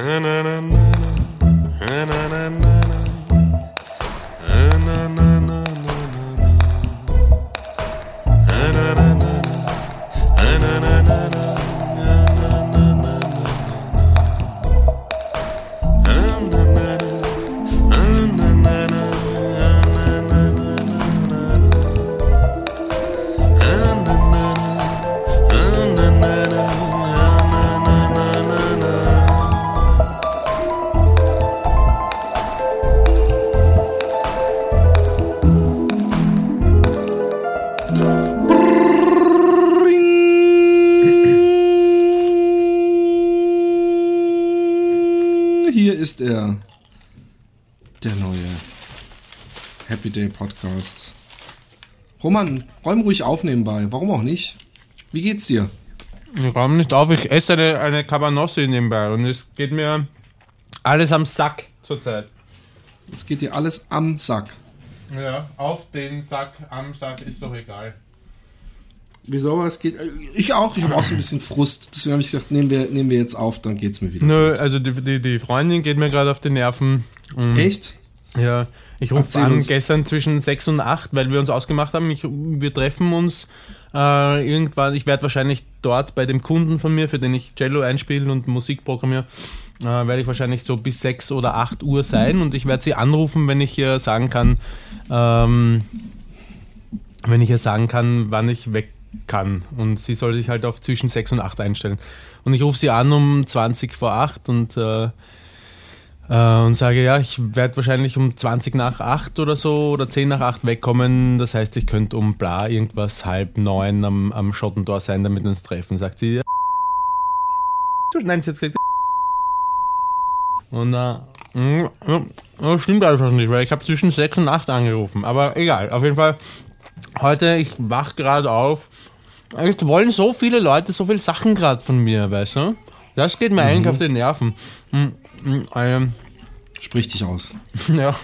Hier Roman, räum ruhig auf nebenbei. Warum auch nicht? Wie geht's dir? Ich räume nicht auf, ich esse eine, eine Cabanossi nebenbei und es geht mir alles am Sack zurzeit. Es geht dir alles am Sack. Ja, auf den Sack, am Sack ist doch egal. Wieso? Es geht. Ich auch. Ich habe auch so ein bisschen Frust. Deswegen habe ich gedacht, nehmen wir, nehmen wir jetzt auf, dann geht's mir wieder. Nö, also die, die, die Freundin geht mir gerade auf die Nerven. Und Echt? Ja, ich rufe an uns. gestern zwischen 6 und 8, weil wir uns ausgemacht haben, ich, wir treffen uns äh, irgendwann, ich werde wahrscheinlich dort bei dem Kunden von mir, für den ich Cello einspiele und Musik programmiere, äh, werde ich wahrscheinlich so bis 6 oder 8 Uhr sein und ich werde sie anrufen, wenn ich ihr sagen kann, ähm, wenn ich ihr sagen kann, wann ich weg kann. Und sie soll sich halt auf zwischen 6 und 8 einstellen. Und ich rufe sie an um 20 vor 8 und äh, äh, und sage, ja, ich werde wahrscheinlich um 20 nach 8 oder so oder 10 nach 8 wegkommen. Das heißt, ich könnte um bla irgendwas halb neun am, am Schottentor sein, damit wir uns treffen. Sagt sie, ja. Nein, sie hat gesagt, und äh, mh, ja, das stimmt einfach nicht, weil ich habe zwischen 6 und 8 angerufen. Aber egal, auf jeden Fall, heute, ich wach gerade auf. Es wollen so viele Leute so viele Sachen gerade von mir, weißt du? Das geht mir eigentlich auf die Nerven. Hm, hm, ähm, Sprich dich aus. ja.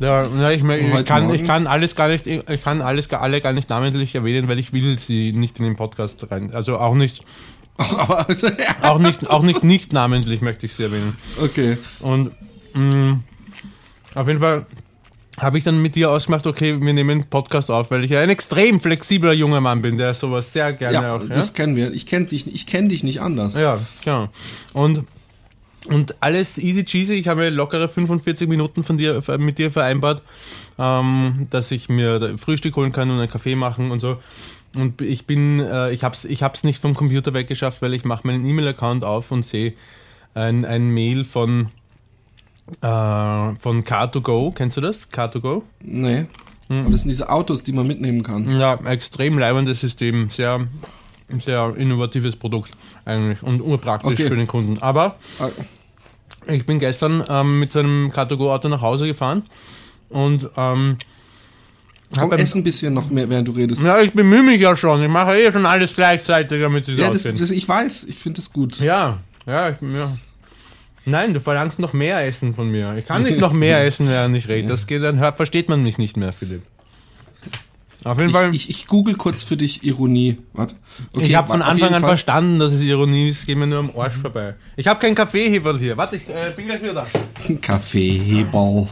Ja, ich, ich, kann, ich kann alles gar nicht, ich kann alles alle gar nicht namentlich erwähnen, weil ich will sie nicht in den Podcast rein. Also auch nicht, Aber, also, auch nicht, auch nicht nicht namentlich möchte ich sie erwähnen. okay. Und mh, auf jeden Fall habe ich dann mit dir ausgemacht, okay, wir nehmen einen Podcast auf, weil ich ja ein extrem flexibler junger Mann bin, der sowas sehr gerne Ja, auch. das kennen wir. Ich kenne dich, ich kenn dich nicht anders. Ja, genau. Und, und alles easy cheesy. Ich habe lockere 45 Minuten von dir, mit dir vereinbart, ähm, dass ich mir da Frühstück holen kann und einen Kaffee machen und so. Und ich bin, äh, ich hab's, ich hab's nicht vom Computer weggeschafft, weil ich mache meinen E-Mail-Account auf und sehe ein, ein Mail von, äh, von Car2Go. Kennst du das? Car2Go? Nee. Hm. Aber das sind diese Autos, die man mitnehmen kann. Ja, extrem leibendes System. Sehr, sehr innovatives Produkt eigentlich und urpraktisch Okay. für den Kunden. Aber Ah, Ich bin gestern ähm, mit so einem Car2Go-Auto nach Hause gefahren und ähm, Komm, ess ein bisschen noch mehr, während du redest. ja, ich bemühe mich ja schon. Ich mache eh schon alles gleichzeitig, damit es Ja, das, das, ich weiß, ich finde das gut. ja, ja, ich, ja. Nein, du verlangst noch mehr Essen von mir. Ich kann nicht noch mehr essen, während ich rede. Das geht, dann hört, versteht man mich nicht mehr, Philipp. Auf jeden Fall. Ich, ich, ich google kurz für dich Ironie. Warte. Okay, ich habe von Anfang an Fall. verstanden, dass es Ironie ist. Geht mir nur am Arsch vorbei. Ich habe keinen Kaffeeheferl hier. Warte, ich äh, bin gleich wieder da. Kaffeeheberl.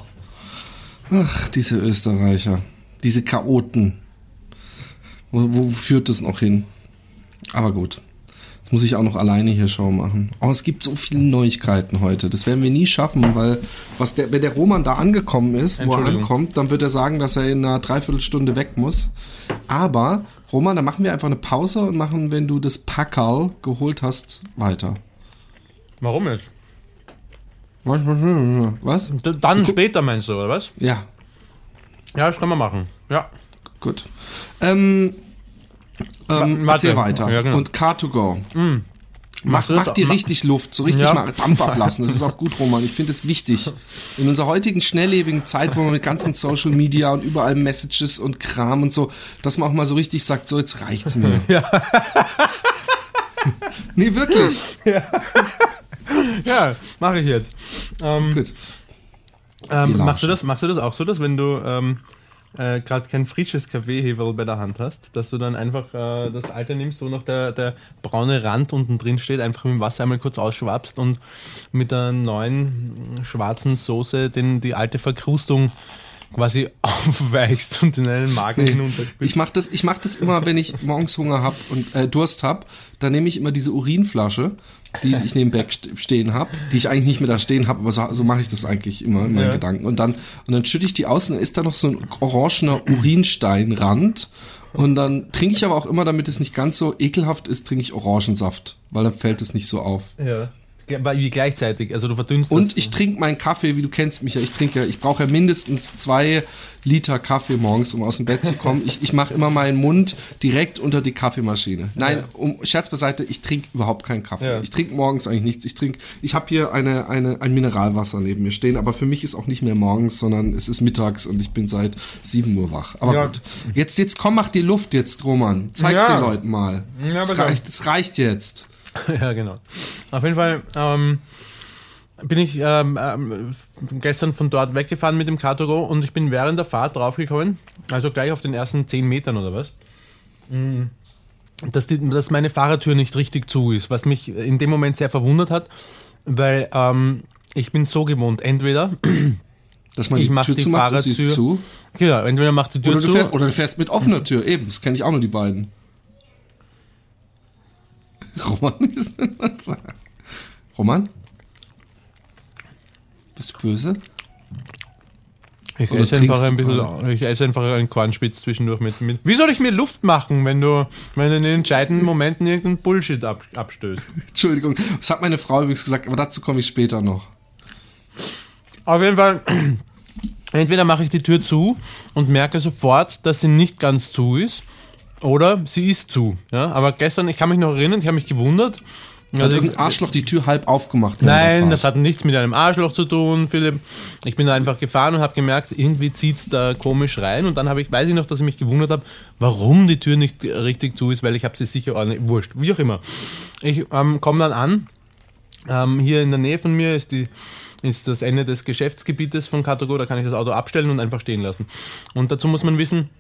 Ach, diese Österreicher. Diese Chaoten. Wo, wo führt das noch hin? Aber gut. Jetzt muss ich auch noch alleine hier Show machen. Oh, es gibt so viele Neuigkeiten heute. Das werden wir nie schaffen, weil was der, wenn der Roman da angekommen ist, wo er ankommt, dann wird er sagen, dass er in einer Dreiviertelstunde weg muss. Aber, Roman, dann machen wir einfach eine Pause und machen, wenn du das Packerl geholt hast, Warum jetzt? weiter. Was? D- Dann später meinst du, oder was? Ja, Ja, das kann man machen. Ja. Gut. Ähm, ähm, erzähl weiter. Ja, genau. Und Car2Go. Mach, Machst du das mach dir auch? Ma- richtig Luft, so richtig Ja. mal Dampf ablassen. Das ist auch gut, Roman. Ich finde es wichtig. In unserer heutigen schnelllebigen Zeit, wo man mit ganzen Social Media und überall Messages und Kram und so, dass man auch mal so richtig sagt, so jetzt reicht's mir. Ja. nee, wirklich. Ja, mache ich jetzt. Ähm, Gut. ähm, machst, du das, machst du das auch so, dass wenn du, ähm, äh, gerade kein frisches Kaffeeheberl bei der Hand hast, dass du dann einfach äh, das alte nimmst, wo noch der, der braune Rand unten drin steht, einfach mit dem Wasser einmal kurz ausschwabst und mit der neuen schwarzen Soße den, die alte Verkrustung quasi aufweichst und in einen Magen Nee. Ich mache das, ich mach das immer, wenn ich morgens Hunger hab und äh, Durst hab. Dann nehme ich immer diese Urinflasche, die ich neben Bett st- stehen hab, die ich eigentlich nicht mehr da stehen hab, aber so, so mache ich das eigentlich immer in meinen Ja. Gedanken. Und dann und dann schütte ich die aus und dann ist da noch so ein orangener Urinsteinrand. Und dann trinke ich aber auch immer, damit es nicht ganz so ekelhaft ist, trinke ich Orangensaft, weil dann fällt es nicht so auf. Ja. Wie gleichzeitig, also du verdünnst Und ich trinke meinen Kaffee, wie du kennst mich ja. Ich trinke, ich brauche ja mindestens zwei Liter Kaffee morgens, um aus dem Bett zu kommen. Ich, ich mache immer meinen Mund direkt unter die Kaffeemaschine. Nein, um Scherz beiseite, ich trinke überhaupt keinen Kaffee. Ja. Ich trinke morgens eigentlich nichts. Ich trinke, ich habe hier eine, eine, ein Mineralwasser neben mir stehen, aber für mich ist auch nicht mehr morgens, sondern es ist mittags und ich bin seit 7 Uhr wach. Aber Ja. gut. Jetzt, jetzt komm, mach die Luft jetzt, Roman. Zeig's Ja. den Leuten mal. Ja, es, reicht, es reicht jetzt. ja, genau. Auf jeden Fall ähm, bin ich ähm, ähm, gestern von dort weggefahren mit dem Cartogo und ich bin während der Fahrt draufgekommen, also gleich auf den ersten 10 Metern oder was, mm, dass, die, dass meine Fahrertür nicht richtig zu ist, was mich in dem Moment sehr verwundert hat, weil ähm, ich bin so gewohnt, entweder, Dass man Ich die mach Tür die zumacht und sie ist Fahrertür- zu. genau, entweder macht die Tür Oder zu, fährst, oder du fährst mit offener Tür, eben, das kenne ich auch nur die beiden. Roman ist Roman? Bist du böse? Ich Oder esse einfach ein bisschen, ich esse einfach einen Kornspitz zwischendurch mit, mit. Wie soll ich mir Luft machen, wenn du, wenn du in den entscheidenden Momenten irgendeinen Bullshit ab, abstößt? Entschuldigung, das hat meine Frau übrigens gesagt, aber dazu komme ich später noch. Auf jeden Fall, entweder mache ich die Tür zu und merke sofort, dass sie nicht ganz zu ist, oder sie ist zu. Ja, aber gestern, ich kann mich noch erinnern, ich habe mich gewundert. Hat Also, irgendein Arschloch die Tür halb aufgemacht? Nein, das hat nichts mit einem Arschloch zu tun, Philipp. Ich bin da einfach gefahren und habe gemerkt, irgendwie zieht's da komisch rein. Und dann habe ich, weiß ich noch, dass ich mich gewundert habe, warum die Tür nicht richtig zu ist, weil ich habe sie sicher ordentlich, wurscht, wie auch immer. Ich ähm, komme dann an. Ähm, hier in der Nähe von mir ist die ist das Ende des Geschäftsgebietes von Katago, da kann ich das Auto abstellen und einfach stehen lassen. Und dazu muss man wissen,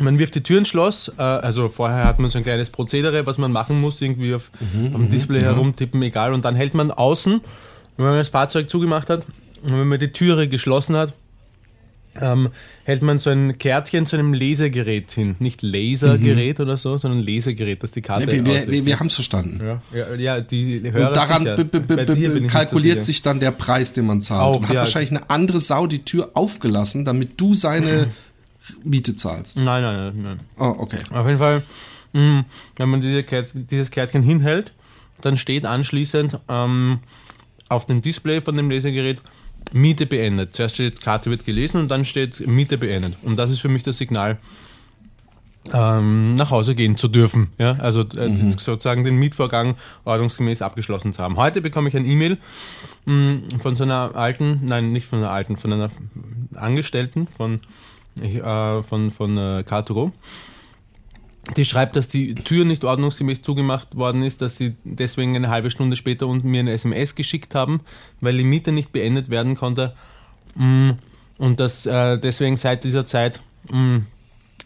man wirft die Tür ins Schloss, äh, also vorher hat man so ein kleines Prozedere, was man machen muss, irgendwie auf, Mhm, auf dem Display herumtippen, egal. Und dann hält man außen, wenn man das Fahrzeug zugemacht hat und wenn man die Türe geschlossen hat, ähm, hält man so ein Kärtchen zu einem Lesegerät hin. Nicht Lasergerät oder so, sondern Lesegerät, das die Karte Ja, wir wir, wir, haben es verstanden. ja, ja, ja, die Hörer Und daran kalkuliert sich dann der Preis, den man zahlt. Auch, und hat ja. wahrscheinlich eine andere Sau die Tür aufgelassen, damit du seine Miete zahlst. Nein, nein, nein, nein. Oh, okay. Auf jeden Fall, mh, wenn man diese Kärtchen, dieses Kärtchen hinhält, dann steht anschließend ähm, auf dem Display von dem Lesegerät Miete beendet. Zuerst steht, Karte wird gelesen und dann steht Miete beendet. Und das ist für mich das Signal, ähm, nach Hause gehen zu dürfen. Ja? Also äh, sozusagen den Mietvorgang ordnungsgemäß abgeschlossen zu haben. Heute bekomme ich ein E-Mail mh, von so einer alten, nein, nicht von einer alten, von einer Angestellten von, ich, äh, von, von äh, Car2Go die schreibt, dass die Tür nicht ordnungsgemäß zugemacht worden ist, dass sie deswegen eine halbe Stunde später und mir eine SMS geschickt haben, weil die Miete nicht beendet werden konnte. Mm, Und dass äh, deswegen seit dieser Zeit mm,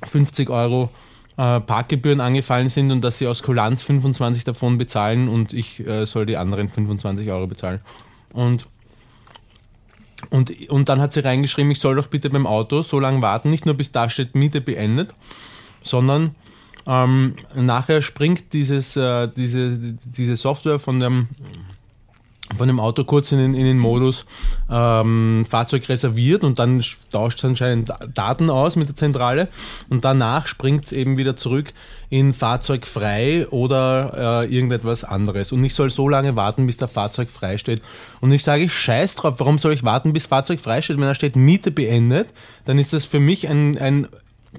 50 Euro äh, Parkgebühren angefallen sind und dass sie aus Kulanz 25 davon bezahlen und ich äh, soll die anderen 25 Euro bezahlen. Und und, und dann hat sie reingeschrieben, ich soll doch bitte beim Auto so lange warten, nicht nur bis da steht Miete beendet, sondern ähm, nachher springt dieses, äh, diese, diese Software von dem, von dem Auto kurz in den, in den Modus ähm, Fahrzeug reserviert und dann tauscht es anscheinend Da- Daten aus mit der Zentrale und danach springt es eben wieder zurück in Fahrzeug frei oder äh, irgendetwas anderes. Und ich soll so lange warten, bis der Fahrzeug frei steht. Und ich sage, ich scheiß drauf, warum soll ich warten, bis Fahrzeug frei steht? Wenn da steht Miete beendet, dann ist das für mich ein, ein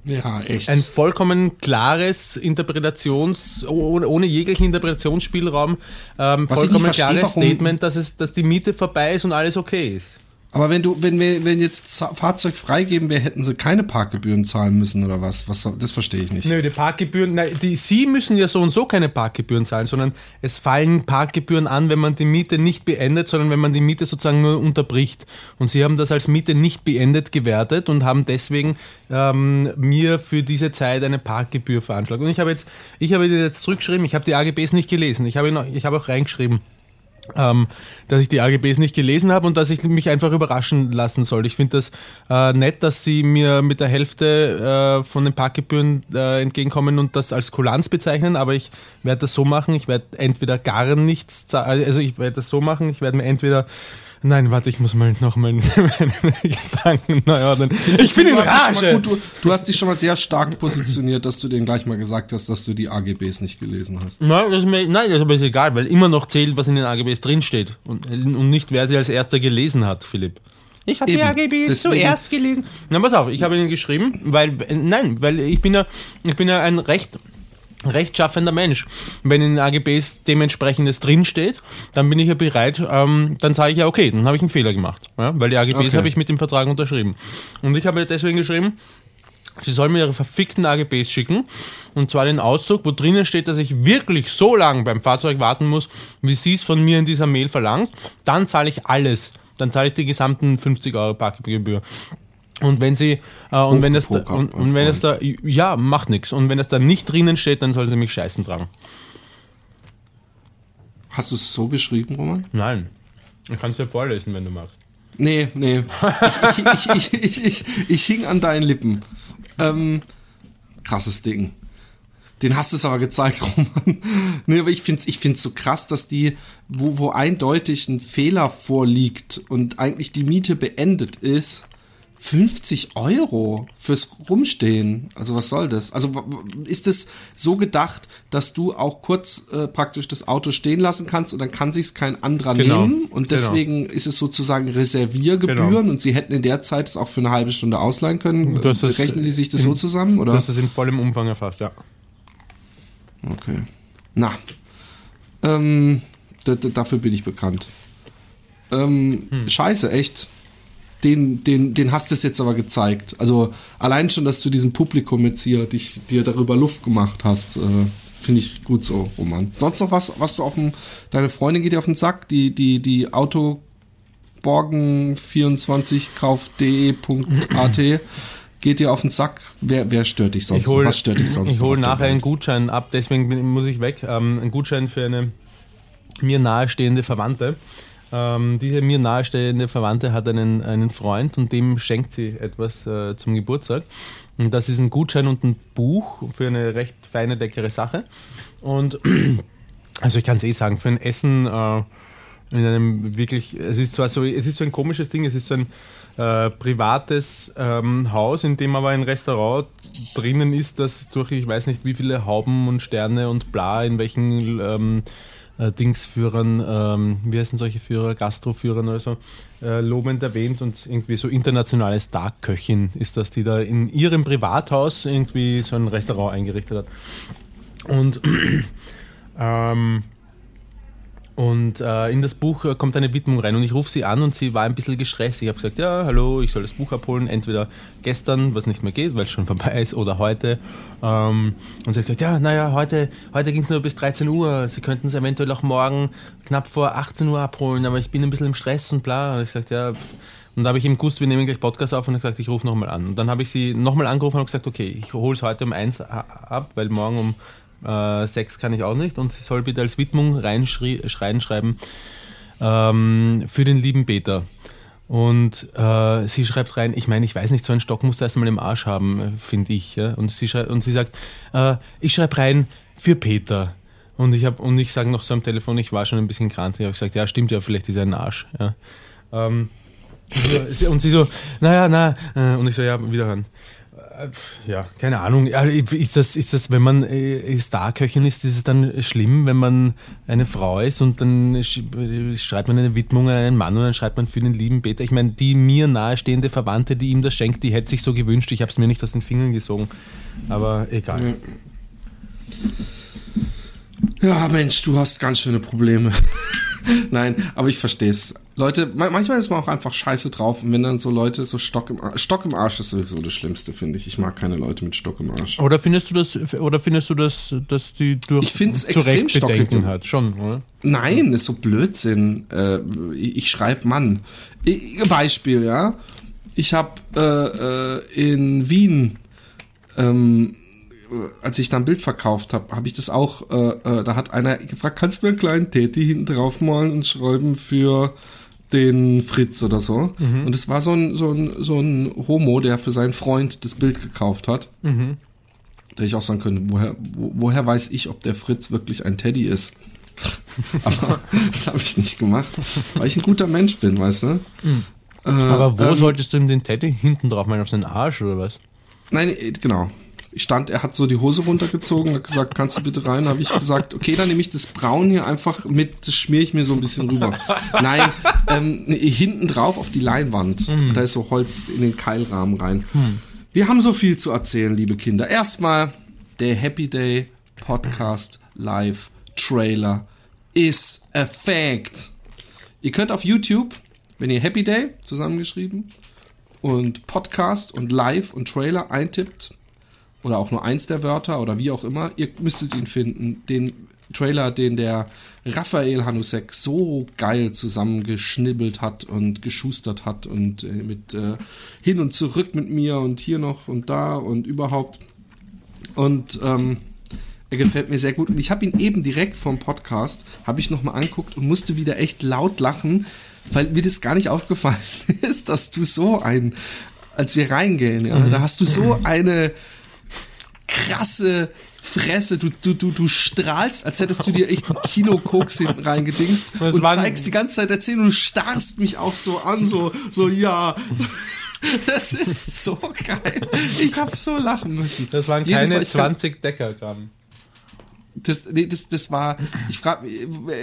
Ja, echt. ein vollkommen klares Interpretations, ohne, ohne jeglichen Interpretationsspielraum, ähm, vollkommen verstehe, klares Statement, dass, es, dass die Miete vorbei ist und alles okay ist. Aber wenn du, wenn wir, wenn jetzt Fahrzeug freigeben wäre, hätten sie keine Parkgebühren zahlen müssen oder was? Was das verstehe ich nicht. Nö, die Parkgebühren, nein, die, Sie müssen ja so und so keine Parkgebühren zahlen, sondern es fallen Parkgebühren an, wenn man die Miete nicht beendet, sondern wenn man die Miete sozusagen nur unterbricht. Und Sie haben das als Miete nicht beendet gewertet und haben deswegen ähm, mir für diese Zeit eine Parkgebühr veranschlagt. Und ich habe jetzt, ich habe jetzt zurückgeschrieben, ich habe die AGBs nicht gelesen. Ich habe, noch, ich habe auch reingeschrieben, ähm, dass ich die AGBs nicht gelesen habe und dass ich mich einfach überraschen lassen soll. Ich finde das äh, nett, dass sie mir mit der Hälfte äh, von den Parkgebühren äh, entgegenkommen und das als Kulanz bezeichnen, aber ich werde das so machen, ich werde entweder gar nichts, also ich werde das so machen, ich werde mir entweder Nein, warte, ich muss mal noch mal meine Gedanken neu ordnen. Ich bin in du, mal Rage. gut, du, du hast dich schon mal sehr stark positioniert, dass du denen gleich mal gesagt hast, dass du die AGBs nicht gelesen hast. Nein, das ist mir, nein, das ist aber egal, weil immer noch zählt, was in den AGBs drinsteht. Und, und nicht, wer sie als erster gelesen hat, Philipp. Ich habe die. AGBs Deswegen- zuerst gelesen. Na, pass auf, ich habe ihnen geschrieben, weil, äh, nein, weil ich bin ja, ich bin ja ein recht, rechtschaffender Mensch. Wenn in den AGBs dementsprechendes drinsteht, dann bin ich ja bereit, ähm, dann sage ich ja, okay, dann habe ich einen Fehler gemacht. Ja? Weil die AGBs Okay. habe ich mit dem Vertrag unterschrieben. Und ich habe jetzt deswegen geschrieben, Sie sollen mir ihre verfickten AGBs schicken. Und zwar den Auszug, wo drinnen steht, dass ich wirklich so lange beim Fahrzeug warten muss, wie sie es von mir in dieser Mail verlangt. Dann zahle ich alles. Dann zahle ich die gesamten 50 Euro Parkgebühr. Und wenn sie, äh, und wenn das da, und, und wenn das da, ja, macht nichts. Und wenn das da nicht drinnen steht, dann soll sie mich scheißen tragen. Hast du es so geschrieben, Roman? Nein. Ich kann es dir vorlesen, wenn du magst. Nee, nee. Ich, ich, ich, ich, ich, ich hing an deinen Lippen. Ähm, krasses Ding. Den hast du es aber gezeigt, Roman. Nee, aber ich find's, ich find's so krass, dass die, wo, wo eindeutig ein Fehler vorliegt und eigentlich die Miete beendet ist, 50 Euro fürs Rumstehen. Also was soll das? Also ist es so gedacht, dass du auch kurz äh, praktisch das Auto stehen lassen kannst und dann kann sich's kein anderer Genau. nehmen und Genau. deswegen ist es sozusagen Reserviergebühren Genau. und sie hätten in der Zeit es auch für eine halbe Stunde ausleihen können. Das Rechnen die sich das so zusammen oder? Hast es in vollem Umfang erfasst, ja. Okay. Na. Ähm, dafür bin ich bekannt. Ähm, Scheiße, echt. Den, den, den hast du es jetzt aber gezeigt. Also allein schon, dass du diesem Publikum jetzt hier dich, dir darüber Luft gemacht hast, äh, finde ich gut so, Roman. Sonst noch was, was du auf dem, deine Freundin geht dir auf den Sack, die, die, die Autoborgen24kauf.de.at geht dir auf den Sack. Wer, wer stört dich sonst? Ich hol, was stört dich sonst? Ich hole nachher einen Gutschein ab, deswegen muss ich weg. Ähm, einen Gutschein für eine mir nahestehende Verwandte. Ähm, diese mir nahestehende Verwandte hat einen, einen Freund und dem schenkt sie etwas äh, zum Geburtstag. Und das ist ein Gutschein und ein Buch für eine recht feine, leckere Sache. Und also ich kann es eh sagen, für ein Essen äh, in einem wirklich, es ist zwar so, es ist so ein komisches Ding, es ist so ein äh, privates ähm, Haus, in dem aber ein Restaurant drinnen ist, das durch ich weiß nicht wie viele Hauben und Sterne und bla in welchen ähm, äh, Dingsführern, ähm, wie heißen solche Führer, Gastroführern oder so, äh, lobend erwähnt und irgendwie so internationale Star-Köchin ist das, die da in ihrem Privathaus irgendwie so ein Restaurant eingerichtet hat. Und ähm, und äh, in das Buch äh, kommt eine Widmung rein und ich rufe sie an und sie war ein bisschen gestresst. Ich habe gesagt, ja, hallo, ich soll das Buch abholen, entweder gestern, was nicht mehr geht, weil es schon vorbei ist, oder heute. Ähm, und sie hat gesagt, ja, naja, heute, heute ging es nur bis 13 Uhr. Sie könnten es eventuell auch morgen knapp vor 18 Uhr abholen, aber ich bin ein bisschen im Stress und bla. Und ich gesagt, ja, pff. und da habe ich ihm gewusst, wir nehmen gleich Podcast auf und gesagt, ich rufe nochmal an. Und dann habe ich sie nochmal angerufen und gesagt, okay, ich hole es heute um eins ab, weil morgen um äh, sechs kann ich auch nicht. Und sie soll bitte als Widmung reinschreiben ähm, für den lieben Peter. Und äh, sie schreibt rein, ich meine, ich weiß nicht, so einen Stock musst du erst mal im Arsch haben, äh, finde ich. Ja? Und, sie und sie sagt, äh, ich schreibe rein für Peter. Und ich, ich sage noch so am Telefon, ich war schon ein bisschen krank. Ich habe gesagt, ja, stimmt ja, vielleicht ist er ein Arsch. Ja. Ähm, und sie so, naja, na, äh, und ich so, ja, wiederhören. Äh, Ja, keine Ahnung. Ist das, ist das, wenn man äh, Starköchin ist, ist es dann schlimm, wenn man eine Frau ist und dann sch- schreibt man eine Widmung an einen Mann und dann schreibt man für den lieben Peter. Ich meine, die mir nahestehende Verwandte, die ihm das schenkt, die hätte sich so gewünscht. Ich habe es mir nicht aus den Fingern gesogen. Aber egal. Ja, Mensch, du hast ganz schöne Probleme. Nein, aber ich verstehe es. Leute, ma- manchmal ist man auch einfach scheiße drauf und wenn dann so Leute so Stock im Arsch, Stock im Arsch ist sowieso das Schlimmste, finde ich. Ich mag keine Leute mit Stock im Arsch. Oder findest du das, oder findest du das, dass die durch Ich find's zu extrem stockig. hat? Schon, oder? Nein, ist so Blödsinn. Äh, ich ich schreibe Mann. Ich, Beispiel, ja. Ich habe äh, äh, in Wien, ähm, äh, als ich da ein Bild verkauft habe, habe ich das auch, äh, äh, da hat einer gefragt, kannst du mir einen kleinen Täti hinten drauf malen und schreiben für den Fritz oder so. Und es war so ein, so, ein, so ein Homo, der für seinen Freund das Bild gekauft hat. Da ich auch sagen könnte, woher, wo, woher weiß ich, ob der Fritz wirklich ein Teddy ist? Aber das habe ich nicht gemacht, weil ich ein guter Mensch bin, weißt du? Äh, Aber wo ähm, solltest du ihm den Teddy hinten drauf malen? Auf seinen Arsch oder was? Nein, äh, genau. Ich stand, er hat so die Hose runtergezogen, hat gesagt, kannst du bitte rein? Habe ich gesagt, okay, dann nehme ich das Braun hier einfach mit, das schmier ich mir so ein bisschen rüber. Nein, ähm, hinten drauf auf die Leinwand. Da ist so Holz in den Keilrahmen rein. Wir haben so viel zu erzählen, liebe Kinder. Erstmal der Happy Day Podcast Live Trailer is a fact. Ihr könnt auf YouTube, wenn ihr Happy Day zusammengeschrieben und Podcast und Live und Trailer eintippt oder auch nur eins der Wörter oder wie auch immer, ihr müsstet ihn finden. Den Trailer, den der Raphael Hanusek so geil zusammengeschnibbelt hat und geschustert hat und äh, mit äh, hin und zurück mit mir und hier noch und da und überhaupt. Und ähm, er gefällt mir sehr gut. Und ich habe ihn eben direkt vom Podcast, habe ich nochmal anguckt und musste wieder echt laut lachen, weil mir das gar nicht aufgefallen ist, dass du so ein, als wir reingehen, ja, da hast du so eine krasse Fresse, du, du, du, du strahlst, als hättest du dir echt einen Kinokoks hinten reingedingst und zeigst die ganze Zeit erzählen und du starrst mich auch so an, so, so, ja. Das ist so geil. Ich habe so lachen müssen. Das waren keine Mal, ich kann- 20 Deckergramm. Das, nee, das, das war, ich frage,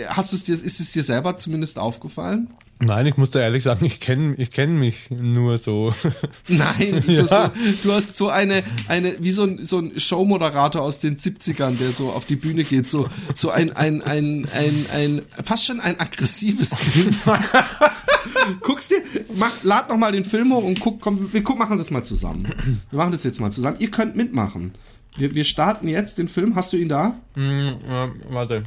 hast du es dir, ist es dir selber zumindest aufgefallen? Nein, ich muss da ehrlich sagen, ich kenne ich kenn mich nur so. Nein, so, Ja. so, du hast so eine, eine, wie so ein, so ein Showmoderator aus den 70ern, der so auf die Bühne geht, so, so ein, ein, ein, ein, ein, fast schon ein aggressives Grinsen. Guckst dir, mach, lad noch mal den Film hoch und guck, komm, wir guck, machen das mal zusammen. Wir machen das jetzt mal zusammen. Ihr könnt mitmachen. Wir, wir starten jetzt den Film. Hast du ihn da? Hm, äh, warte.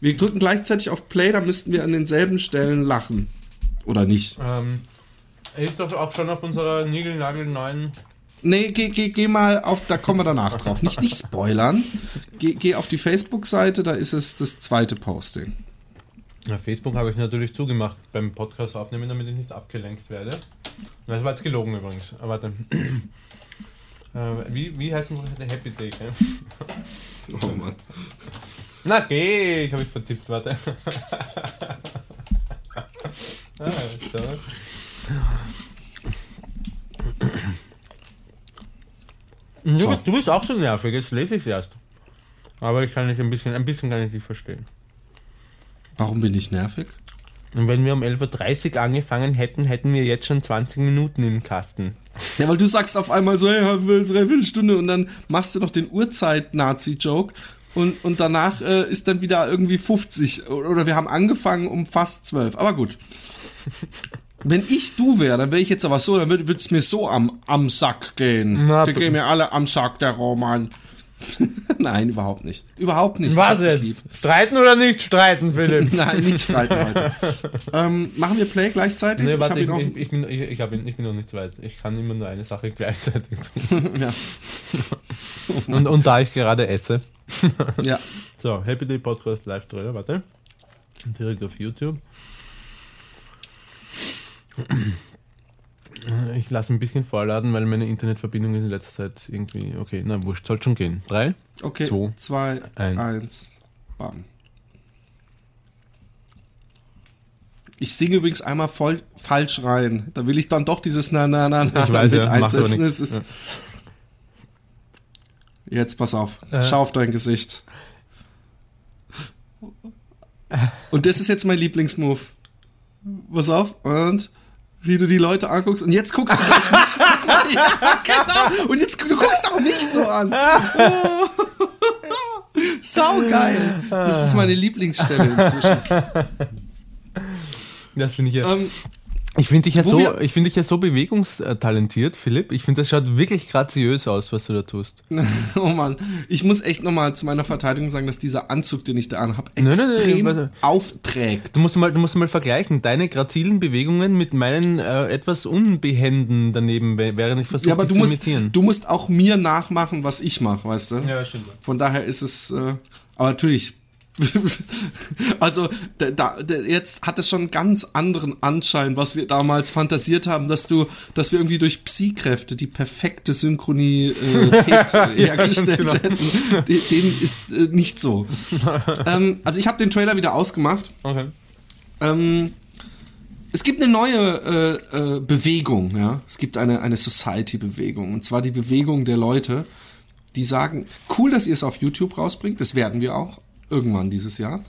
Wir drücken gleichzeitig auf Play, da müssten wir an denselben Stellen lachen. Oder nicht? Ähm, er ist doch auch schon auf unserer niegelnagelneuen. Nee, geh, geh, geh mal auf, da kommen wir danach drauf. Nicht, nicht spoilern. Geh, geh auf die Facebook-Seite, da ist es das zweite Posting. Na, Facebook habe ich natürlich zugemacht beim Podcast aufnehmen, damit ich nicht abgelenkt werde. Das war jetzt gelogen übrigens. Aber warte. Äh, wie, wie heißt Seite? Happy Day, gell? Oh Mann. Na geh, ich habe mich vertippt, warte. ah, so. Du, So. du bist auch so nervig, jetzt lese ich es erst. Aber ich kann nicht ein bisschen, ein bisschen kann ich dich verstehen. Warum bin ich nervig? Und wenn wir um 11.30 Uhr angefangen hätten, hätten wir jetzt schon 20 Minuten im Kasten. Ja, weil du sagst auf einmal so, hey, dreiviertel Stunde und dann machst du doch den Uhrzeit-Nazi-Joke und, und danach äh, ist dann wieder irgendwie 50 oder wir haben angefangen um fast 12. Aber gut. Wenn ich du wäre, dann wäre ich jetzt aber so, dann würde es mir so am, am Sack gehen. Na, Der gehen mir alle am Sack, der Roman. Nein, überhaupt nicht. Überhaupt nicht. Ich Was jetzt? lieb. Streiten oder nicht streiten, Philipp? Nein, nicht streiten heute. ähm, machen wir Play gleichzeitig? Nee, Ich warte, ich, ich, ich, bin, ich, ihn, ich bin noch nicht weit. Ich kann immer nur eine Sache gleichzeitig tun. ja. Und, und da ich gerade esse. ja. So, Happy Day Podcast Live Trailer, warte. Direkt auf YouTube. Ich lasse ein bisschen vorladen, weil meine Internetverbindung ist in letzter Zeit irgendwie. Okay, na wurscht, soll schon gehen. Drei. Okay, Zwei, zwei, eins. eins, bam. Ich singe übrigens einmal voll falsch rein. Da will ich dann doch dieses Na Na Na Na Ich weiß, mit ja, einsetzen. Es ist Ja. Jetzt pass auf. Äh. Schau auf dein Gesicht. Und das ist jetzt mein Lieblingsmove. Pass auf. Und wie du die Leute anguckst. Und jetzt guckst du gleich mich. ja, genau. Und jetzt du guckst auch mich so an. Oh. Sau geil. Das ist meine Lieblingsstelle inzwischen. Das finde ich ja. Ähm, Ich finde dich, ja so, ich find dich ja so bewegungstalentiert, Philipp. Ich finde, das schaut wirklich graziös aus, was du da tust. oh Mann, ich muss echt nochmal zu meiner Verteidigung sagen, dass dieser Anzug, den ich da anhabe, Nein, nein, nein, extrem warte. aufträgt. Du musst mal, du musst mal vergleichen, deine grazilen Bewegungen mit meinen äh, etwas unbehenden daneben, während ich versuche, Ja, aber dich du zu musst, imitieren. du musst auch mir nachmachen, was ich mache, weißt du? Ja, stimmt. Von daher ist es, äh, aber natürlich. also da, da, jetzt hat es schon einen ganz anderen Anschein, was wir damals fantasiert haben, dass du, dass wir irgendwie durch Psi-Kräfte die perfekte Synchronität hergestellt genau. hätten. De- Dem ist äh, nicht so. ähm, also ich habe den Trailer wieder ausgemacht. Okay. Ähm, es gibt eine neue äh, äh, Bewegung, ja. Es gibt eine, eine Society-Bewegung. Und zwar die Bewegung der Leute, die sagen, cool, dass ihr es auf YouTube rausbringt, das werden wir auch irgendwann dieses Jahr.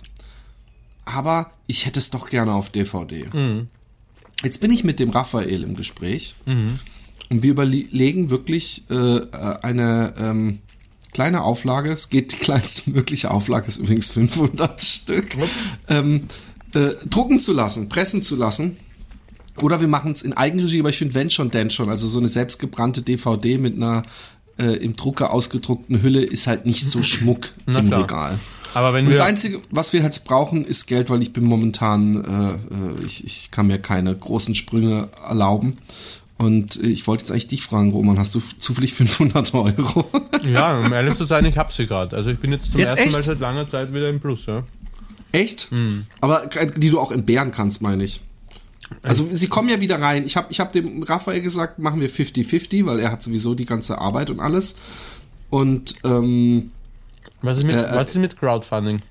Aber ich hätte es doch gerne auf DVD. Jetzt bin ich mit dem Raphael im Gespräch und wir überlegen wirklich äh, eine ähm, kleine Auflage. Es geht die kleinste mögliche Auflage, ist übrigens 500 Stück. Ähm, äh, drucken zu lassen, pressen zu lassen. Oder wir machen es in Eigenregie, aber ich finde, wenn schon, denn schon. Also so eine selbstgebrannte DVD mit einer äh, im Drucker ausgedruckten Hülle ist halt nicht so Schmuck Na im klar. Regal. Aber wenn Und das Einzige, was wir jetzt brauchen, ist Geld, weil ich bin momentan, äh, äh, ich, ich kann mir keine großen Sprünge erlauben. Und äh, ich wollte jetzt eigentlich dich fragen, Roman, hast du zufällig 500 Euro? ja, um ehrlich zu sein, ich hab sie gerade. Also ich bin jetzt zum Jetzt ersten Mal echt? seit langer Zeit wieder im Plus, ja. Echt? Hm. Aber äh, die du auch entbehren kannst, meine ich. Also sie kommen ja wieder rein. Ich habe ich hab dem Raphael gesagt, machen wir 50-50, weil er hat sowieso die ganze Arbeit und alles. Und ähm, Was ist mit, Äh, äh, was ist mit Crowdfunding?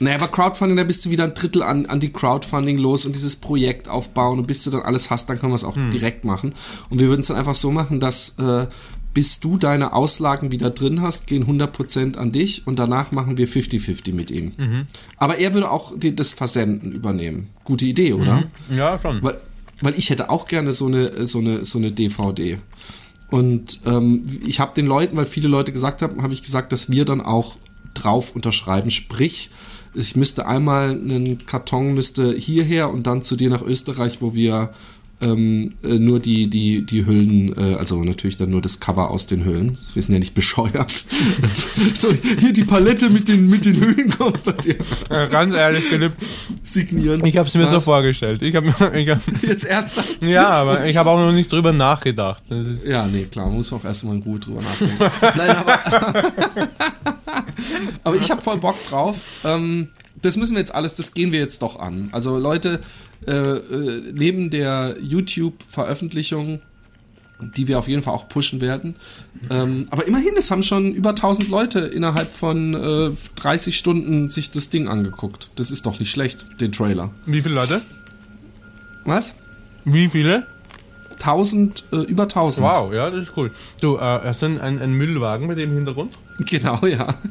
Naja, aber Crowdfunding, da bist du wieder ein Drittel an, an die Crowdfunding los und dieses Projekt aufbauen und bis du dann alles hast, dann können wir es auch direkt machen. Und wir würden es dann einfach so machen, dass äh, bis du deine Auslagen wieder drin hast, gehen 100% an dich und danach machen wir 50-50 mit ihm. Aber er würde auch die, das Versenden übernehmen. Gute Idee, oder? Ja, schon. Weil, weil ich hätte auch gerne so eine, so eine, so eine DVD. Und ähm, ich habe den Leuten, weil viele Leute gesagt haben, habe ich gesagt, dass wir dann auch drauf unterschreiben. Sprich, ich müsste einmal einen Karton müsste hierher und dann zu dir nach Österreich, wo wir ähm, äh, nur die die die Hüllen, äh, also natürlich dann nur das Cover aus den Hüllen. Wir sind ja nicht bescheuert. so hier die Palette mit den mit den Hüllen kommt bei dir Äh, ganz ehrlich, Philipp, signieren. ich habe es mir so Was? vorgestellt. Ich habe ich hab, Jetzt ernsthaft. ja, Jetzt aber ich habe auch noch nicht drüber nachgedacht. Das ist, Ja, nee, klar, muss auch erstmal Ruhe drüber nachdenken. Nein, aber, aber ich habe voll Bock drauf. Ähm, das müssen wir jetzt alles, das gehen wir jetzt doch an. Also Leute, äh, äh, neben der YouTube-Veröffentlichung, die wir auf jeden Fall auch pushen werden, ähm, aber immerhin, es haben schon über 1000 Leute innerhalb von äh, 30 Stunden sich das Ding angeguckt. Das ist doch nicht schlecht, den Trailer. wie viele Leute? Was? Wie viele? 1000, äh, über 1000. Wow, ja, das ist cool. Du, äh, hast du einen, einen, einen Müllwagen mit dem Hintergrund? Genau, ja.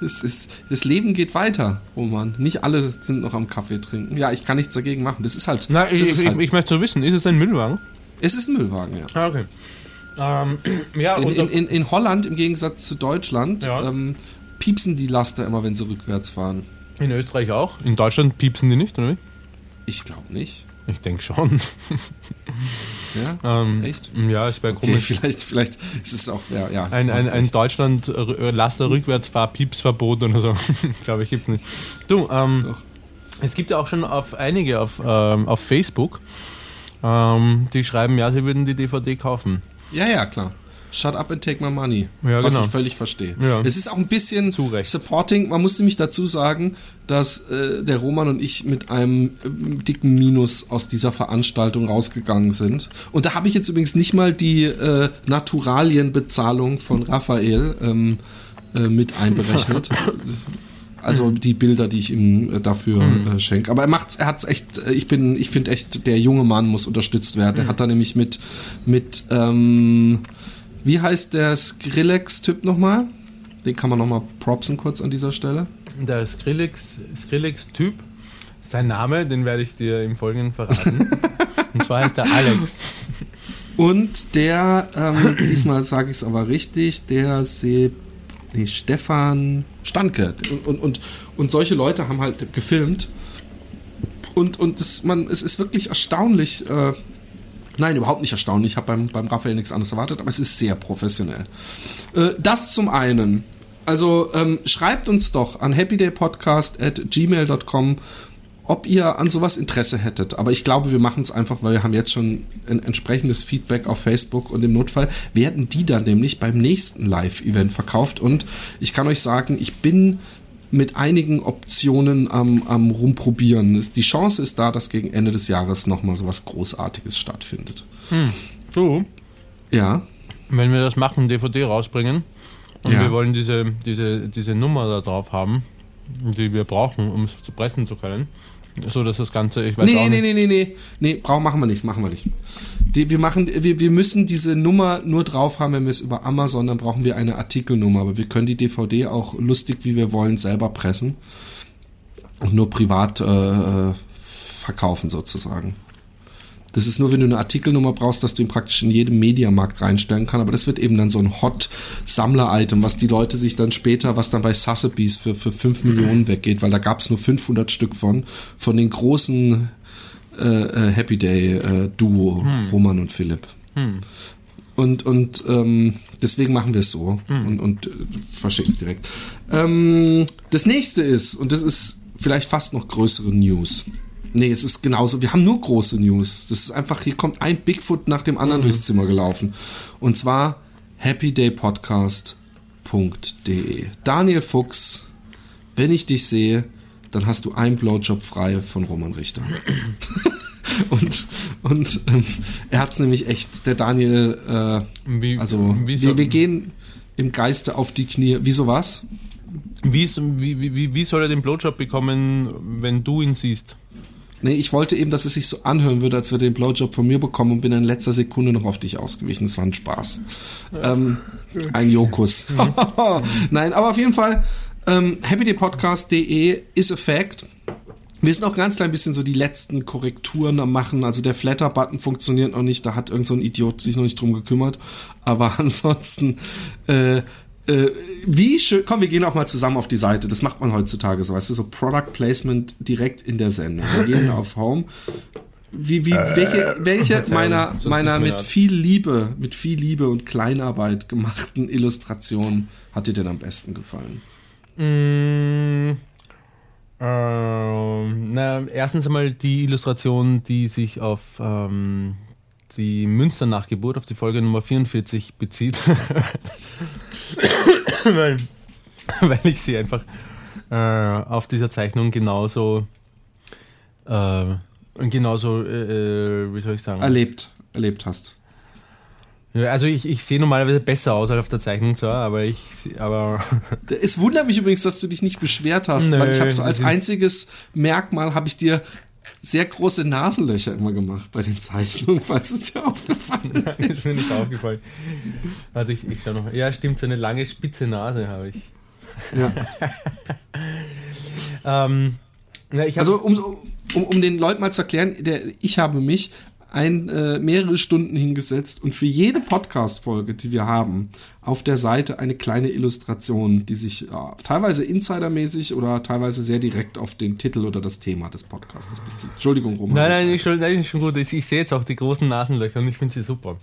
Das, ist, das Leben geht weiter, Roman. Nicht alle sind noch am Kaffee trinken. Ja, ich kann nichts dagegen machen. Das ist halt. Nein, ich, ist halt ich möchte so wissen, ist es ein Müllwagen? es ist ein Müllwagen, ja. Ah, okay. Ähm, ja, In, in, in, in Holland, im Gegensatz zu Deutschland, Ja. ähm, piepsen die Laster immer, wenn sie rückwärts fahren. in Österreich auch. In Deutschland piepsen die nicht, oder wie? Ich glaube nicht. Ich denke schon. Ja? ähm, Echt? Ja, ist bei Okay, komisch. vielleicht, vielleicht ist es auch, ja, ja. Ein, ein, ein recht. Deutschland äh, Piepsverbot oder so. Glaube ich, gibt's nicht. Du, ähm, Doch. es gibt ja auch schon auf einige auf, ähm, auf Facebook, ähm, die schreiben, ja, sie würden die DVD kaufen. Ja, ja, klar. Shut up and take my money. Ja, was genau. ich völlig verstehe. Ja. Es ist auch ein bisschen Zu Recht. supporting. Man muss nämlich dazu sagen, dass äh, der Roman und ich mit einem ähm, dicken Minus aus dieser Veranstaltung rausgegangen sind. Und da habe ich jetzt übrigens nicht mal die äh, Naturalienbezahlung von Raphael ähm, äh, mit einberechnet. Also die Bilder, die ich ihm äh, dafür äh, schenke. Aber er macht's, er hat's echt, äh, ich bin, ich finde echt, der junge Mann muss unterstützt werden. Er hat da nämlich mit, mit, ähm, wie heißt der Skrillex-Typ nochmal? Den kann man nochmal propsen kurz an dieser Stelle. Der Skrillex, Skrillex-Typ, sein Name, den werde ich dir im Folgenden verraten. Und zwar heißt er Alex. Und der, ähm, diesmal sage ich es aber richtig, der Se nee, Stefan Stanke. Und, und, und, und solche Leute haben halt gefilmt Und, und das, man, es ist wirklich erstaunlich. Äh, nein, überhaupt nicht erstaunlich. Ich habe beim, beim Raphael nichts anderes erwartet, aber es ist sehr professionell. Äh, das zum einen. Also ähm, schreibt uns doch an happydaypodcast at gmail.com, ob ihr an sowas Interesse hättet. Aber ich glaube, wir machen es einfach, weil wir haben jetzt schon ein entsprechendes Feedback auf Facebook und im Notfall werden die dann nämlich beim nächsten Live-Event verkauft. Und ich kann euch sagen, ich bin mit einigen Optionen am, am rumprobieren. Die Chance ist da, dass gegen Ende des Jahres nochmal so was Großartiges stattfindet. Hm. Du? Ja. Wenn wir das machen, DVD rausbringen und Ja. wir wollen diese, diese, diese Nummer da drauf haben, die wir brauchen, um es zu pressen zu können, so dass das Ganze, ich weiß Nee, auch nee, nicht. nee, nee, nee. Nee, brauchen, machen wir nicht, machen wir nicht. Die, wir, machen, wir, wir müssen diese Nummer nur drauf haben, wenn wir es über Amazon, dann brauchen wir eine Artikelnummer. Aber wir können die DVD auch lustig, wie wir wollen, selber pressen. Und nur privat äh, verkaufen sozusagen. Das ist nur, wenn du eine Artikelnummer brauchst, dass du ihn praktisch in jedem Mediamarkt reinstellen kann. Aber das wird eben dann so ein Hot-Sammler-Item, was die Leute sich dann später, was dann bei Sotheby's für, für 5 Millionen weggeht, weil da gab es nur 500 Stück von, von den großen äh, äh, Happy Day äh, Duo, Roman und Philipp. Und, und ähm, deswegen machen wir es so und, und äh, verschicken es direkt. Ähm, das nächste ist, und das ist vielleicht fast noch größere News. Nee, es ist genauso. Wir haben nur große News. Das ist einfach, hier kommt ein Bigfoot nach dem anderen durchs Zimmer gelaufen. Und zwar happydaypodcast.de. Daniel Fuchs, wenn ich dich sehe, dann hast du einen Blowjob frei von Roman Richter. und und ähm, er hat's nämlich echt, der Daniel, äh, Wie, also wie, wir, wir gehen im Geiste auf die Knie. Wieso was? wie, ist- wie, wie, wie- soll er den Blowjob bekommen, wenn du ihn siehst? Nee, ich wollte eben, dass es sich so anhören würde, als würde er den Blowjob von mir bekommen und bin in letzter Sekunde noch auf dich ausgewichen. Das war ein Spaß. Ähm, ein Jokus. Nein, aber auf jeden Fall, ähm, happydaypodcast.de ist a fact. Wir sind auch ganz klein bisschen so die letzten Korrekturen am machen. Also der Flatter-Button funktioniert noch nicht. Da hat irgend so ein Idiot sich noch nicht drum gekümmert. Aber ansonsten, äh, äh, wie schön, komm, wir gehen auch mal zusammen auf die Seite. Das macht man heutzutage so, weißt du, so Product Placement direkt in der Sendung. Wir gehen auf Home. Wie, wie, welche, welche Verzeihung, meiner, meiner mit viel Liebe, mit viel Liebe und Kleinarbeit gemachten Illustrationen hat dir denn am besten gefallen? Mm, ähm, na, erstens einmal die Illustration, die sich auf ähm, die Münster-Nachgeburt, auf die Folge Nummer 44 bezieht. weil, weil ich sie einfach äh, auf dieser Zeichnung genauso äh, genauso, äh, äh, wie soll ich sagen? Erlebt, erlebt hast. Also ich, ich sehe normalerweise besser aus als auf der Zeichnung zwar, aber ich aber Es wundert mich übrigens, dass du dich nicht beschwert hast, Nö, weil ich habe so als einziges Merkmal habe ich dir sehr große Nasenlöcher immer gemacht bei den Zeichnungen, falls es dir aufgefallen ist. ist mir nicht aufgefallen. Warte, ich, ich schau noch. Ja, stimmt, so eine lange spitze Nase habe ich. Ja. Ähm, ja, ich Also um, um, um den Leuten mal zu erklären, der, ich habe mich ein, äh, mehrere Stunden hingesetzt und für jede Podcast-Folge, die wir haben, auf der Seite eine kleine Illustration, die sich äh, teilweise insidermäßig oder teilweise sehr direkt auf den Titel oder das Thema des Podcasts bezieht. Entschuldigung, Roman. nein, nein, schon, nein, schon gut. Ich, ich sehe jetzt auch die großen Nasenlöcher und ich finde sie super.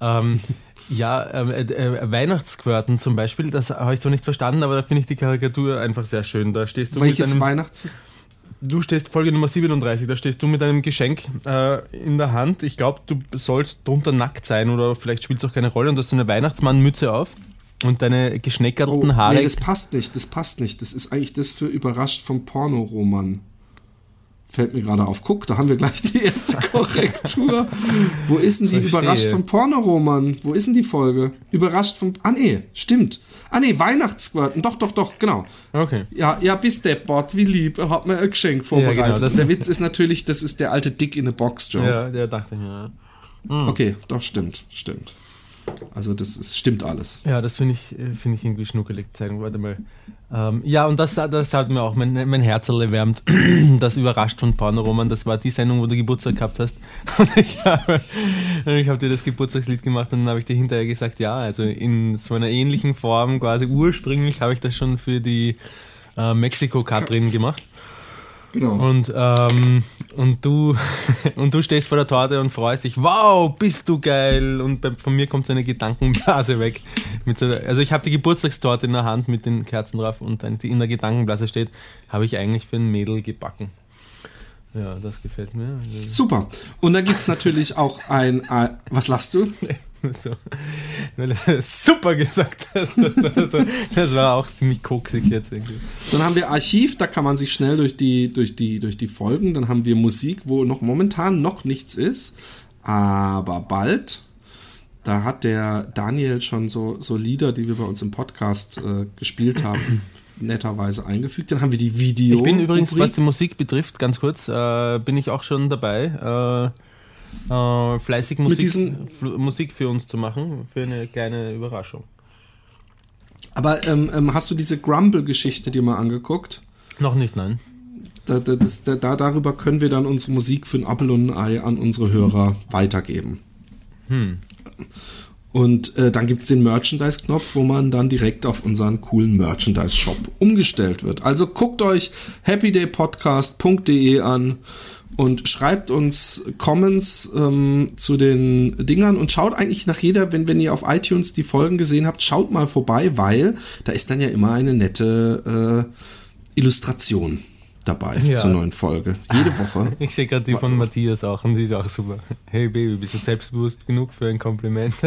Ähm, ja, ähm, äh, äh, Weihnachtsquirten zum Beispiel, das habe ich so nicht verstanden, aber da finde ich die Karikatur einfach sehr schön. Da stehst du mit Welches einem, Weihnachts... Du stehst Folge Nummer 37, da stehst du mit einem Geschenk äh, in der Hand. Ich glaube, du sollst drunter nackt sein oder vielleicht spielt es auch keine Rolle und du hast so eine Weihnachtsmannmütze auf und deine geschneckerten Haare. Oh, nee, das passt nicht, das passt nicht. Das ist eigentlich das für überrascht vom Pornoroman. Fällt mir gerade auf. Guck, da haben wir gleich die erste Korrektur. Wo ist denn die Verstehe. überrascht vom Pornoroman? Wo ist denn die Folge? Überrascht vom. Ah nee, stimmt. Ah nee, Weihnachtsquarten. Doch, doch, doch, genau. okay. Ja, ja, bis deppert, wie lieb. Er hat mir ein Geschenk vorbereitet. genau, das- der Witz ist natürlich, das ist der alte Dick in a Box Joke. Ja, der dachte ich mir. ja. Okay, doch, stimmt, stimmt. Also das ist, stimmt alles. Ja, das finde ich, äh, finde ich irgendwie schnuckelig. Zeigen, warte mal. Ähm, ja, und das, das hat mir auch mein, mein Herz erwärmt. Das überrascht von Pornoroman. Das war die Sendung, wo du Geburtstag gehabt hast. Und ich habe, ich habe dir das Geburtstagslied gemacht und dann habe ich dir hinterher gesagt, ja, also in so einer ähnlichen Form, quasi ursprünglich habe ich das schon für die äh, Mexiko-Katrin gemacht. Genau. Und, ähm, und, du, und du stehst vor der Torte und freust dich, wow, bist du geil. Und bei, von mir kommt so eine Gedankenblase weg. Mit so, also ich habe die Geburtstagstorte in der Hand mit den Kerzen drauf und dann die in der Gedankenblase steht, habe ich eigentlich für ein Mädel gebacken. Ja, das gefällt mir. Super. Und dann gibt es natürlich auch ein, ein. Was lachst du? so, weil du super gesagt hast. Das war, so, das war auch ziemlich koksig jetzt irgendwie. Dann haben wir Archiv, da kann man sich schnell durch die, durch die, durch die Folgen. Dann haben wir Musik, wo noch momentan noch nichts ist, aber bald. Da hat der Daniel schon so, so Lieder, die wir bei uns im Podcast äh, gespielt haben, netterweise eingefügt. Dann haben wir die Video. Ich bin übrigens, was die Musik betrifft, ganz kurz, äh, bin ich auch schon dabei. Äh, äh, fleißig Musik, Musik für uns zu machen, für eine kleine Überraschung. Aber ähm, ähm, hast du diese Grumble-Geschichte dir mal angeguckt? Noch nicht, nein. Da, da, das, da, darüber können wir dann unsere Musik für ein Apple und ein Ei an unsere Hörer weitergeben. Hm. Und äh, dann gibt's den Merchandise-Knopf, wo man dann direkt auf unseren coolen Merchandise-Shop umgestellt wird. Also guckt euch happydaypodcast.de an und schreibt uns Comments ähm, zu den Dingern und schaut eigentlich nach jeder, wenn, wenn ihr auf iTunes die Folgen gesehen habt, schaut mal vorbei, weil da ist dann ja immer eine nette äh, Illustration dabei ja. zur neuen Folge. Jede Woche. Ich sehe gerade die von Matthias auch und die ist auch super. Hey Baby, bist du selbstbewusst genug für ein Kompliment?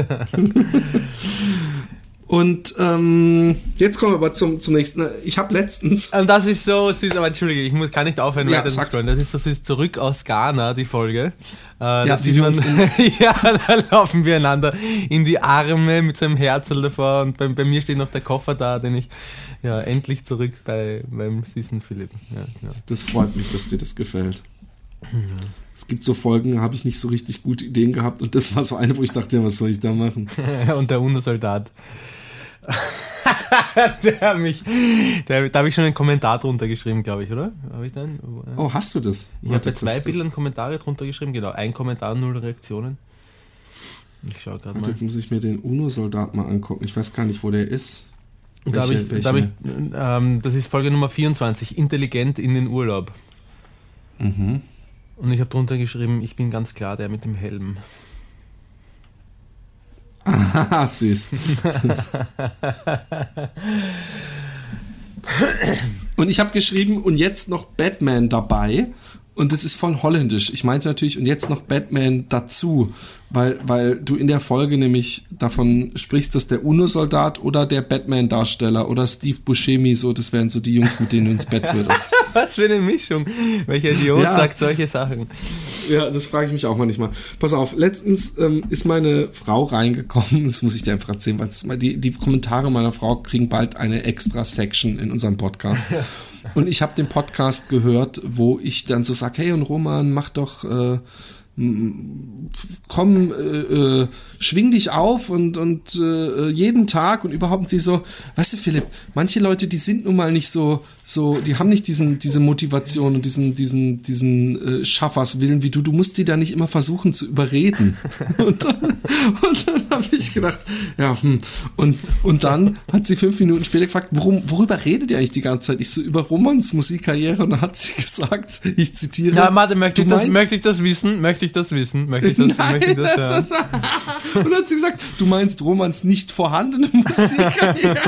Und ähm, jetzt kommen wir aber zum, zum nächsten. Ich habe letztens. Und das ist so süß, aber entschuldige, ich muss, kann nicht aufhören, ja, weiter zu scrollen. Das ist so süß. Zurück aus Ghana, die Folge. Äh, ja, sieht man, ja, da laufen wir einander in die Arme mit so einem Herzl davor und bei, bei, mir steht noch der Koffer da, den ich ja endlich zurück bei beim süßen Philipp. Ja, ja. Das freut mich, dass dir das gefällt. Es gibt so Folgen, habe ich nicht so richtig gute Ideen gehabt und das war so eine, wo ich dachte, ja, was soll ich da machen? und der Untersoldat. der mich, der, da habe ich schon einen Kommentar drunter geschrieben, glaube ich, oder? Habe ich dann? Oh, hast du das? Ich habe zwei Bildern Kommentare drunter geschrieben, genau. Ein Kommentar, null Reaktionen. Ich schaue gerade mal. Jetzt muss ich mir den UNO-Soldat mal angucken. Ich weiß gar nicht, wo der ist. Da welche, ich, da ich, ähm, das ist Folge Nummer 24, intelligent in den Urlaub. Mhm. Und ich habe drunter geschrieben, ich bin ganz klar der mit dem Helm. Ah, süß. und ich habe geschrieben, und jetzt noch Batman dabei. Und das ist voll holländisch. Ich meinte natürlich, und jetzt noch Batman dazu, weil, weil du in der Folge nämlich davon sprichst, dass der UNO-Soldat oder der Batman-Darsteller oder Steve Buscemi so, das wären so die Jungs, mit denen du ins Bett würdest. Was für eine Mischung. Welcher Idiot ja. sagt solche Sachen? Ja, das frage ich mich auch manchmal. Pass auf, letztens ähm, ist meine Frau reingekommen, das muss ich dir einfach erzählen, weil die, die Kommentare meiner Frau kriegen bald eine extra Section in unserem Podcast. Und ich habe den Podcast gehört, wo ich dann so sage, hey und Roman, mach doch äh, komm, äh, äh, schwing dich auf und, und äh, jeden Tag und überhaupt sie so, weißt du, Philipp, manche Leute, die sind nun mal nicht so, so, die haben nicht diesen, diese Motivation und diesen, diesen, diesen äh, Schafferswillen wie du. Du musst die da nicht immer versuchen zu überreden. und dann, und dann habe ich gedacht, ja, hm. Und, und dann hat sie fünf Minuten später gefragt, worum, worüber redet ihr eigentlich die ganze Zeit? Ich so, über Romans Musikkarriere und dann hat sie gesagt, ich zitiere. Ja, Martin, möchte, ich das, möchte ich das wissen? Möchte ich das wissen? Möchte ich das, Nein, möchte ich das? Das, und dann hat sie gesagt, du meinst Romans nicht vorhandene Musikkarriere.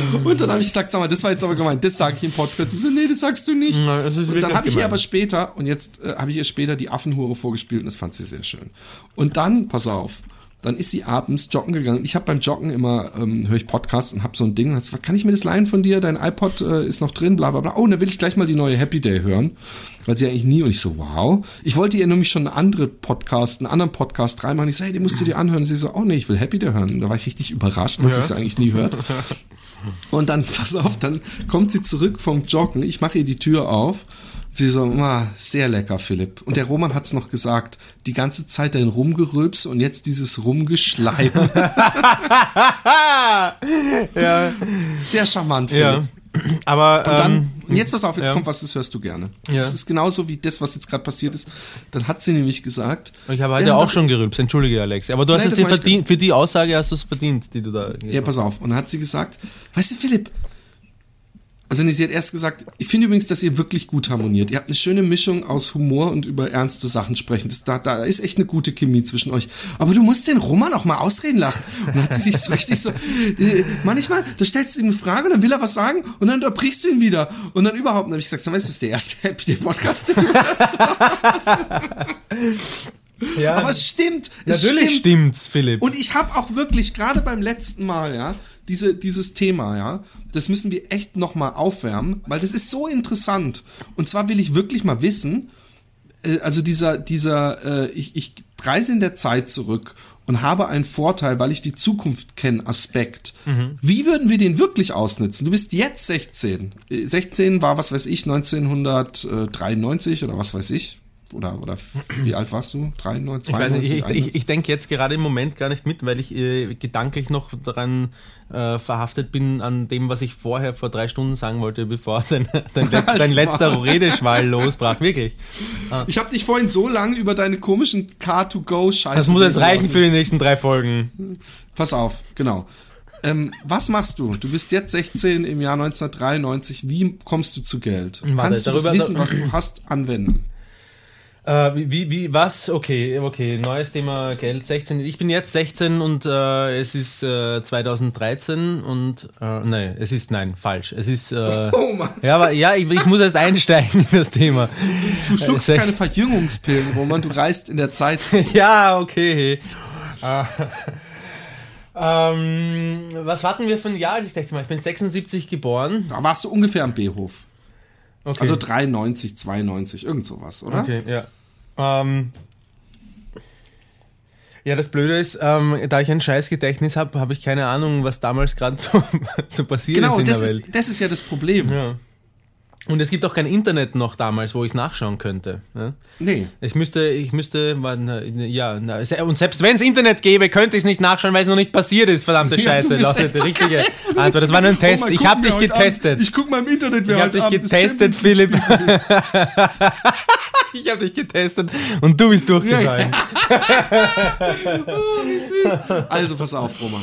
Und dann habe ich gesagt, sag mal, das war jetzt aber gemeint, das sage ich im Podcast. Sie so, nee, das sagst du nicht. Nein, und dann habe ich ihr aber später, und jetzt äh, habe ich ihr später die Affenhure vorgespielt und das fand sie sehr schön. Und dann, pass auf, dann ist sie abends joggen gegangen. Ich habe beim Joggen immer, ähm, höre ich Podcasts und habe so ein Ding und hat gesagt, kann ich mir das leihen von dir? Dein iPod äh, ist noch drin, bla bla bla. Oh, dann will ich gleich mal die neue Happy Day hören. Weil sie eigentlich nie, und ich so, wow. Ich wollte ihr nämlich schon eine andere Podcast, einen anderen Podcast reinmachen. Ich so, hey, den musst du dir anhören. Und sie so, oh nee, ich will Happy Day hören. Und da war ich richtig überrascht, weil ja. sie es eigentlich nie hört. Und dann, pass auf, dann kommt sie zurück vom Joggen. Ich mache ihr die Tür auf. Sie so, ah, sehr lecker, Philipp. Und der Roman hat's noch gesagt, die ganze Zeit dein Rumgerülps und jetzt dieses Rumgeschleim. ja. Sehr charmant, Philipp. Ja. Aber und dann, ähm, jetzt pass auf, jetzt ja. kommt was, das hörst du gerne. Ja. Das ist genauso wie das, was jetzt gerade passiert ist. Dann hat sie nämlich gesagt. Ich habe heute ja, auch schon gerülpst, entschuldige Alex. Aber du hast nein, es verdient, für die Aussage hast du es verdient, die du da. Ja, pass auf. Und dann hat sie gesagt, weißt du, Philipp, Also nee, sie hat erst gesagt, ich finde übrigens, dass ihr wirklich gut harmoniert. Ihr habt eine schöne Mischung aus Humor und über ernste Sachen sprechen. Das, da, da ist echt eine gute Chemie zwischen euch. Aber du musst den Roman auch mal ausreden lassen. Und dann hat sie sich so richtig so, äh, manchmal, da stellst du ihm eine Frage, dann will er was sagen und dann unterbrichst du ihn wieder. Und dann überhaupt, dann habe ich gesagt, sag mal, ist das der erste Happy Podcast, den du hörst? Ja, Aber es stimmt. Es natürlich stimmt. stimmt's, Philipp. Und ich habe auch wirklich, gerade beim letzten Mal, ja, diese, dieses Thema, ja, das müssen wir echt nochmal aufwärmen, weil das ist so interessant. Und zwar will ich wirklich mal wissen, äh, also dieser, dieser, äh, ich, ich reise in der Zeit zurück und habe einen Vorteil, weil ich die Zukunft kenne, Aspekt. Wie würden wir den wirklich ausnutzen? Du bist jetzt 16. Äh, 16 war, was weiß ich, 1993 oder was weiß ich. Oder, oder wie alt warst du? 93, Ich, weiß nicht, 92, ich, ich, ich denke jetzt gerade im Moment gar nicht mit, weil ich äh, gedanklich noch daran äh, verhaftet bin, an dem, was ich vorher vor drei Stunden sagen wollte, bevor dein, dein, dein, Als letzter Redeschwall losbrach. Wirklich. Ich habe dich vorhin so lange über deine komischen Car2Go-Scheiße. Das muss jetzt reichen lassen. für die nächsten drei Folgen. Pass auf, genau. Ähm, was machst du? Du bist jetzt 16 im Jahr 1993. Wie kommst du zu Geld? Warte, Kannst du das darüber- Wissen, was du hast, anwenden? Äh, wie, wie, was? Okay, okay, neues Thema Geld. 16. Ich bin jetzt 16 und äh, es ist äh, 2013 und äh, nein, es ist nein, falsch. Es ist äh, Oh Mann, ja, aber ja, ich, ich muss erst einsteigen in das Thema. du schluckst Äh, keine Verjüngungspillen, Roman. Du reist in der Zeit. Ja, okay. Äh, ähm, was hatten wir für ein Jahr, als ich 16 war? Ich bin 76 geboren. Da warst du ungefähr am B-Hof. Okay. Also 93, 92, irgend sowas, oder? Okay, ja. Ähm, ja, das Blöde ist, ähm, da ich ein scheiß Gedächtnis habe, habe ich keine Ahnung, was damals gerade so, so passiert Genau, ist in das der Welt. ist, das ist ja das Problem. Ja. Und es gibt auch kein Internet noch damals, wo ich es nachschauen könnte. Ja? Nee. Ich müsste, ich müsste, ja, und selbst wenn es Internet gäbe, könnte ich es nicht nachschauen, weil es noch nicht passiert ist, verdammte Ja, Scheiße. bist lautet die richtige Antwort. Das war nur ein Oh Test. Mann, ich habe dich getestet. Abend- Ich guck mal im Internet, wer Ich habe dich Abend getestet, Philipp. ich habe dich getestet und du bist durchgefallen. Oh, wie süß. Also, pass auf, Roman.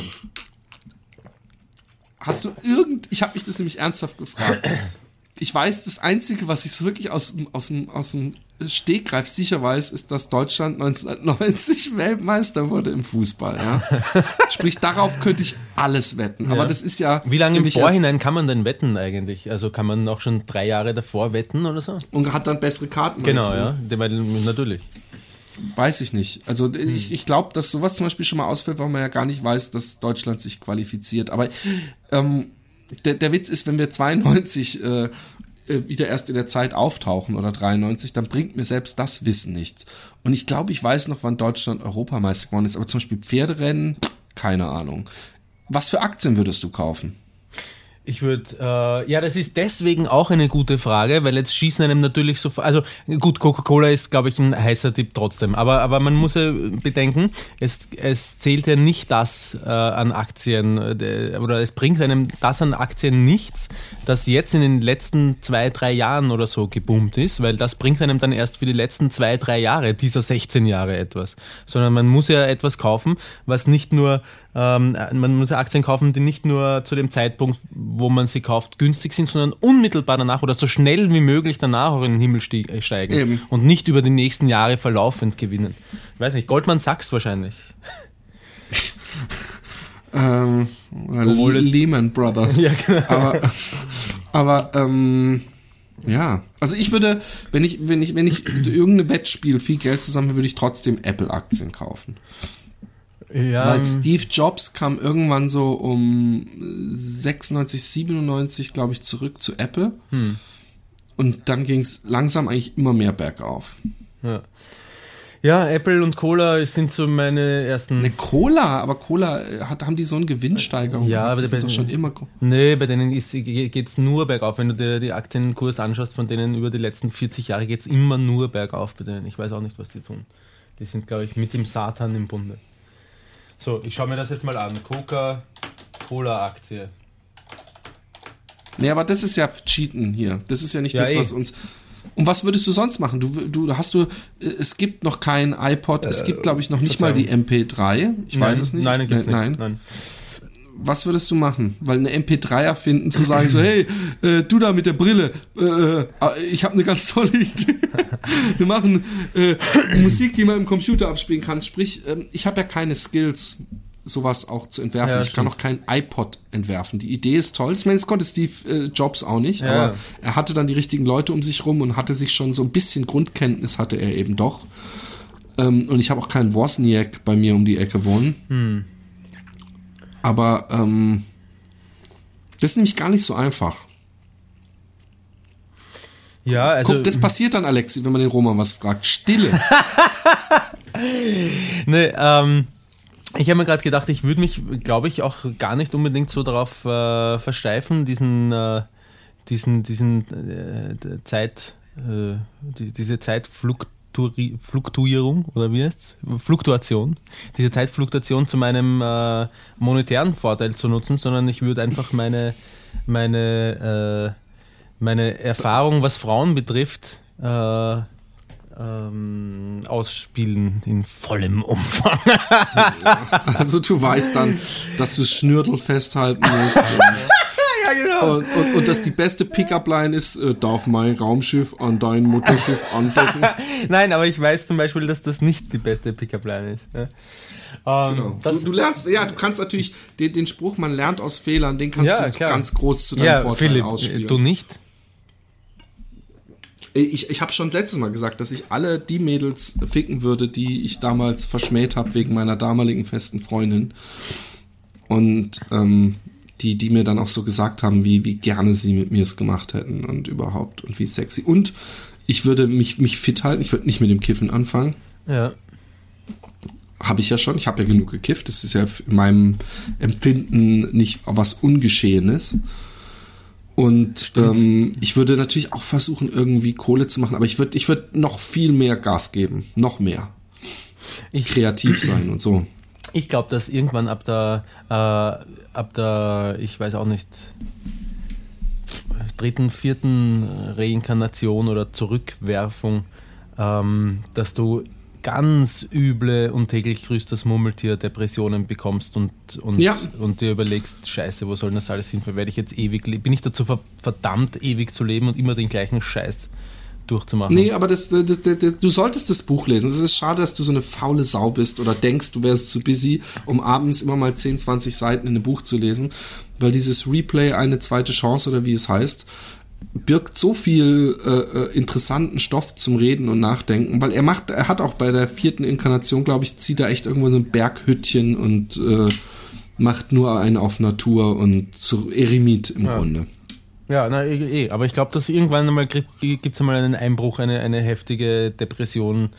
Hast du irgend. Ich habe mich das nämlich ernsthaft gefragt. Ich weiß, das Einzige, was ich so wirklich aus, dem- aus, aus dem Stegreif sicher weiß, ist, dass Deutschland 1990 Weltmeister wurde im Fußball. Ja? Sprich, darauf könnte ich alles wetten. Aber Ja. das ist ja. Wie lange im Vorhinein kann man denn wetten eigentlich? Also kann man auch schon drei Jahre davor wetten oder so? Und hat dann bessere Karten. Genau, ja. Weil, natürlich. Weiß ich nicht. Also ich, ich glaube, dass sowas zum Beispiel schon mal ausfällt, weil man ja gar nicht weiß, dass Deutschland sich qualifiziert. Aber ähm, der, der Witz ist, wenn wir 92 äh, äh, wieder erst in der Zeit auftauchen oder 93, dann bringt mir selbst das Wissen nichts. Und ich glaube, ich weiß noch, wann Deutschland Europameister geworden ist, aber zum Beispiel Pferderennen, keine Ahnung. Was für Aktien würdest du kaufen? Ich würde, äh, ja, das ist deswegen auch eine gute Frage, weil jetzt schießen einem natürlich so, also gut, Coca-Cola ist, glaube ich, ein heißer Tipp trotzdem, aber, aber man muss ja bedenken, es, es zählt ja nicht das äh, an Aktien äh, der- oder es bringt einem das an Aktien nichts, das jetzt in den letzten zwei, drei Jahren oder so geboomt ist, weil das bringt einem dann erst für die letzten zwei, drei Jahre, dieser 16 Jahre etwas, sondern man muss ja etwas kaufen, was nicht nur ähm, man muss ja Aktien kaufen, die nicht nur zu dem Zeitpunkt, wo man sie kauft, günstig sind, sondern unmittelbar danach oder so schnell wie möglich danach auch in den Himmel äh, steigen Eben. und nicht über die nächsten Jahre verlaufend gewinnen. Ich weiß nicht, Goldman Sachs wahrscheinlich. Ähm, oder Obwohl Lehman Brothers. Ja, genau. Aber, aber ähm, ja, also ich würde, wenn ich, wenn ich, wenn ich irgendeine Wettspiel viel Geld zusammen, würde ich trotzdem Apple-Aktien kaufen. Ja, Weil Steve Jobs kam irgendwann so um 96, 97, glaube ich, zurück zu Apple. Hm. Und dann ging es langsam eigentlich immer mehr bergauf. ja. ja, Apple und Cola sind so meine ersten. Eine Cola, aber Cola äh, hat, haben die so eine Gewinnsteigerung. Ja, gehabt? aber sind bei- doch schon immer. Nee, bei denen geht es nur bergauf. Wenn du dir die Aktienkurs anschaust, von denen über die letzten 40 Jahre geht es immer nur bergauf bei denen. Ich weiß auch nicht, was die tun. Die sind, glaube ich, mit dem Satan im Bunde. So, ich schaue mir das jetzt mal an. Coca-Cola-Aktie. Nee, aber das ist ja Cheaten hier. Das ist ja nicht Ja, das, eh. was uns. Und was würdest du sonst machen? Du, du hast du, äh, es gibt noch kein iPod, es gibt, glaube ich, noch nicht mal die MP3. Ich weiß es nicht. Nein, gibt's nicht. nein. Nein. Was würdest du machen? Weil eine MP3 erfinden, zu sagen so, hey, äh, du da mit der Brille, äh, äh ich habe eine ganz tolle Idee. Wir machen äh, Musik, die man im Computer abspielen kann. Sprich, äh, ich habe ja keine Skills, sowas auch zu entwerfen. Ja, ich kann auch kein iPod entwerfen. Die Idee ist toll. Ich meine, das konnte Steve äh, Jobs auch nicht, ja. aber er hatte dann die richtigen Leute um sich rum und hatte sich schon so ein bisschen Grundkenntnis hatte er eben doch. Ähm, und ich habe auch keinen Wozniak bei mir um die Ecke wohnen. Hm. Aber ähm, das ist nämlich gar nicht so einfach. Ja, also. Guck, das passiert dann, Alexi, wenn man den Roman was fragt. Stille. nee, ähm. Ich habe mir gerade gedacht, ich würde mich, glaube ich, auch gar nicht unbedingt so darauf äh, versteifen, diesen, äh, diesen, diesen äh, Zeit, äh, die, diese Fluktuierung oder wie heißt es? Fluktuation, diese Zeitfluktuation zu meinem äh, monetären Vorteil zu nutzen, sondern ich würde einfach meine, meine, äh, meine Erfahrung, was Frauen betrifft, äh, ähm, ausspielen in vollem Umfang. also du weißt dann, dass du das Schnürdel festhalten musst. ja, genau. Und, und, und dass die beste Pickup-Line ist, äh, darf mein Raumschiff an dein Mutterschiff andocken? Nein, aber ich weiß zum Beispiel, dass das nicht die beste Pickup-Line ist. Ja. Ähm, genau. du, du, lernst, ja, du kannst natürlich den, den, Spruch, man lernt aus Fehlern, den kannst ja, du klar. ganz groß zu deinem ja, Vorteil Philipp, ausspielen. Du nicht? Ich, ich habe schon letztes Mal gesagt, dass ich alle die Mädels ficken würde, die ich damals verschmäht habe wegen meiner damaligen festen Freundin. Und ähm, die, die mir dann auch so gesagt haben, wie, wie gerne sie mit mir es gemacht hätten und überhaupt und wie sexy. Und ich würde mich, mich fit halten, ich würde nicht mit dem Kiffen anfangen. Ja. Habe ich ja schon, ich habe ja genug gekifft. Das ist ja in meinem Empfinden nicht was Ungeschehenes. Und ähm, ich würde natürlich auch versuchen, irgendwie Kohle zu machen, aber ich würde ich würd noch viel mehr Gas geben. Noch mehr. Ich, Kreativ sein und so. Ich glaube, dass irgendwann ab der, äh, ab der, ich weiß auch nicht, dritten, vierten Reinkarnation oder Zurückwerfung, ähm, dass du ganz üble und täglich grüßt das Murmeltier Depressionen bekommst und, und, ja. und dir überlegst, scheiße, wo soll das alles hinführen? Werde ich jetzt ewig, bin ich dazu verdammt, ewig zu leben und immer den gleichen Scheiß durchzumachen. Nee, aber das, das, das, du solltest das Buch lesen. Es ist schade, dass du so eine faule Sau bist oder denkst, du wärst zu busy, um abends immer mal 10, 20 Seiten in einem Buch zu lesen, weil dieses Replay eine zweite Chance oder wie es heißt, birgt so viel äh, äh, interessanten Stoff zum Reden und Nachdenken, weil er macht, er hat auch bei der vierten Inkarnation, glaube ich, zieht er echt irgendwo so ein Berghüttchen und äh, macht nur einen auf Natur und zu Eremit im ja. Grunde. Ja, na, eh, eh. aber ich glaube, dass irgendwann einmal gibt es einmal einen Einbruch, eine, eine heftige Depression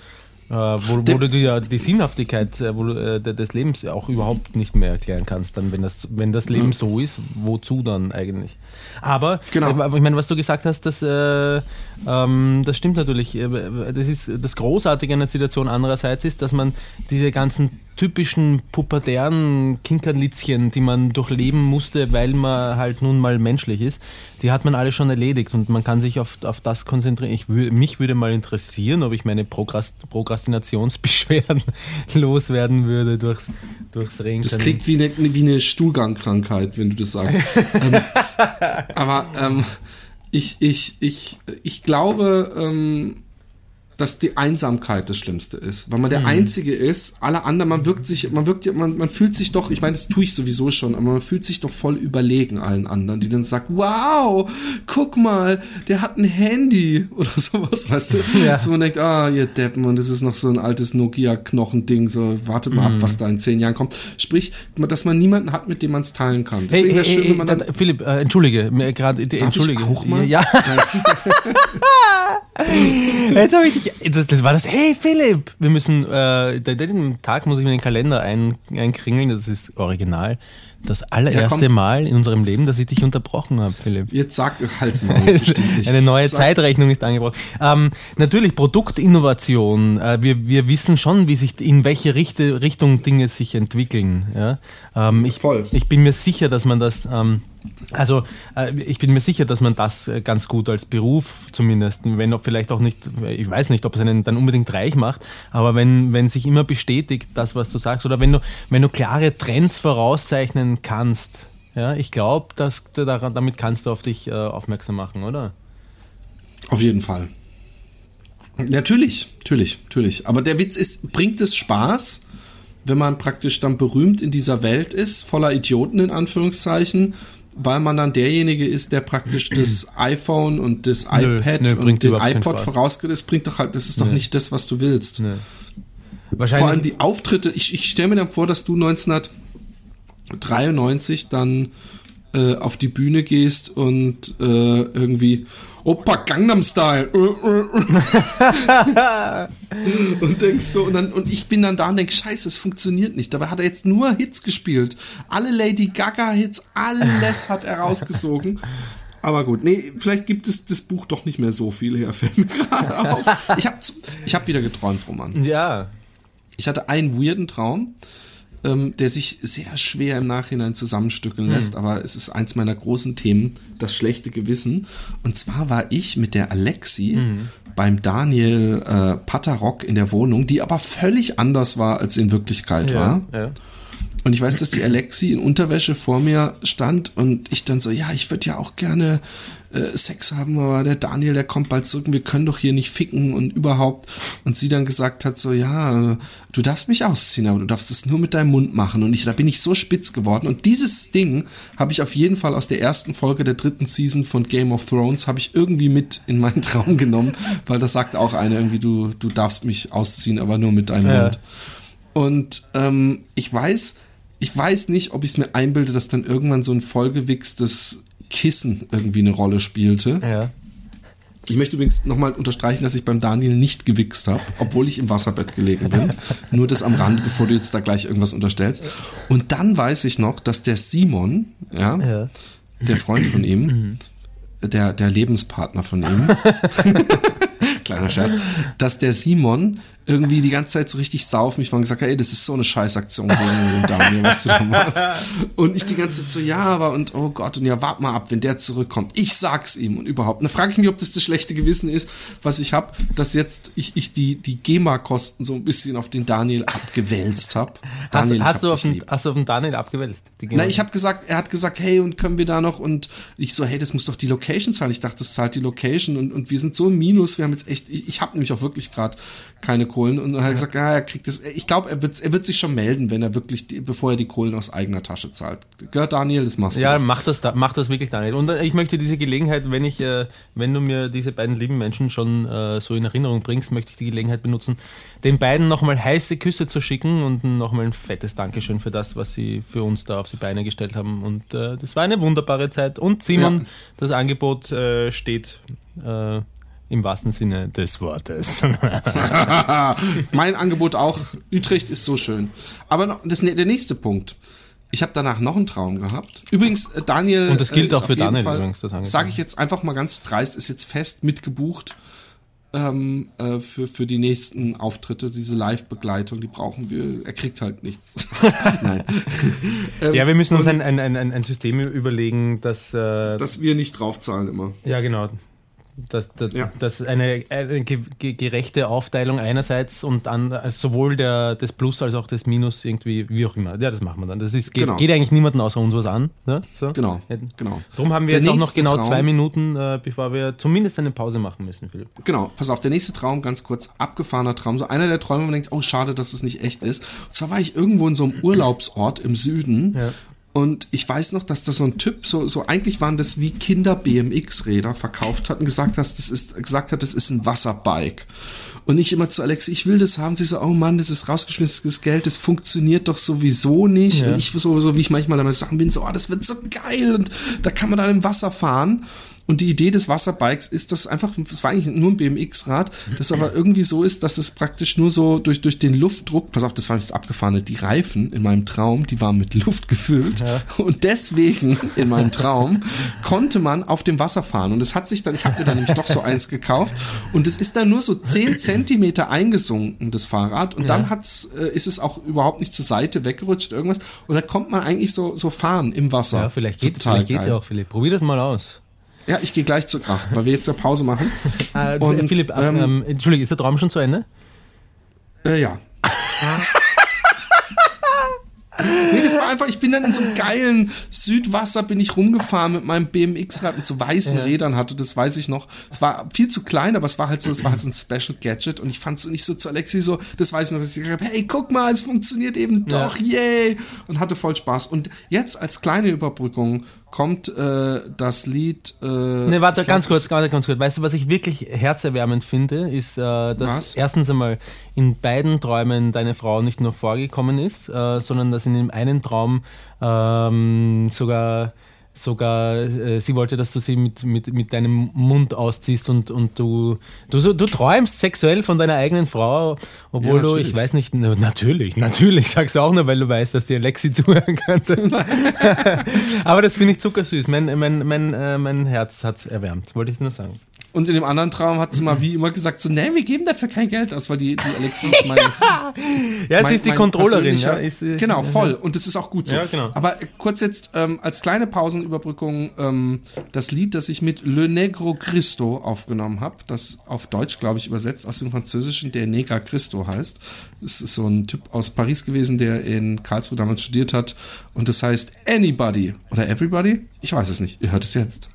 äh, wo, wo du ja die Sinnhaftigkeit äh, wo äh, des Lebens auch überhaupt nicht mehr erklären kannst, dann wenn das, wenn das Leben mhm. so ist, wozu dann eigentlich? Aber, genau. äh, ich meine, was du gesagt hast, das, äh, ähm, das stimmt natürlich. Äh, das ist das Großartige an der Situation andererseits ist, dass man diese ganzen typischen pubertären Kinkerlitzchen, die man durchleben musste, weil man halt nun mal menschlich ist, die hat man alle schon erledigt und man kann sich auf, auf das konzentrieren. Ich wür, mich würde mal interessieren, ob ich meine Prokrast, Prokrastinationsbeschwerden loswerden würde durchs, durchs Regen. Das klingt wie eine, wie eine Stuhlgangkrankheit, wenn du das sagst. ähm, aber ähm, ich, ich, ich, ich glaube, ähm, dass die Einsamkeit das Schlimmste ist, weil man der mhm. Einzige ist. Alle anderen, man wirkt sich, man wirkt, man, man fühlt sich doch, ich meine, das tue ich sowieso schon, aber man fühlt sich doch voll überlegen allen anderen, die dann sagen, wow, guck mal, der hat ein Handy oder sowas, weißt du? Ja. So man denkt, ah, ihr Deppen, und das ist noch so ein altes Nokia-Knochending, so wartet mal mhm. ab, was da in zehn Jahren kommt. Sprich, dass man niemanden hat, mit dem man es teilen kann. Deswegen hey, hey, schön, hey, wenn man dann, Philipp, äh, entschuldige, gerade, entschuldige. auch mal? Ja. Jetzt habe ich dich das, das war das, hey Philipp, wir müssen, äh, den Tag muss ich mir den Kalender ein, einkringeln, das ist original. Das allererste ja, Mal in unserem Leben, dass ich dich unterbrochen habe, Philipp. Jetzt sag halt's mal. Eine neue sag. Zeitrechnung ist angebrochen. Ähm, natürlich Produktinnovation. Äh, wir, wir wissen schon, wie sich in welche Richte, Richtung Dinge sich entwickeln. Ja? Ähm, ich, Voll. ich bin mir sicher, dass man das ähm, Also äh, ich bin mir sicher, dass man das äh, ganz gut als Beruf zumindest, wenn auch vielleicht auch nicht, ich weiß nicht, ob es einen dann unbedingt reich macht, aber wenn, wenn sich immer bestätigt, das, was du sagst, oder wenn du, wenn du klare Trends vorauszeichnen kannst, ja, ich glaube, dass damit kannst du auf dich äh, aufmerksam machen, oder? Auf jeden Fall. Natürlich, natürlich, natürlich. Aber der Witz ist, bringt es Spaß, wenn man praktisch dann berühmt in dieser Welt ist, voller Idioten in Anführungszeichen, weil man dann derjenige ist, der praktisch das iPhone und das nö, iPad nö, und den iPod vorausgeht. Das bringt doch halt, das ist doch nicht das, was du willst. Wahrscheinlich. Vor allem die Auftritte, ich, ich stelle mir dann vor, dass du 1993 dann äh, auf die Bühne gehst und äh, irgendwie Opa Gangnam Style und denkst so und dann und ich bin dann da und denk Scheiße, es funktioniert nicht. Dabei hat er jetzt nur Hits gespielt, alle Lady Gaga Hits, alles hat er rausgesogen. Aber gut, nee, vielleicht gibt es das Buch doch nicht mehr so viel her, fällt mir gerade auf. Ich habe ich hab wieder geträumt, Roman. Ja. Ich hatte einen weirden Traum ähm, der sich sehr schwer im Nachhinein zusammenstückeln mhm. lässt, aber es ist eins meiner großen Themen, das schlechte Gewissen. Und zwar war ich mit der Alexi mhm. beim Daniel äh, Patterrock in der Wohnung, die aber völlig anders war, als in Wirklichkeit ja, war. Ja. Und ich weiß, dass die Alexi in Unterwäsche vor mir stand und ich dann so, ja, ich würde ja auch gerne äh, Sex haben, aber der Daniel, der kommt bald zurück und wir können doch hier nicht ficken und überhaupt. Und sie dann gesagt hat so, ja, du darfst mich ausziehen, aber du darfst es nur mit deinem Mund machen. Und ich, da bin ich so spitz geworden. Und dieses Ding habe ich auf jeden Fall aus der ersten Folge der dritten Season von Game of Thrones, habe ich irgendwie mit in meinen Traum genommen, weil das sagt auch eine irgendwie, du, du darfst mich ausziehen, aber nur mit deinem ja. Mund. Und ähm, ich weiß, ich weiß nicht, ob ich es mir einbilde, dass dann irgendwann so ein vollgewichstes Kissen irgendwie eine Rolle spielte. Ja. Ich möchte übrigens nochmal unterstreichen, dass ich beim Daniel nicht gewichst habe, obwohl ich im Wasserbett gelegen bin. Nur das am Rand, bevor du jetzt da gleich irgendwas unterstellst. Und dann weiß ich noch, dass der Simon, ja, ja. der Freund von ihm, mhm. der, der Lebenspartner von ihm, kleiner Scherz, dass der Simon irgendwie die ganze Zeit so richtig saufen. Ich war gesagt, ey, das ist so eine Scheißaktion gegen Daniel, was du da machst. Und ich die ganze Zeit so, ja, aber und oh Gott, und ja, wart mal ab, wenn der zurückkommt. Ich sag's ihm und überhaupt. Da frage ich mich, ob das das schlechte Gewissen ist, was ich habe, dass jetzt ich, ich die, die GEMA-Kosten so ein bisschen auf den Daniel abgewälzt habe. Hast, hast, du auf den, hast du auf den Daniel abgewälzt? Nein, ich habe gesagt, er hat gesagt, hey, und können wir da noch? Und ich so, hey, das muss doch die Location zahlen. Ich dachte, das zahlt die Location und, und wir sind so im Minus. Wir haben jetzt echt, ich, ich habe nämlich auch wirklich gerade keine Kohle Kohlen und dann hat er gesagt, ja, er kriegt das. Ich glaube, er wird, er wird sich schon melden, wenn er wirklich, die, bevor er die Kohlen aus eigener Tasche zahlt. Ja, Daniel, das machst du. Ja, mach das, mach das wirklich, Daniel. Und äh, ich möchte diese Gelegenheit, wenn ich, äh, wenn du mir diese beiden lieben Menschen schon äh, so in Erinnerung bringst, möchte ich die Gelegenheit benutzen, den beiden nochmal heiße Küsse zu schicken und nochmal ein fettes Dankeschön für das, was sie für uns da auf die Beine gestellt haben. Und äh, das war eine wunderbare Zeit. Und Simon, ja. das Angebot steht im wahrsten Sinne des Wortes. mein Angebot auch. Utrecht ist so schön. Aber noch, das, der nächste Punkt. Ich habe danach noch einen Traum gehabt. Übrigens, äh, Daniel. Und das gilt äh, auch für Daniel Fall, übrigens. Sage ich jetzt einfach mal ganz dreist, ist jetzt fest mitgebucht ähm, äh, für, für die nächsten Auftritte, diese Live-Begleitung, die brauchen wir. Er kriegt halt nichts. Nein. ähm, ja, wir müssen uns ein, ein, ein, ein System überlegen, dass. Äh, dass wir nicht draufzahlen immer. Ja, genau dass, dass, ja. dass eine, eine, gerechte Aufteilung einerseits und dann sowohl der, das Plus als auch das Minus irgendwie, wie auch immer. Ja, das machen wir dann. Das ist, geht, genau. geht eigentlich niemandem außer uns was an. Ne? So. Genau, genau. Darum haben wir der jetzt auch noch genau Traum, zwei Minuten, äh, bevor wir zumindest eine Pause machen müssen, Philipp. Genau, pass auf, der nächste Traum, ganz kurz, abgefahrener Traum. So einer der Träume, wo man denkt, oh, schade, dass es nicht echt ist. Und zwar war ich irgendwo in so einem Urlaubsort im Süden ja. Und ich weiß noch, dass da so ein Typ, so, so eigentlich waren das wie Kinder BMX-Räder verkauft hat und gesagt hat, das ist, gesagt hat, das ist ein Wasserbike. Und ich immer zu Alex, ich will das haben. Sie so, oh Mann, das ist rausgeschmissenes Geld, das funktioniert doch sowieso nicht. Ja. Und ich so, so wie ich manchmal damit sagen bin, so, oh, das wird so geil und da kann man dann im Wasser fahren. Und die Idee des Wasserbikes ist, dass einfach, es war eigentlich nur ein BMX-Rad, das aber irgendwie so ist, dass es praktisch nur so durch, durch den Luftdruck, pass auf, das war nicht das Abgefahrene, die Reifen in meinem Traum, die waren mit Luft gefüllt. Ja. Und deswegen in meinem Traum konnte man auf dem Wasser fahren. Und es hat sich dann, ich habe mir dann nämlich doch so eins gekauft. Und es ist dann nur so zehn Zentimeter eingesunken, das Fahrrad. Und ja. dann hat's, äh, ist es auch überhaupt nicht zur Seite weggerutscht, irgendwas. Und da kommt man eigentlich so, so fahren im Wasser. Ja, vielleicht, geht, vielleicht geht's ja auch, Philipp. Probier das mal aus. Ja, ich gehe gleich zur Kracht, weil wir jetzt eine Pause machen. äh, Und, Philipp, ähm, ähm, Entschuldigung, ist der Traum schon zu Ende? Äh, ja. Nee, das war einfach, ich bin dann in so einem geilen Südwasser, bin ich rumgefahren mit meinem BMX-Rad mit so weißen ja. Rädern hatte, das weiß ich noch. Es war viel zu klein, aber es war halt so, es war halt so ein Special Gadget und ich fand es nicht so zu Alexi so, das weiß ich noch, dass ich gesagt habe, hey, guck mal, es funktioniert eben doch, ja. yay! Und hatte voll Spaß. Und jetzt als kleine Überbrückung kommt äh, das Lied. Äh, ne, warte, ganz glaub, kurz, warte, ganz kurz. Weißt du, was ich wirklich herzerwärmend finde, ist, äh, dass was? erstens einmal in beiden Träumen deine Frau nicht nur vorgekommen ist, äh, sondern dass in dem einen Traum ähm, sogar sogar, äh, sie wollte, dass du sie mit, mit, mit deinem Mund ausziehst und, und du, du, so, du träumst sexuell von deiner eigenen Frau, obwohl ja, du, ich weiß nicht, natürlich, natürlich, sagst du auch nur, weil du weißt, dass dir Lexi zuhören könnte. Aber das finde ich zuckersüß. Mein, mein, mein, äh, mein Herz hat es erwärmt, wollte ich nur sagen. Und in dem anderen Traum hat sie mal wie immer gesagt, so, nee, wir geben dafür kein Geld aus, weil die, die Alexis meine, Ja, sie ist die Controllerin, ja. Ist, genau, voll. Und das ist auch gut so. Ja, genau. Aber kurz jetzt ähm, als kleine Pausenüberbrückung ähm, das Lied, das ich mit Le Negro Cristo aufgenommen habe, das auf Deutsch, glaube ich, übersetzt aus dem Französischen der Negra Cristo heißt. Das ist so ein Typ aus Paris gewesen, der in Karlsruhe damals studiert hat. Und das heißt Anybody oder Everybody? Ich weiß es nicht. Ihr hört es jetzt.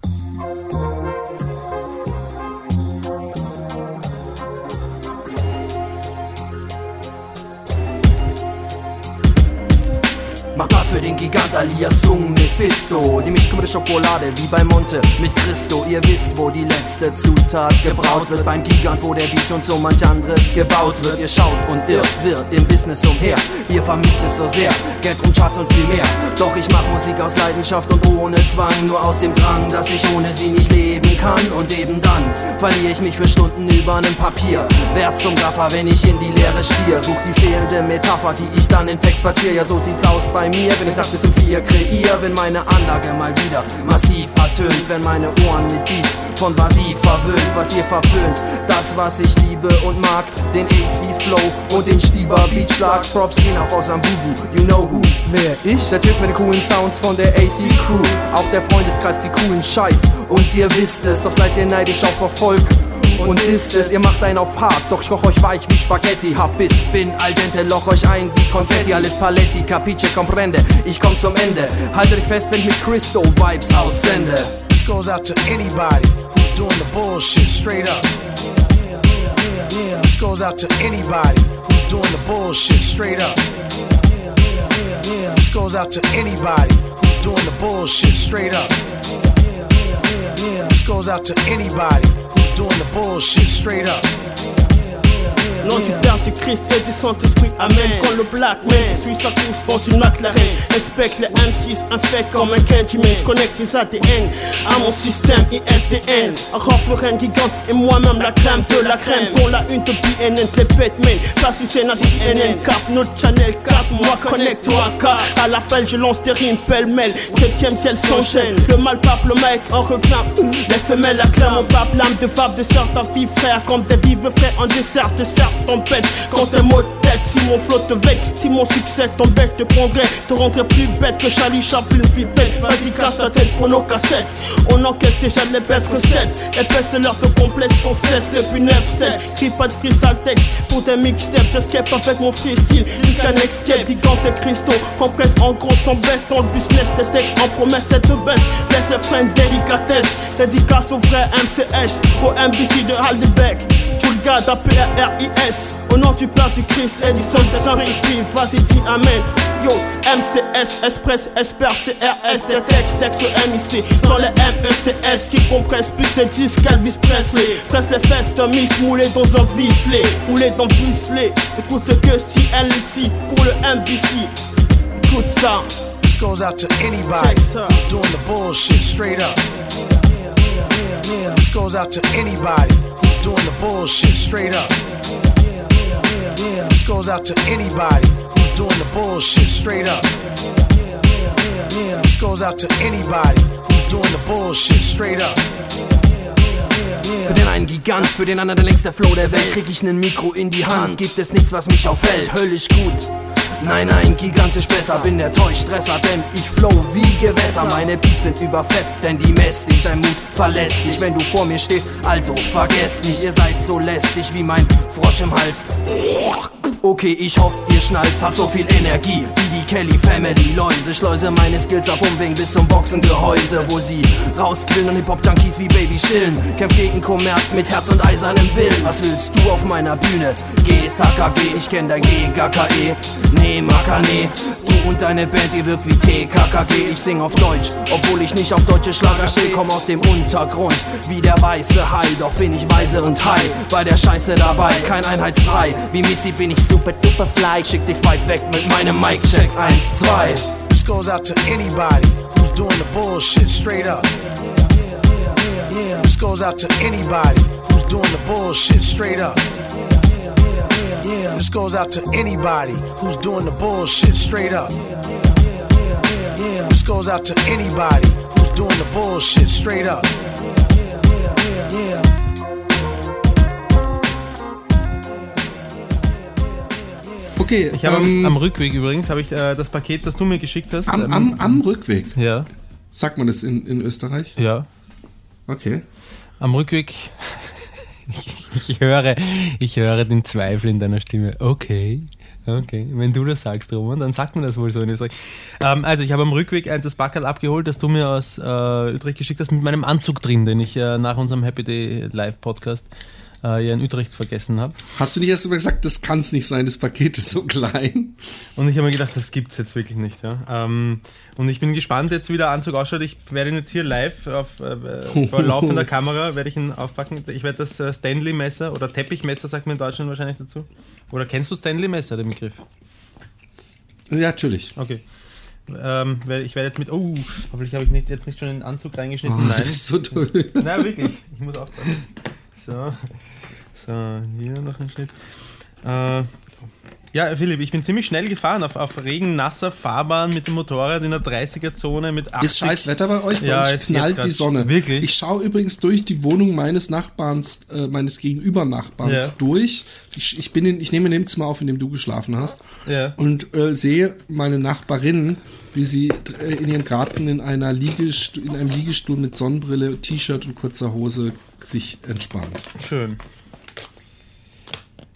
Mach Platz für den Gigant alias Sung Mephisto. Die Milchkumme Schokolade wie bei Monte mit Christo. Ihr wisst, wo die letzte Zutat gebraut wird. Beim Gigant, wo der Beat und so manch anderes gebaut wird. Ihr schaut und irrt, wird im Business umher. Ihr vermisst es so sehr, Geld und Charts und viel mehr. Doch ich mach Musik aus Leidenschaft und ohne Zwang. Nur aus dem Drang, dass ich ohne sie nicht leben kann. Und eben dann verliere ich mich für Stunden über einem Papier. Wert zum Gaffer, wenn ich in die Leere stier. Such die fehlende Metapher, die ich dann in Text platziere Ja so sieht's aus bei bei mir, wenn ich nachts bis um vier kreier, wenn meine Anlage mal wieder massiv vertönt, wenn meine Ohren mit Beats von Basi verwöhnt, was ihr verpönt, das was ich liebe und mag, den AC Flow und den Stieber Beatschlag, Props gehen auch aus am Bubu, you know who. Wer ich? Der Typ mit den coolen Sounds von der AC Crew, auch der Freundeskreis kriegt coolen Scheiß. Und ihr wisst es, doch seid ihr neidisch auf Erfolg und ist es, ihr macht einen auf hart, doch ich koch euch weich wie Spaghetti. Hab Biss, bin al dente, loch euch ein wie Konfetti, alles Paletti, Capiche, comprende. Ich komm zum Ende, haltet euch fest, wenn ich mit Christo Vibes aussende. This goes out to anybody who's doing the bullshit straight up. This goes out to anybody who's doing the bullshit straight up. This goes out to anybody who's doing the bullshit straight up. This goes out to anybody doing the bullshit straight up. L'antipère du Christ et du Saint-Esprit, Amen. Quand le black man suit sa course dans une McLaren, respecte les M6, un fait comme un Candyman. Je connecte les ADN à mon système ISDN. Un raflerin gigante et moi-même la crème de la crème. Font la une de BNN, les Batman. Place c'est la CNN, cap notre channel 4. Moi connecte-toi car à l'appel je lance des rimes pêle-mêle. Septième ciel s'enchaîne. Le mal pape, le mec en reclame. Les femelles acclament, on pape l'âme de fable de ta vie frère. Comme des vives frères en dessert, dessert tempête. Quand t'es mot tête, si mon flot te veille Si mon succès t'embête, te prendrai Te rendrai plus bête que Charlie Chaplin bête Vas-y casse ta tête pour nos cassettes. On enquête déjà les best recettes Épaisse l'heure de complexe sans cesse Depuis 9-7 Crie pas de freestyle texte Pour tes mixtapes. J'escape avec mon freestyle Jusqu'à escape Gigante et cristaux Compresse en gros sans baisse. Dans le business tes textes en promesse Tête de baisse Laisse les freins délicatesse. Dédicace au vrai MCH Au MBC de Haldebeck Gardes à PRIS Au nom du Père du Christ et du Saint-Esprit Vas-y dis Amen. Yo, MCS, Express, Esper, CRS Des textes, texte MIC Sans les MECS qui compressent plus les disques qu'Elvis Presley. Presse les fesses de Miss moulé dans un Visley Moulé dans Visley Écoute ce que CLC pour le MBC Écoute ça. This goes out to anybody who's doing the bullshit straight up. Goes out to anybody doing the bullshit straight up. This goes out to anybody who's doing the bullshit straight up. This goes out to anybody who's doing the bullshit straight up. Für den einen Gigant, für den anderen der längste Flow der Welt. Krieg ich nen Mikro in die Hand, gibt es nichts, was mich auffällt. Höllisch gut. Nein, nein, gigantisch besser, bin der Täuschstresser, denn ich flow wie Gewässer. Meine Beats sind überfett, denn die messt dich, dein Mut verlässt dich, wenn du vor mir stehst. Also vergesst nicht, ihr seid so lästig wie mein Frosch im Hals. Okay, ich hoffe, ihr schnallt's, hab so viel Energie wie die Kelly Family. Läuse, schleuse meine Skills auf Umwegen bis zum Boxengehäuse, wo sie rausquillen und Hip-Hop-Junkies wie Baby chillen. Kämpft gegen Kommerz mit Herz und eisernem Willen. Was willst du auf meiner Bühne? Geh, Saka, geh, ich kenn dein GKKE. Nee, Maka, nee. Du und deine Band, ihr wirkt wie TKKG. Ich sing auf Deutsch, obwohl ich nicht auf deutsche Schlager stehe. Komm aus dem Untergrund, wie der weiße Hai. Doch bin ich weise und high, bei der Scheiße dabei. Kein Einheitsbrei, wie Missy bin ich super duper fly. Schick dich weit weg mit meinem Mic-Check. Eins, zwei. This goes out to anybody who's doing the bullshit straight up. This goes out to anybody who's doing the bullshit straight up. This goes out to anybody who's doing the bullshit straight up. This goes out to anybody who's doing the bullshit straight up. Okay, Ich habe ähm, am Rückweg übrigens, habe ich äh, das Paket, das du mir geschickt hast. am, ähm, am, am Rückweg. ja, Sagt man das in, in Österreich? ja. Okay. Am Rückweg. Ich, höre, ich höre den Zweifel in deiner Stimme. Okay, okay. Wenn du das sagst, Roman, dann sagt man das wohl so in Österreich. Ähm, also ich habe am Rückweg ein das Backerl abgeholt, das du mir aus äh, Utrecht geschickt hast, mit meinem Anzug drin, den ich äh, nach unserem Happy Day Live Podcast äh, ja in Utrecht vergessen habe. Hast du nicht erst mal gesagt, das kann es nicht sein, das Paket ist so klein? Und ich habe mir gedacht, das gibt's jetzt wirklich nicht. Ja? Ähm, und ich bin gespannt jetzt, wie der Anzug ausschaut. Ich werde ihn jetzt hier live auf, äh, vor laufender Kamera werde ich ihn aufpacken. Ich werde das äh, Stanley-Messer oder Teppichmesser, sagt man in Deutschland wahrscheinlich dazu. Oder kennst du Stanley-Messer, den Begriff? Ja, natürlich. Okay. Ähm, ich werde jetzt mit. Oh, hoffentlich habe ich nicht, jetzt nicht schon den Anzug reingeschnitten. Oh, du Nein. bist so toll. Nein, wirklich. Ich muss aufpassen. So. So, hier noch ein Schnitt. Äh, ja, Philipp, ich bin ziemlich schnell gefahren auf, auf regennasser Fahrbahn mit dem Motorrad in der 30er-Zone mit 80. Ist scheiß Wetter bei euch? Bei Ja, uns knallt die Sonne. wirklich. Ich schaue übrigens durch die Wohnung meines Nachbarns, äh, meines Gegenüber-Nachbarns Ja. durch. Ich, ich, bin in, ich nehme in dem Zimmer auf, in dem du geschlafen hast. Ja. Und äh, sehe meine Nachbarin, wie sie äh, in ihrem Garten in, einer Liegestu in einem Liegestuhl mit Sonnenbrille, T-Shirt und kurzer Hose sich entspannt. Schön.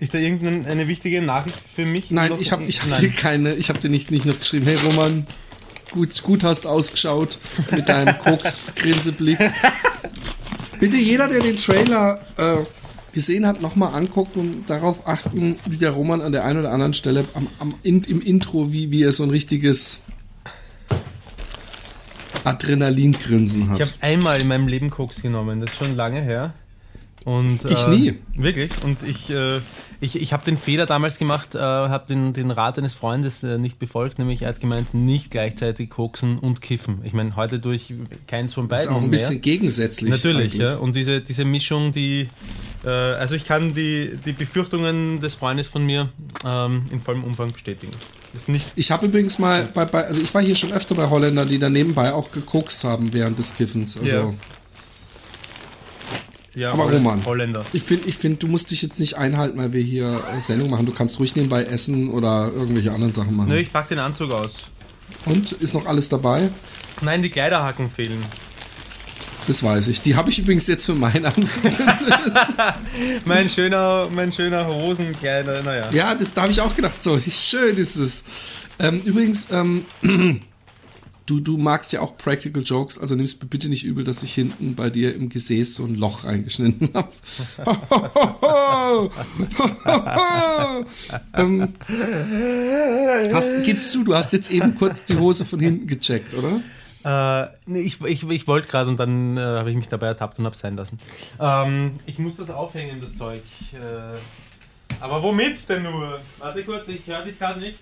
Ist da irgendeine wichtige Nachricht für mich? Nein, ich habe ich hab Nein. dir keine, ich habe dir nicht, nicht noch geschrieben, hey Roman, gut, gut hast ausgeschaut mit deinem Koks-Grinseblick. Bitte jeder, der den Trailer äh, gesehen hat, nochmal angucken und darauf achten, wie der Roman an der einen oder anderen Stelle am, am, in, im Intro, wie, wie er so ein richtiges Adrenalingrinsen Ich habe hat. einmal in meinem Leben Koks genommen, das ist schon lange her. Und, Ich äh, nie. Wirklich. Und ich, äh, ich, ich habe den Fehler damals gemacht, äh, habe den, den Rat eines Freundes äh, nicht befolgt, nämlich er hat gemeint, nicht gleichzeitig koksen und kiffen. Ich meine, heute tue ich keins von Das beiden ist auch ein mehr. bisschen gegensätzlich. Natürlich, eigentlich. ja. Und diese, diese Mischung, die, äh, also ich kann die, die Befürchtungen des Freundes von mir ähm, in vollem Umfang bestätigen. Das ist nicht, Ich habe übrigens mal bei, bei, also ich war hier schon öfter bei Holländern, die da nebenbei auch gekokst haben während des Kiffens. Also Ja. Ja, Aber Roman. Holländer. ich finde, ich find, du musst dich jetzt nicht einhalten, weil wir hier äh, Sendung machen. Du kannst ruhig nebenbei essen oder irgendwelche anderen Sachen machen. Nö, ich pack den Anzug aus. Und ist noch alles dabei? Nein, die Kleiderhaken fehlen. Das weiß ich. Die habe ich übrigens jetzt für meinen Anzug. Mein schöner, mein schöner Hosenkleider, naja. ja, das da habe ich auch gedacht. So schön ist es. Ähm, übrigens, ähm, du, du magst ja auch Practical Jokes, also nimmst mir bitte nicht übel, dass ich hinten bei dir im Gesäß so ein Loch reingeschnitten habe. ähm, hast, gibst du, du hast jetzt eben kurz die Hose von hinten gecheckt, oder? Äh, nee, ich ich, ich wollte gerade und dann äh, habe ich mich dabei ertappt und habe sein lassen. Ähm, ich muss das aufhängen, das Zeug. Äh, aber womit denn nur? Warte kurz, ich höre dich gerade nicht.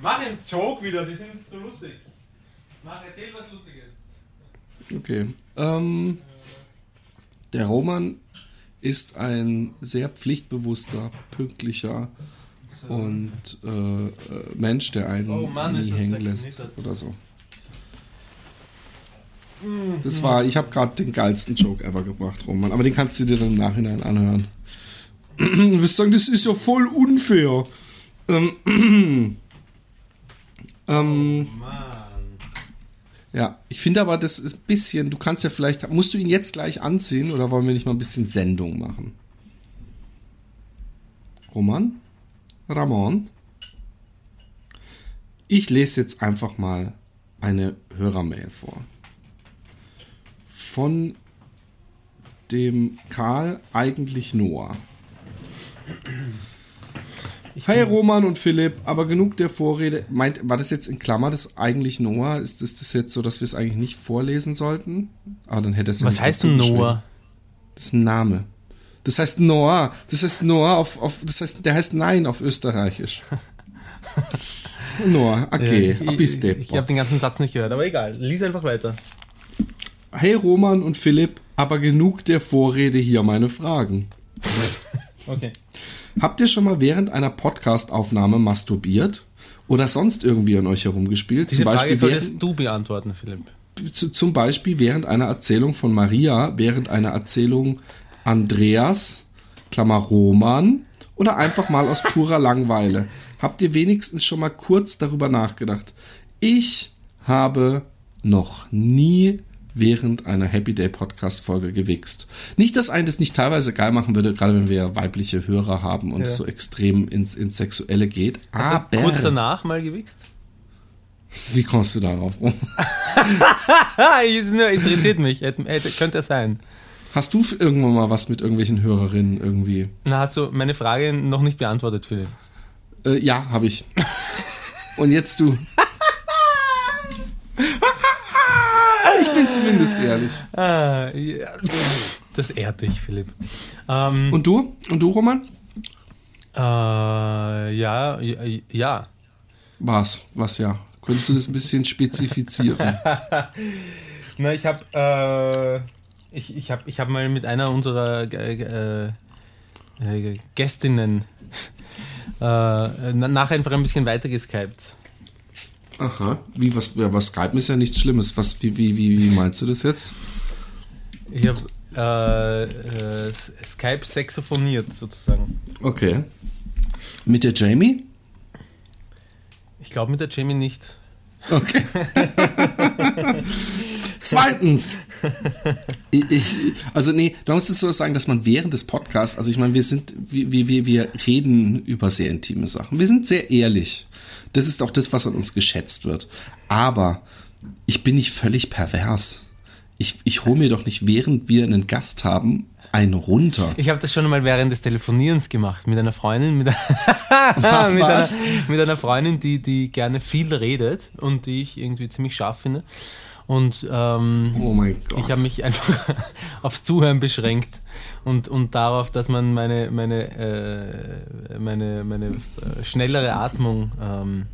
Mach einen Joke wieder, die sind so lustig. Mach, erzähl was Lustiges. Okay. Ähm, Der Roman ist ein sehr pflichtbewusster, pünktlicher und äh, äh, Mensch, der einen Oh Mann, nie hängen lässt oder so. Das war, ich habe gerade den geilsten Joke ever gebracht, Roman, aber den kannst du dir dann im Nachhinein anhören. Du wirst sagen, das ist ja voll unfair. Ähm, ähm, ja, ich finde aber, das ist ein bisschen, du kannst ja vielleicht, musst du ihn jetzt gleich anziehen oder wollen wir nicht mal ein bisschen Sendung machen? Roman? Ramon? Ich lese jetzt einfach mal eine Hörermail vor. Von dem Karl eigentlich Noah. Hi Roman und Philipp, aber genug der Vorrede. Meint, war das jetzt in Klammer das eigentlich Noah? Ist das, das jetzt so, dass wir es eigentlich nicht vorlesen sollten? Aber dann hätte es ja Was heißt denn. Noah? Das ist ein Name. Das heißt Noah. Das heißt Noah auf, auf das heißt, der heißt Nein auf Österreichisch. Noah, okay, ich abis ich, ich habe den ganzen Satz nicht gehört, aber egal. Lies einfach weiter. Hey Roman und Philipp, aber genug der Vorrede hier meine Fragen. Okay. Habt ihr schon mal während einer Podcast-Aufnahme masturbiert? Oder sonst irgendwie an euch herumgespielt? Diese zum, Frage Beispiel während, solltest du beantworten, Philipp. zu, zum Beispiel während einer Erzählung von Maria, während einer Erzählung Andreas, Klammer Roman, oder einfach mal aus purer Langeweile. Habt ihr wenigstens schon mal kurz darüber nachgedacht? Ich habe noch nie während einer Happy Day Podcast Folge gewichst. Nicht, dass einen das nicht teilweise geil machen würde, gerade wenn wir weibliche Hörer haben und es so extrem ins, ins Sexuelle geht. Hast Aber du kurz danach mal gewichst? wie kommst du darauf rum? Interessiert mich. Könnte er sein. Hast du irgendwann mal was mit irgendwelchen Hörerinnen irgendwie? Na, hast du meine Frage noch nicht beantwortet, Philipp? Äh, ja, habe ich. Und jetzt du. ich bin zumindest ehrlich. Ah. Das ehrt dich, Philipp. Ähm, Und du? Und du, Roman? äh, ja, ja. Was? Was ja? Könntest du das ein bisschen spezifizieren? Na, ich habe äh, ich, ich hab, ich hab mal mit einer unserer äh, äh, Gästinnen äh, na- nachher einfach ein bisschen weiter geskypt. Aha. Wie, was, ja, was Skype ist ja nichts Schlimmes. Was, wie, wie, wie, wie meinst du das jetzt? Ich habe äh, äh, Skype saxophoniert sozusagen. Okay. Mit der Jamie? Ich glaube mit der Jamie nicht. Okay. Zweitens. Ich, ich, also nee, da musst du so sagen, dass man während des Podcasts, also ich meine, wir sind, wir, wir, wir reden über sehr intime Sachen. Wir sind sehr ehrlich. Das ist auch das, was an uns geschätzt wird. Aber ich bin nicht völlig pervers. Ich, ich hole mir doch nicht, während wir einen Gast haben, einen runter. Ich habe das schon einmal während des Telefonierens gemacht mit einer Freundin, mit, mit, Was? einer, mit einer Freundin, die, die gerne viel redet und die ich irgendwie ziemlich scharf finde. Und ähm, Oh mein Gott. ich habe mich einfach aufs Zuhören beschränkt und, und darauf, dass man meine, meine, äh, meine, meine äh, schnellere Atmung ähm,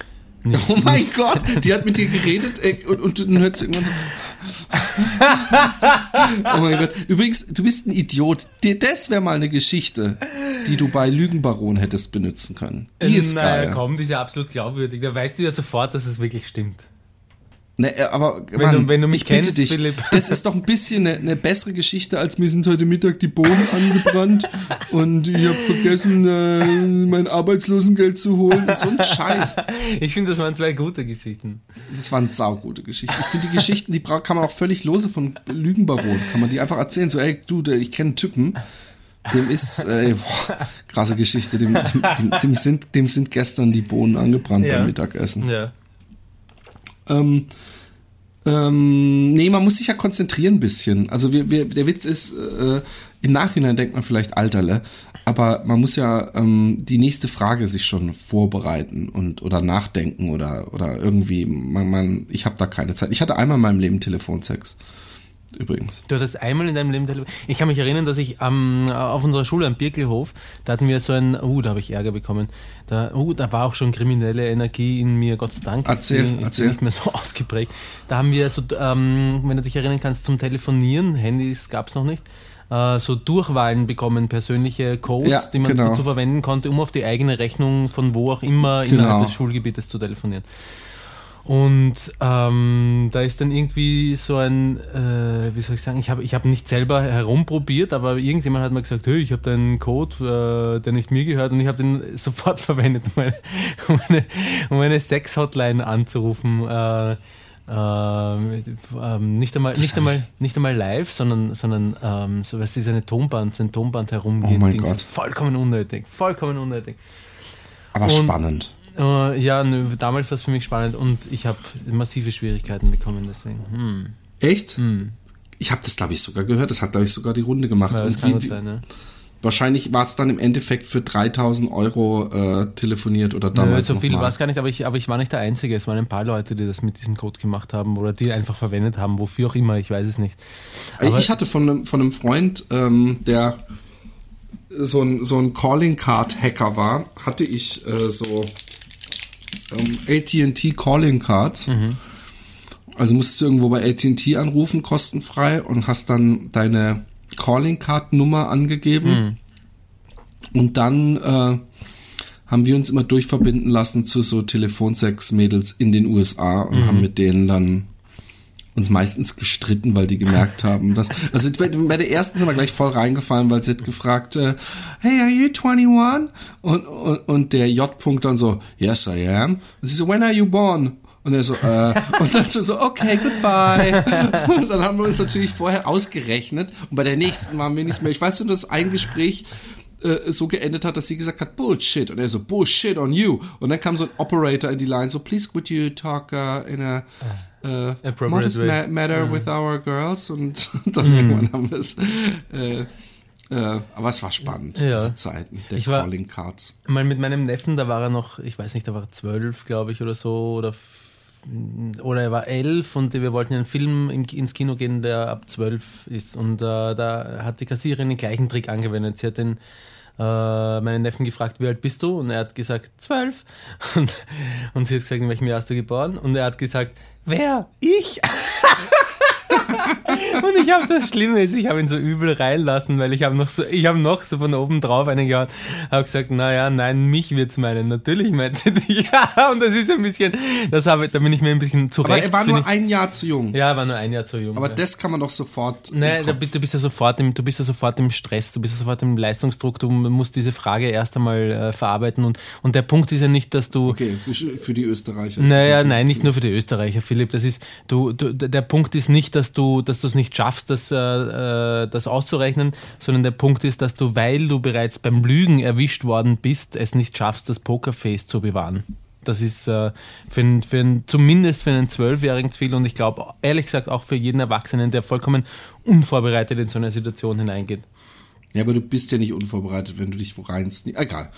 nicht, Oh mein Gott, die hat mit dir geredet äh, und, und dann hört sie irgendwann so. oh mein Gott. Übrigens, du bist ein Idiot. Das wäre mal eine Geschichte, die du bei Lügenbaron hättest benutzen können. Die ist naja, geil. komm, die ist ja absolut glaubwürdig. Da weißt du ja sofort, dass es wirklich stimmt. Ne, äh, aber Wenn Mann, du- wenn du mich kennst, dich, Philipp. das ist doch ein bisschen eine, eine bessere Geschichte, als mir sind heute Mittag die Bohnen angebrannt und ich habe vergessen, äh, mein Arbeitslosengeld zu holen. Und so ein Scheiß. Ich finde, das waren zwei gute Geschichten. Das waren saugute Geschichten. Ich finde die Geschichten, die kann man auch völlig lose von Lügenbaron. Kann man die einfach erzählen. So, ey, du, ich kenne einen Typen, dem ist, äh, boah, krasse Geschichte, dem, dem, dem, dem, sind, dem sind gestern die Bohnen angebrannt Ja. beim Mittagessen. Ja. Ähm, ähm, nee, man muss sich ja konzentrieren ein bisschen. Also wir, wir, der Witz ist, äh, im Nachhinein denkt man vielleicht Alterle, aber man muss ja ähm, die nächste Frage sich schon vorbereiten und oder nachdenken oder oder irgendwie. Man, man, ich habe da keine Zeit. Ich hatte einmal in meinem Leben Telefonsex. Übrigens. Du hattest einmal in deinem Leben telefoniert. Ich kann mich erinnern, dass ich ähm, auf unserer Schule am Birkelhof, da hatten wir so ein, uh, da habe ich Ärger bekommen. Da, uh, da war auch schon kriminelle Energie in mir, Gott sei Dank. Erzähl, ist die, ist erzähl. die nicht mehr so ausgeprägt. Da haben wir so, ähm, wenn du dich erinnern kannst, zum Telefonieren, Handys gab es noch nicht, äh, so Durchwahlen bekommen, persönliche Codes, Ja, die man genau. dazu verwenden konnte, um auf die eigene Rechnung von wo auch immer innerhalb Genau. des Schulgebietes zu telefonieren. Und ähm, da ist dann irgendwie so ein, äh, wie soll ich sagen, ich habe ich hab nicht selber herumprobiert, aber irgendjemand hat mir gesagt, hey, ich habe da einen Code, äh, der nicht mir gehört und ich habe den sofort verwendet, um eine, um eine, um eine Sex-Hotline anzurufen. Äh, ähm, ähm, nicht einmal, nicht einmal, nicht einmal live, sondern, sondern ähm, so was ist eine Tonband, so ein Tonband herumgeht. Oh mein. Gott. Vollkommen unnötig, vollkommen unnötig. Aber Und- spannend. Äh, ja, nö, damals war es für mich spannend und ich habe massive Schwierigkeiten bekommen deswegen. Hm. Echt? Ich habe das, glaube ich, sogar gehört. Das hat, glaube ich, sogar die Runde gemacht. Ja, das kann wie- sein, ne? Wahrscheinlich war es dann im Endeffekt für 3000 Euro äh, telefoniert oder Nö, damals so noch viel war es gar nicht, aber ich, aber ich war nicht der Einzige. Es waren ein paar Leute, die das mit diesem Code gemacht haben oder die einfach verwendet haben, wofür auch immer, ich weiß es nicht. Aber- ich hatte von einem, von einem Freund, ähm, der so ein, so ein Calling Card Hacker war, hatte ich äh, so ähm, AT&T Calling Cards. Mhm. Also musstest du irgendwo bei AT&T anrufen, kostenfrei und hast dann deine Calling Card Nummer angegeben. Mhm. Und dann äh, haben wir uns immer durchverbinden lassen zu so Telefonsex-Mädels in den USA und haben mit denen dann uns meistens gestritten, weil die gemerkt haben, dass, also bei, bei der ersten sind wir gleich voll reingefallen, weil sie hat gefragt, äh, hey, are you 21? Und, und, und der J-Punkt dann so, yes, I am. Und sie so, when are you born? Und er so, äh, und dann schon so, okay, goodbye. Und dann haben wir uns natürlich vorher ausgerechnet und bei der nächsten waren wir nicht mehr. Ich weiß nur, dass ein Gespräch äh, so geendet hat, dass sie gesagt hat, Bullshit. Und er so, Bullshit on you. Und dann kam so ein Operator in die Line, so, please would you talk uh, in a Appropriate modest ma matter with our girls? Und dann irgendwann haben wir es. Äh, äh, aber es war spannend, Ja. diese Zeiten der Ich war- Calling Cards. Mal mit meinem Neffen, da war er noch, ich weiß nicht, da war er zwölf, glaube ich, oder so, oder f- oder er war elf und wir wollten einen Film in, ins Kino gehen, der ab zwölf ist. Und äh, da hat die Kassiererin den gleichen Trick angewendet. Sie hat den äh, meinen Neffen gefragt, wie alt bist du? Und er hat gesagt, zwölf. Und, und sie hat gesagt, in welchem Jahr hast du geboren? Und er hat gesagt, wer? Ich? Und ich habe das Schlimme ist, ich habe ihn so übel reinlassen, weil ich habe noch so, ich habe noch so von oben drauf einen gehauen, habe gesagt, naja, nein, mich wird's meinen. Natürlich meint sie dich. Ja, und das ist ein bisschen, das habe, da bin ich mir ein bisschen zu Aber recht. er war nur ich. ein Jahr zu jung. Ja, er war nur ein Jahr zu jung. Aber ja. das kann man doch sofort. Nein, da, du bist ja sofort im, du bist ja sofort im Stress, du bist ja sofort im Leistungsdruck, du musst diese Frage erst einmal äh, verarbeiten und, und der Punkt ist ja nicht, dass du, Okay, für die Österreicher. naja, nein, nicht nur für die Österreicher, Philipp. Das ist, du, du, der Punkt ist nicht, dass du, dass du es nicht schaffst, das, äh, äh, das auszurechnen, sondern der Punkt ist, dass du, weil du bereits beim Lügen erwischt worden bist, es nicht schaffst, das Pokerface zu bewahren. Das ist äh, für, einen- für einen, zumindest für einen Zwölfjährigen zu viel und ich glaube, ehrlich gesagt, auch für jeden Erwachsenen, der vollkommen unvorbereitet in so eine Situation hineingeht. Ja, aber du bist ja nicht unvorbereitet, wenn du dich wo reinst. Egal.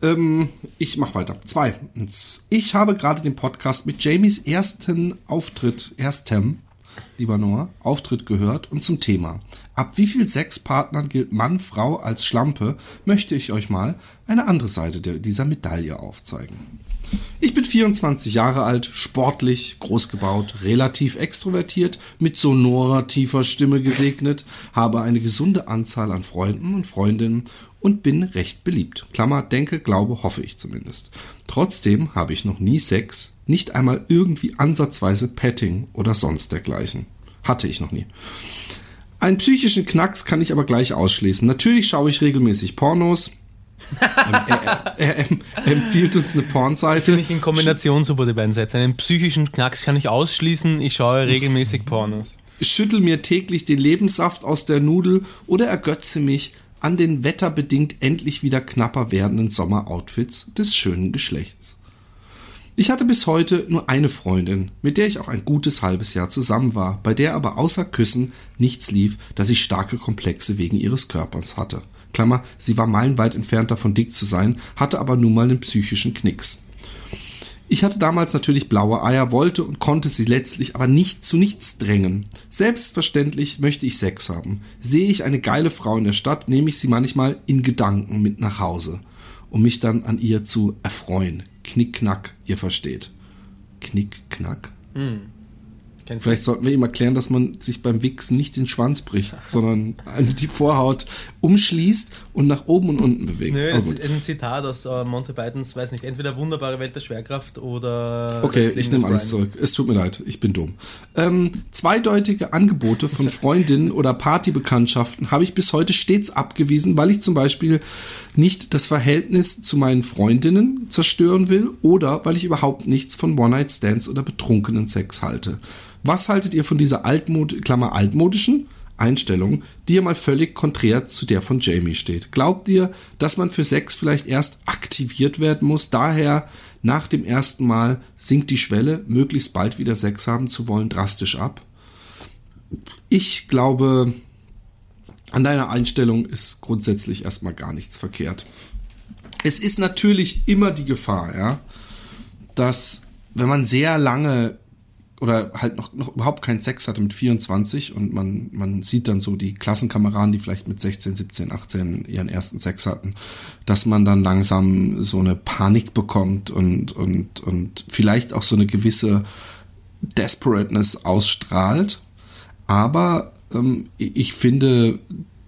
Ähm, ich mach weiter. Zweitens. Ich habe gerade den Podcast mit Jamies ersten Auftritt, erstem, lieber Noah, Auftritt gehört und zum Thema. Ab wie viel Sexpartnern gilt Mann, Frau als Schlampe, möchte ich euch mal eine andere Seite dieser Medaille aufzeigen. Ich bin 24 Jahre alt, sportlich, groß gebaut, relativ extrovertiert, mit sonorer, tiefer Stimme gesegnet, habe eine gesunde Anzahl an Freunden und Freundinnen und bin recht beliebt. Klammer, denke, glaube, hoffe ich zumindest. Trotzdem habe ich noch nie Sex, nicht einmal irgendwie ansatzweise Petting oder sonst dergleichen. Hatte ich noch nie. Einen psychischen Knacks kann ich aber gleich ausschließen. Natürlich schaue ich regelmäßig Pornos. er, er, er, er empfiehlt uns eine Pornseite. Finde ich in Kombination super, die beiden Sätze. Einen psychischen Knacks kann ich ausschließen, ich schaue regelmäßig Pornos. schüttel mir täglich den Lebenssaft aus der Nudel oder ergötze mich an den wetterbedingt endlich wieder knapper werdenden Sommeroutfits des schönen Geschlechts. Ich hatte bis heute nur eine Freundin, mit der ich auch ein gutes halbes Jahr zusammen war, bei der aber außer Küssen nichts lief, da sie starke Komplexe wegen ihres Körpers hatte. Klammer, sie war meilenweit entfernt davon dick zu sein, hatte aber nun mal einen psychischen Knicks. Ich hatte damals natürlich blaue Eier, wollte und konnte sie letztlich aber nicht zu nichts drängen. Selbstverständlich möchte ich Sex haben. Sehe ich eine geile Frau in der Stadt, nehme ich sie manchmal in Gedanken mit nach Hause, um mich dann an ihr zu erfreuen. Knickknack, ihr versteht. Knickknack? Kennst Vielleicht sollten wir ihm erklären, dass man sich beim Wichsen nicht den Schwanz bricht, sondern die Vorhaut umschließt und nach oben und unten bewegt. Nö, das ist ein Zitat aus äh, Monty Pythons, weiß nicht, entweder Wunderbare Welt der Schwerkraft oder. Okay, ich nehme alles Brian. zurück. Es tut mir leid, ich bin dumm. Ähm, zweideutige Angebote von Freundinnen oder Partybekanntschaften habe ich bis heute stets abgewiesen, weil ich zum Beispiel nicht das Verhältnis zu meinen Freundinnen zerstören will oder weil ich überhaupt nichts von One-Night-Stands oder betrunkenen Sex halte. Was haltet ihr von dieser altmod Klammer altmodischen Einstellung, die ja mal völlig konträr zu der von Jamie steht? Glaubt ihr, dass man für Sex vielleicht erst aktiviert werden muss? Daher nach dem ersten Mal sinkt die Schwelle, möglichst bald wieder Sex haben zu wollen, drastisch ab. Ich glaube, an deiner Einstellung ist grundsätzlich erstmal gar nichts verkehrt. Es ist natürlich immer die Gefahr, ja, dass wenn man sehr lange oder halt noch, noch überhaupt keinen Sex hatte mit 24 und man, man sieht dann so die Klassenkameraden, die vielleicht mit 16, 17, 18 ihren ersten Sex hatten, dass man dann langsam so eine Panik bekommt und, und, und vielleicht auch so eine gewisse Desperateness ausstrahlt. Aber ähm, ich finde,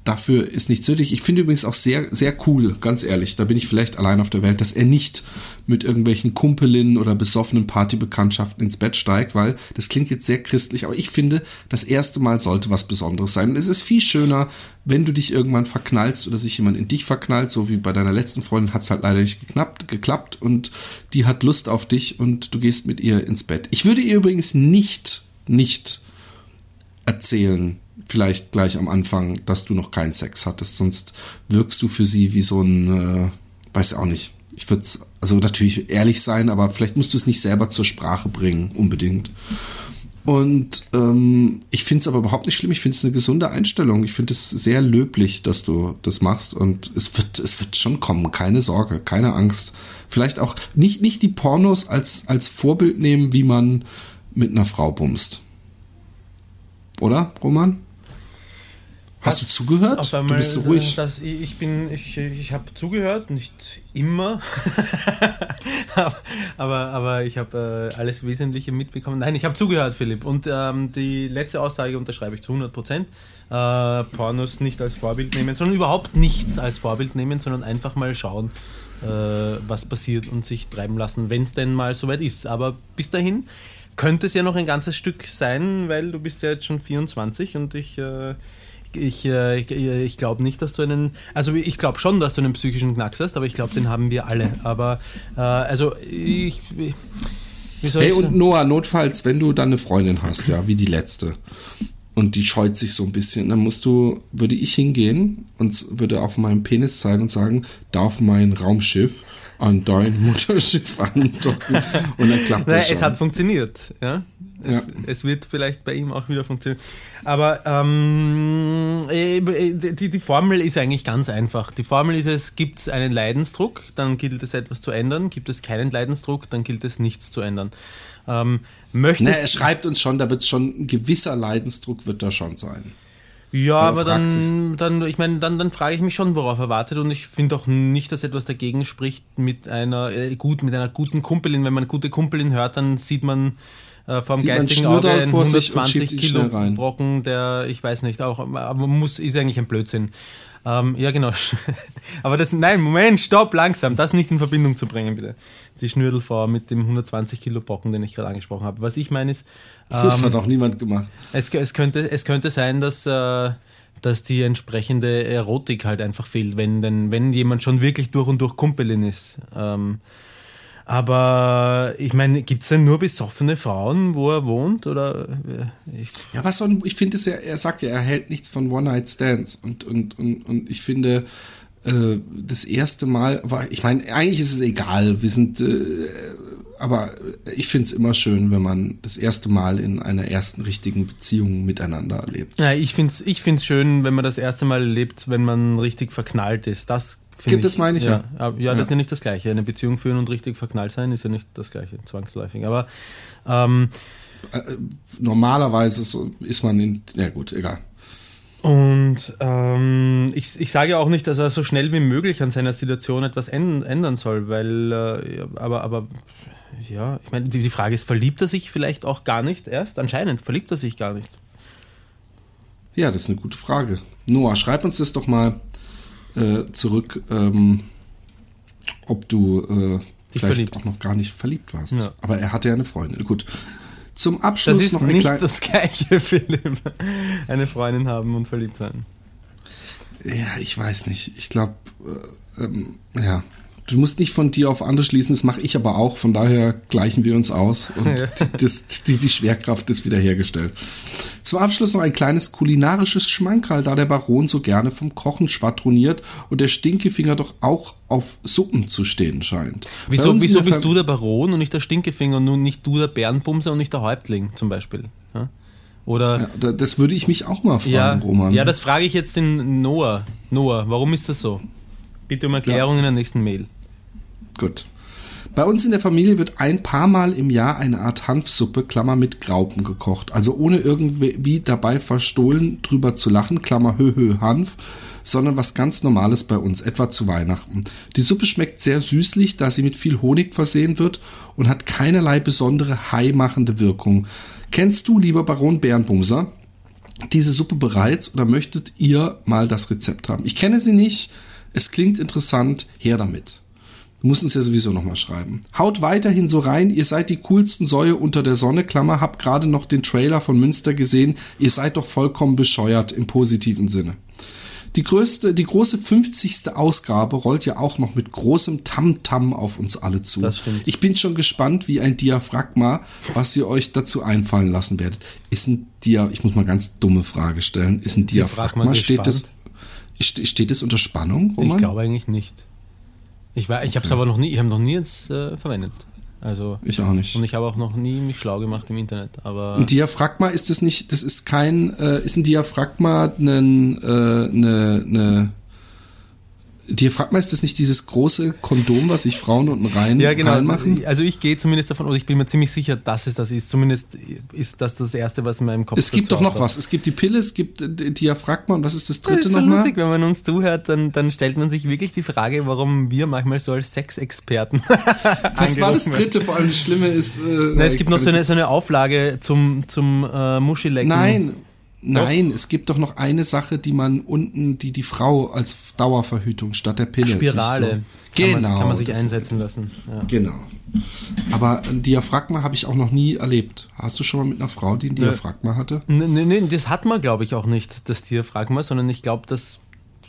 dafür ist nichts nötig. Ich finde übrigens auch sehr, sehr cool, ganz ehrlich, da bin ich vielleicht allein auf der Welt, dass er nicht mit irgendwelchen Kumpelinnen oder besoffenen Partybekanntschaften ins Bett steigt, weil das klingt jetzt sehr christlich, aber ich finde, das erste Mal sollte was Besonderes sein. Und es ist viel schöner, wenn du dich irgendwann verknallst oder sich jemand in dich verknallt, so wie bei deiner letzten Freundin hat es halt leider nicht geknappt, geklappt und die hat Lust auf dich und du gehst mit ihr ins Bett. Ich würde ihr übrigens nicht, nicht erzählen, vielleicht gleich am Anfang, dass du noch keinen Sex hattest, sonst wirkst du für sie wie so ein, äh, weiß auch nicht. Ich würde also natürlich ehrlich sein, aber vielleicht musst du es nicht selber zur Sprache bringen, unbedingt. Und ähm, ich finde es aber überhaupt nicht schlimm. Ich finde es eine gesunde Einstellung. Ich finde es sehr löblich, dass du das machst. Und es wird, es wird schon kommen. Keine Sorge, keine Angst. Vielleicht auch nicht, nicht die Pornos als, als Vorbild nehmen, wie man mit einer Frau bumst. Oder, Roman? Hast du zugehört? Du bist so ruhig. äh, Das, ich ich bin, ich, ich habe zugehört, nicht immer, aber, aber, aber ich habe äh, alles Wesentliche mitbekommen. Nein, ich habe zugehört, Philipp. Und ähm, die letzte Aussage unterschreibe ich zu 100 Prozent. Äh, Pornos nicht als Vorbild nehmen, sondern überhaupt nichts als Vorbild nehmen, sondern einfach mal schauen, äh, was passiert und sich treiben lassen, wenn es denn mal soweit ist. Aber bis dahin könnte es ja noch ein ganzes Stück sein, weil du bist ja jetzt schon 24 und ich... Äh, ich, äh, ich, ich glaube nicht, dass du einen. Also ich glaube schon, dass du einen psychischen Knacks hast, aber ich glaube, den haben wir alle. Aber äh, also ich. Soll Hey, ich und? Noah, notfalls, wenn du dann eine Freundin hast, ja, wie die letzte, und die scheut sich so ein bisschen, dann musst du, würde ich hingehen und würde auf meinen Penis zeigen und sagen, darf mein Raumschiff an dein Mutterschiff andocken? Und dann klappt Naja, das schon. es hat funktioniert, ja. Es, Ja. es wird vielleicht bei ihm auch wieder funktionieren. Aber ähm, äh, die, die Formel ist eigentlich ganz einfach. Die Formel ist es, gibt es einen Leidensdruck, dann gilt es etwas zu ändern. Gibt es keinen Leidensdruck, dann gilt es nichts zu ändern. Ähm, möchtest, Na, er schreibt uns schon, da wird schon ein gewisser Leidensdruck wird da schon sein. Ja, aber dann, dann, ich meine, dann, dann frage ich mich schon, worauf er wartet. Und ich finde auch nicht, dass etwas dagegen spricht mit einer äh, gut, mit einer guten Kumpelin. Wenn man eine gute Kumpelin hört, dann sieht man äh, vor dem geistigen Auge einen vor sich und 120 schiebt ihn Kilo. Brocken, der, ich weiß nicht, auch, muss, ist eigentlich ein Blödsinn. Ähm, ja, genau. Aber das, nein, Moment, stopp, langsam. Das nicht in Verbindung zu bringen, bitte. Die Schnürdelfrau mit dem 120 Kilo Brocken, den ich gerade angesprochen habe. Was ich meine ist, Das ähm, hat auch niemand gemacht. es, es, könnte, es könnte sein, dass, äh, dass die entsprechende Erotik halt einfach fehlt, wenn, denn, wenn jemand schon wirklich durch und durch Kumpelin ist. Ähm, aber ich meine, gibt es denn nur besoffene Frauen, wo er wohnt? Oder äh, ich, Ja, was soll, ich finde es ja, er sagt ja, er hält nichts von One-Night-Stands und, und, und, und ich finde, äh, das erste Mal, aber ich meine, eigentlich ist es egal, wir sind, äh, aber ich find's immer schön, wenn man das erste Mal in einer ersten richtigen Beziehung miteinander erlebt. Ja, ich finde es ich find's schön, wenn man das erste Mal erlebt, wenn man richtig verknallt ist. Das finde Das meine ich ja. Ja, ja, das Ja. ist ja nicht das Gleiche. Eine Beziehung führen und richtig verknallt sein ist ja nicht das Gleiche, zwangsläufig. Aber ähm, Normalerweise so ist man in, ja gut, egal. Und ähm, ich, ich sage auch nicht, dass er so schnell wie möglich an seiner Situation etwas ändern, soll, weil, äh, aber, aber ja, ich meine, die, die Frage ist, verliebt er sich vielleicht auch gar nicht erst? Anscheinend verliebt er sich gar nicht. Ja, das ist eine gute Frage. Noah, schreib uns das doch mal äh, zurück, ähm, ob du äh, vielleicht verliebst. auch noch gar nicht verliebt warst. Ja. Aber er hatte ja eine Freundin. Gut. Zum Abschluss Das ist noch ein nicht das Gleiche, Philipp. Eine Freundin haben und verliebt sein. Ja, ich weiß nicht. Ich glaube, äh, ähm, ja. Du musst nicht von dir auf andere schließen, das mache ich aber auch. Von daher gleichen wir uns aus und das, die, die Schwerkraft ist wiederhergestellt. Zum Abschluss noch ein kleines kulinarisches Schmankerl, da der Baron so gerne vom Kochen schwadroniert und der Stinkefinger doch auch auf Suppen zu stehen scheint. Wieso, wieso bist Fam- du der Baron und nicht der Stinkefinger und nun nicht du der Bärenbumser und nicht der Häuptling zum Beispiel? Ja? Oder Ja, da- das würde ich mich auch mal fragen, Ja, Roman. ja, das frage ich jetzt den Noah. Noah, warum ist das so? Bitte um Erklärung in der nächsten Mail. Gut. Bei uns in der Familie wird ein paar Mal im Jahr eine Art Hanfsuppe, Klammer mit Graupen gekocht. Also ohne irgendwie dabei verstohlen drüber zu lachen, Klammer hö hö Hanf, sondern was ganz Normales bei uns, etwa zu Weihnachten. Die Suppe schmeckt sehr süßlich, da sie mit viel Honig versehen wird und hat keinerlei besondere haimachende Wirkung. Kennst du, lieber Baron Bärenbumser, diese Suppe bereits oder möchtet ihr mal das Rezept haben? Ich kenne sie nicht, es klingt interessant, her damit. Du musst uns ja sowieso nochmal schreiben. Haut weiterhin so rein, ihr seid die coolsten Säue unter der Sonne, Klammer, hab gerade noch den Trailer von Münster gesehen, ihr seid doch vollkommen bescheuert im positiven Sinne. Die größte, die große 50. Ausgabe rollt ja auch noch mit großem Tamtam auf uns alle zu. Das stimmt. Ich bin schon gespannt wie ein Diaphragma, was ihr euch dazu einfallen lassen werdet. Ist ein Dia, ich muss mal ganz dumme Frage stellen, ist ein Diaphragma Diaphragma, steht das, steht das unter Spannung, Roman? Ich glaube eigentlich nicht. Ich, war- ich habe es aber noch nie, ich habe noch nie jetzt äh, verwendet. Also Ich auch nicht. und ich habe auch noch nie mich schlau gemacht im Internet. Aber Ein Diaphragma ist das nicht, das ist kein, äh, ist ein Diaphragma ein, äh, eine, eine, Diaphragma ist das nicht dieses große Kondom, was sich Frauen unten rein, ja, genau. reinmachen? Also ich gehe zumindest davon, oder ich bin mir ziemlich sicher, dass es das ist. Zumindest ist das das Erste, was in meinem Kopf Es gibt doch noch auftaucht. was. Es gibt die Pille, es gibt äh, Diaphragma und was ist das Das dritte ist so nochmal? lustig, wenn man uns zuhört, dann, dann stellt man sich wirklich die Frage, warum wir manchmal so als Sexexperten. Was war das dritte? Vor allem das Schlimme ist. Äh, Nein, es gibt noch so eine, so eine Auflage zum, zum äh, Muschilecken. Nein, nein, es gibt doch noch eine Sache, die man unten, die die Frau als Dauerverhütung statt der Pille. Spirale. So, Kann genau. man, kann man sich einsetzen lassen. Ja. Genau. Aber ein Diaphragma habe ich auch noch nie erlebt. Hast du schon mal mit einer Frau, die ein Diaphragma hatte? Nee, nee, nee, das hat man, glaube ich, auch nicht, das Diaphragma, sondern ich glaube, das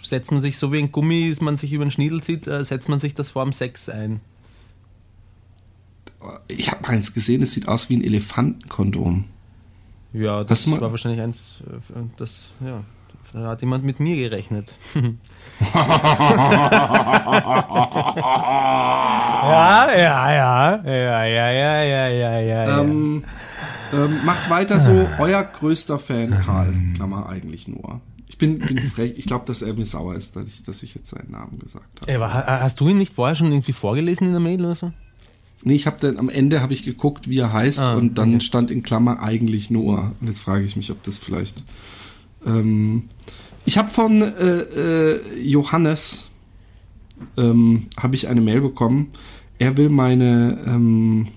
setzt man sich so wie ein Gummi, das man sich über den Schniedel zieht, äh, setzt man sich das vorm Sex ein. Ich habe eins gesehen, es sieht aus wie ein Elefantenkondom. Ja, das war wahrscheinlich eins, äh, das, ja, da hat jemand mit mir gerechnet. ja, ja, ja, ja, ja, ja, ja, ja, ja. Ähm, ähm, macht weiter so, euer größter Fan, Karl. Klammer eigentlich nur. Ich bin, bin frech, ich glaube, dass er mir sauer ist, dass ich, dass ich jetzt seinen Namen gesagt habe. Ey, aber ha- hast du ihn nicht vorher schon irgendwie vorgelesen in der Mail oder so? Nee, ich habe dann am Ende habe ich geguckt, wie er heißt Ah, und dann okay. stand in Klammer eigentlich Noah. Und jetzt frage ich mich, ob das vielleicht. Ähm, ich habe von äh, äh, Johannes ähm, habe ich eine Mail bekommen. Er will meine ähm,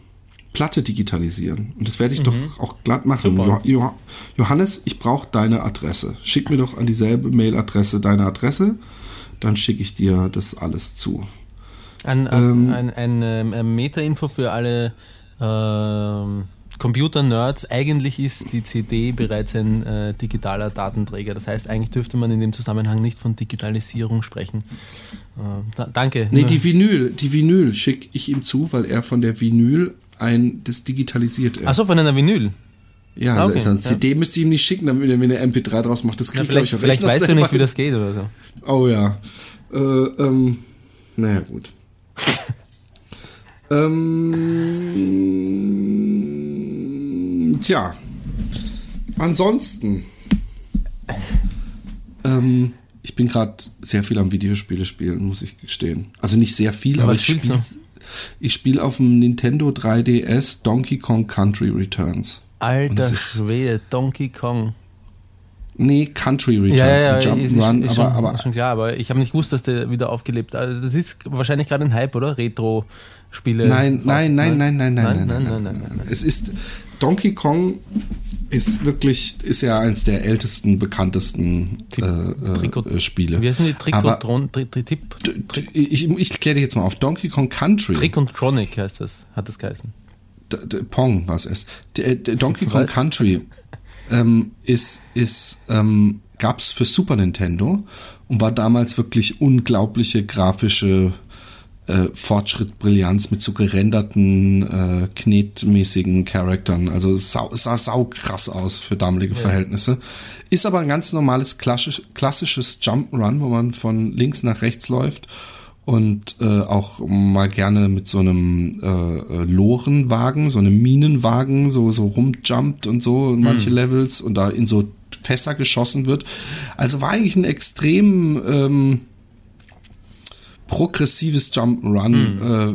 Platte digitalisieren und das werde ich doch auch glatt machen. Mhm. Jo jo Johannes, ich brauche deine Adresse. Schick mir doch an dieselbe Mailadresse deine Adresse, dann schicke ich dir das alles zu. Ein, Ähm. ein, ein, ähm, ein Meta-Info für alle ähm, Computer-Nerds. Eigentlich ist die CD bereits ein äh, digitaler Datenträger. Das heißt, eigentlich dürfte man in dem Zusammenhang nicht von Digitalisierung sprechen. Äh, da, danke. Nee, die Vinyl, die Vinyl schicke ich ihm zu, weil er von der Vinyl ein, das digitalisiert er. Achso, von einer Vinyl. ja, ah, also okay, eine ja. CD müsste ich ihm nicht schicken, damit er mir eine MP3 draus macht. Das Ja, kriegt, glaub vielleicht ich, vielleicht weißt du nicht, wie das geht oder so. Oh ja. Äh, ähm, naja, gut. Ähm, tja. Ansonsten. Ähm, ich bin gerade sehr viel am Videospiele spielen, muss ich gestehen. Also nicht sehr viel, aber Was ich spiele ich spiele auf dem Nintendo 3DS Donkey Kong Country Returns. Alter Schwede, Donkey Kong. Nee, Country Returns, ja, ja, ja Jump'n'Run. Ist, ist, aber, schon, aber, schon klar, aber ich habe nicht gewusst, dass der wieder aufgelebt hat. Also das ist wahrscheinlich gerade ein Hype, oder? Retro-Spiele. Nein nein nein, nein nein nein nein, nein, nein, nein, nein, nein, nein. Es ist Donkey Kong ist wirklich, ist ja eins der ältesten, bekanntesten Tip, äh, äh, Trikot, äh, Spiele. Wie heißen die? Trikotron, Tri, Tri, Tri, Tri, Ich, ich kläre dich jetzt mal auf. Donkey Kong Country. Trikontronic heißt das, hat das geheißen. D, D, Pong war es erst. Äh, d, Donkey Kong Country ähm, ist ist ähm, gab's für Super Nintendo und war damals wirklich unglaubliche grafische äh, Fortschritt, Brillanz mit so gerenderten, äh, knetmäßigen Charaktern. Also es sau, es sah sau krass aus für damalige Verhältnisse. Ist aber ein ganz normales klassisch, klassisches Jump'n'Run, wo man von links nach rechts läuft und äh, auch mal gerne mit so einem äh, äh, Lorenwagen, so einem Minenwagen so so rumjumpt und so in manche Levels und da in so Fässer geschossen wird. Also war eigentlich ein extrem ähm, progressives Jump'n'Run äh,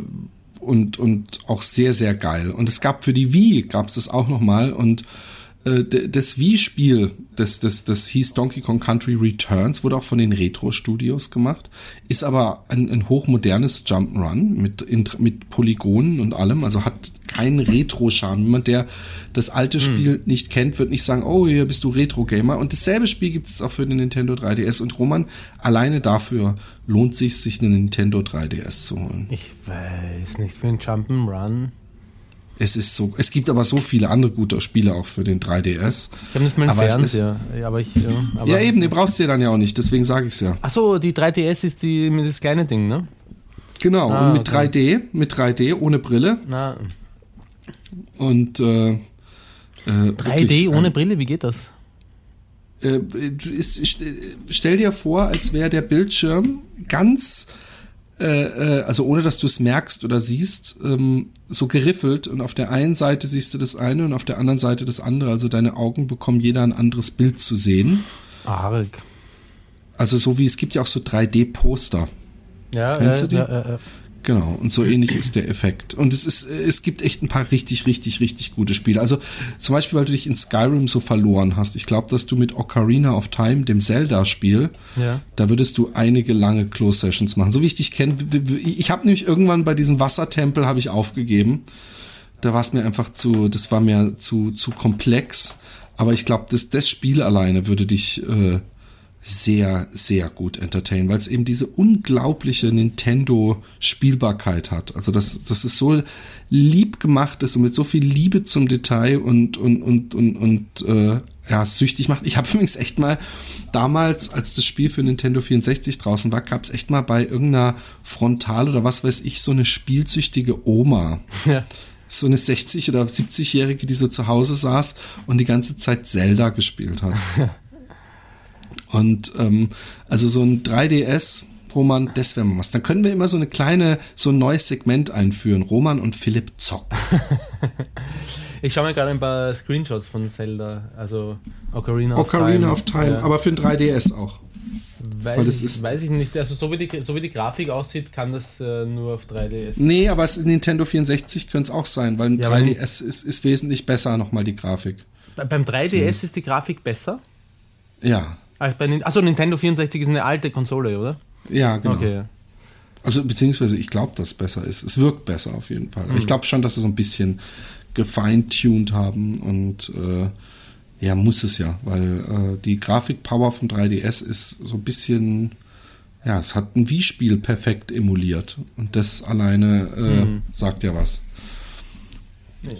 und und auch sehr sehr geil. Und es gab für die Wii gab es das auch noch mal und äh, das Wii-Spiel, das, das, das hieß Donkey Kong Country Returns, wurde auch von den Retro-Studios gemacht, ist aber ein, ein hochmodernes Jump'n'Run mit, in, mit Polygonen und allem, also hat keinen Retro-Charme. Jemand, der das alte Spiel nicht kennt, wird nicht sagen, oh, hier bist du Retro-Gamer. Und dasselbe Spiel gibt es auch für den Nintendo 3DS. Und Roman, alleine dafür lohnt sich, sich einen Nintendo 3DS zu holen. Ich weiß nicht, für einen Jump'n'Run. Es ist so, es gibt aber so viele andere gute Spiele auch für den 3DS. Ich habe nicht mal einen Aber es Fernseher. Ja, aber ich, ja, aber Ja, eben, den brauchst du ja dann ja auch nicht, deswegen sage ich's ja. Achso, die 3DS ist die, das kleine Ding, ne? Genau, Ah, und mit okay. 3D, mit 3D, ohne Brille Na, und äh, äh, 3D wirklich ohne ein- Brille, wie geht das? Äh, ist, st- stell dir vor, als wäre der Bildschirm ganz, äh, äh, also ohne dass du es merkst oder siehst, ähm, so geriffelt und auf der einen Seite siehst du das eine und auf der anderen Seite das andere. Also deine Augen bekommen jeder ein anderes Bild zu sehen. Arg. Also so wie es gibt ja auch so 3D-Poster. Ja, Kennst ja, du die? ja, ja, ja. Genau, und so ähnlich ist der Effekt. Und es ist, es gibt echt ein paar richtig, richtig, richtig gute Spiele. Also zum Beispiel, weil du dich in Skyrim so verloren hast. Ich glaube, dass du mit Ocarina of Time, dem Zelda-Spiel, Ja. da würdest du einige lange Close-Sessions machen. So wie ich dich kenne, ich habe nämlich irgendwann bei diesem Wassertempel habe ich aufgegeben. Da war es mir einfach zu, das war mir zu, zu komplex. Aber ich glaube, das, das Spiel alleine würde dich äh, sehr, sehr gut entertainen, weil es eben diese unglaubliche Nintendo-Spielbarkeit hat. Also das, das ist so lieb gemacht ist und mit so viel Liebe zum Detail und, und, und, und, und äh, ja, süchtig macht. Ich habe übrigens echt mal damals, als das Spiel für Nintendo 64 draußen war, gab es echt mal bei irgendeiner Frontal oder was weiß ich, so eine spielsüchtige Oma Ja. so eine 60- oder 70-Jährige, die so zu Hause saß und die ganze Zeit Zelda gespielt hat. und ähm, also so ein 3DS, Roman, das wäre mal was. Dann können wir immer so eine kleine, so ein neues Segment einführen. Roman und Philipp zocken. Ich schaue mir gerade ein paar Screenshots von Zelda, also Ocarina, Ocarina of of Time, Ja. aber für ein 3DS auch. weiß, weil das ich, ist- weiß ich nicht. Also so wie die, so wie die Grafik aussieht, kann das äh, nur auf 3DS. Nee, aber es Nintendo 64 könnte es auch sein, weil ein Ja, aber 3DS ist, ist wesentlich besser nochmal die Grafik. Be- Beim 3DS ist die Grafik besser? Ja, Als bei Achso, Nintendo 64 ist eine alte Konsole, oder? ja, genau. Okay. Also beziehungsweise ich glaube, dass es besser ist. Es wirkt besser auf jeden Fall. Aber Ich glaube schon, dass sie so ein bisschen gefeintuned haben und äh, ja, muss es ja, weil äh, die Grafikpower vom 3DS ist so ein bisschen, ja, es hat ein Wii-Spiel perfekt emuliert und das alleine äh, sagt ja was.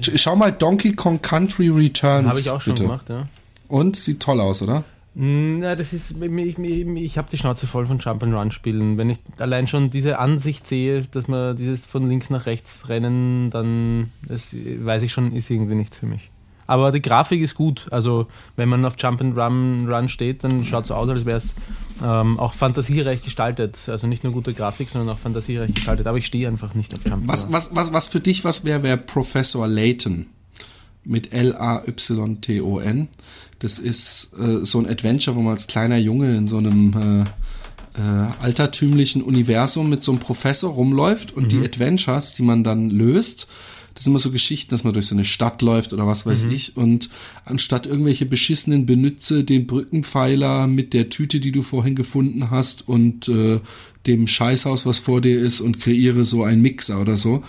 Sch- Schau mal Donkey Kong Country Returns. Habe ich auch schon bitte. gemacht, ja. Und sieht toll aus, oder? Mm, Ja, das ist, ich, ich, ich habe die Schnauze voll von Jump-and-Run-Spielen. Wenn ich allein schon diese Ansicht sehe, dass man dieses von links nach rechts rennen, dann das weiß ich schon, ist irgendwie nichts für mich. Aber die Grafik ist gut. Also wenn man auf Jump and Run, steht, dann schaut es so aus, als wäre es ähm, auch fantasiereich gestaltet. Also nicht nur gute Grafik, sondern auch fantasiereich gestaltet. Aber ich stehe einfach nicht auf Jump and Was, was, was, was für dich was wäre, wäre Professor Layton mit L-A-Y-T-O-N. Das ist äh, so ein Adventure, wo man als kleiner Junge in so einem äh, äh, altertümlichen Universum mit so einem Professor rumläuft und die Adventures, die man dann löst, das sind immer so Geschichten, dass man durch so eine Stadt läuft oder was weiß ich und anstatt irgendwelche beschissenen benütze den Brückenpfeiler mit der Tüte, die du vorhin gefunden hast und äh, dem Scheißhaus, was vor dir ist und kreiere so einen Mixer oder so,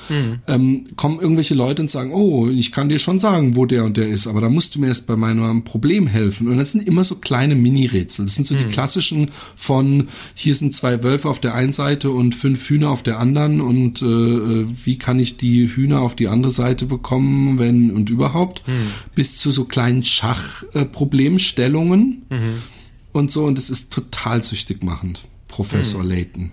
ähm, kommen irgendwelche Leute und sagen, oh, ich kann dir schon sagen, wo der und der ist, aber da musst du mir erst bei meinem Problem helfen. Und das sind immer so kleine Mini-Rätsel. Das sind so die klassischen von, hier sind zwei Wölfe auf der einen Seite und fünf Hühner auf der anderen und äh, wie kann ich die Hühner auf die andere Seite bekommen, wenn und überhaupt, bis zu so kleinen Schachproblemstellungen und so. Und das ist total süchtig machend. Professor Layton.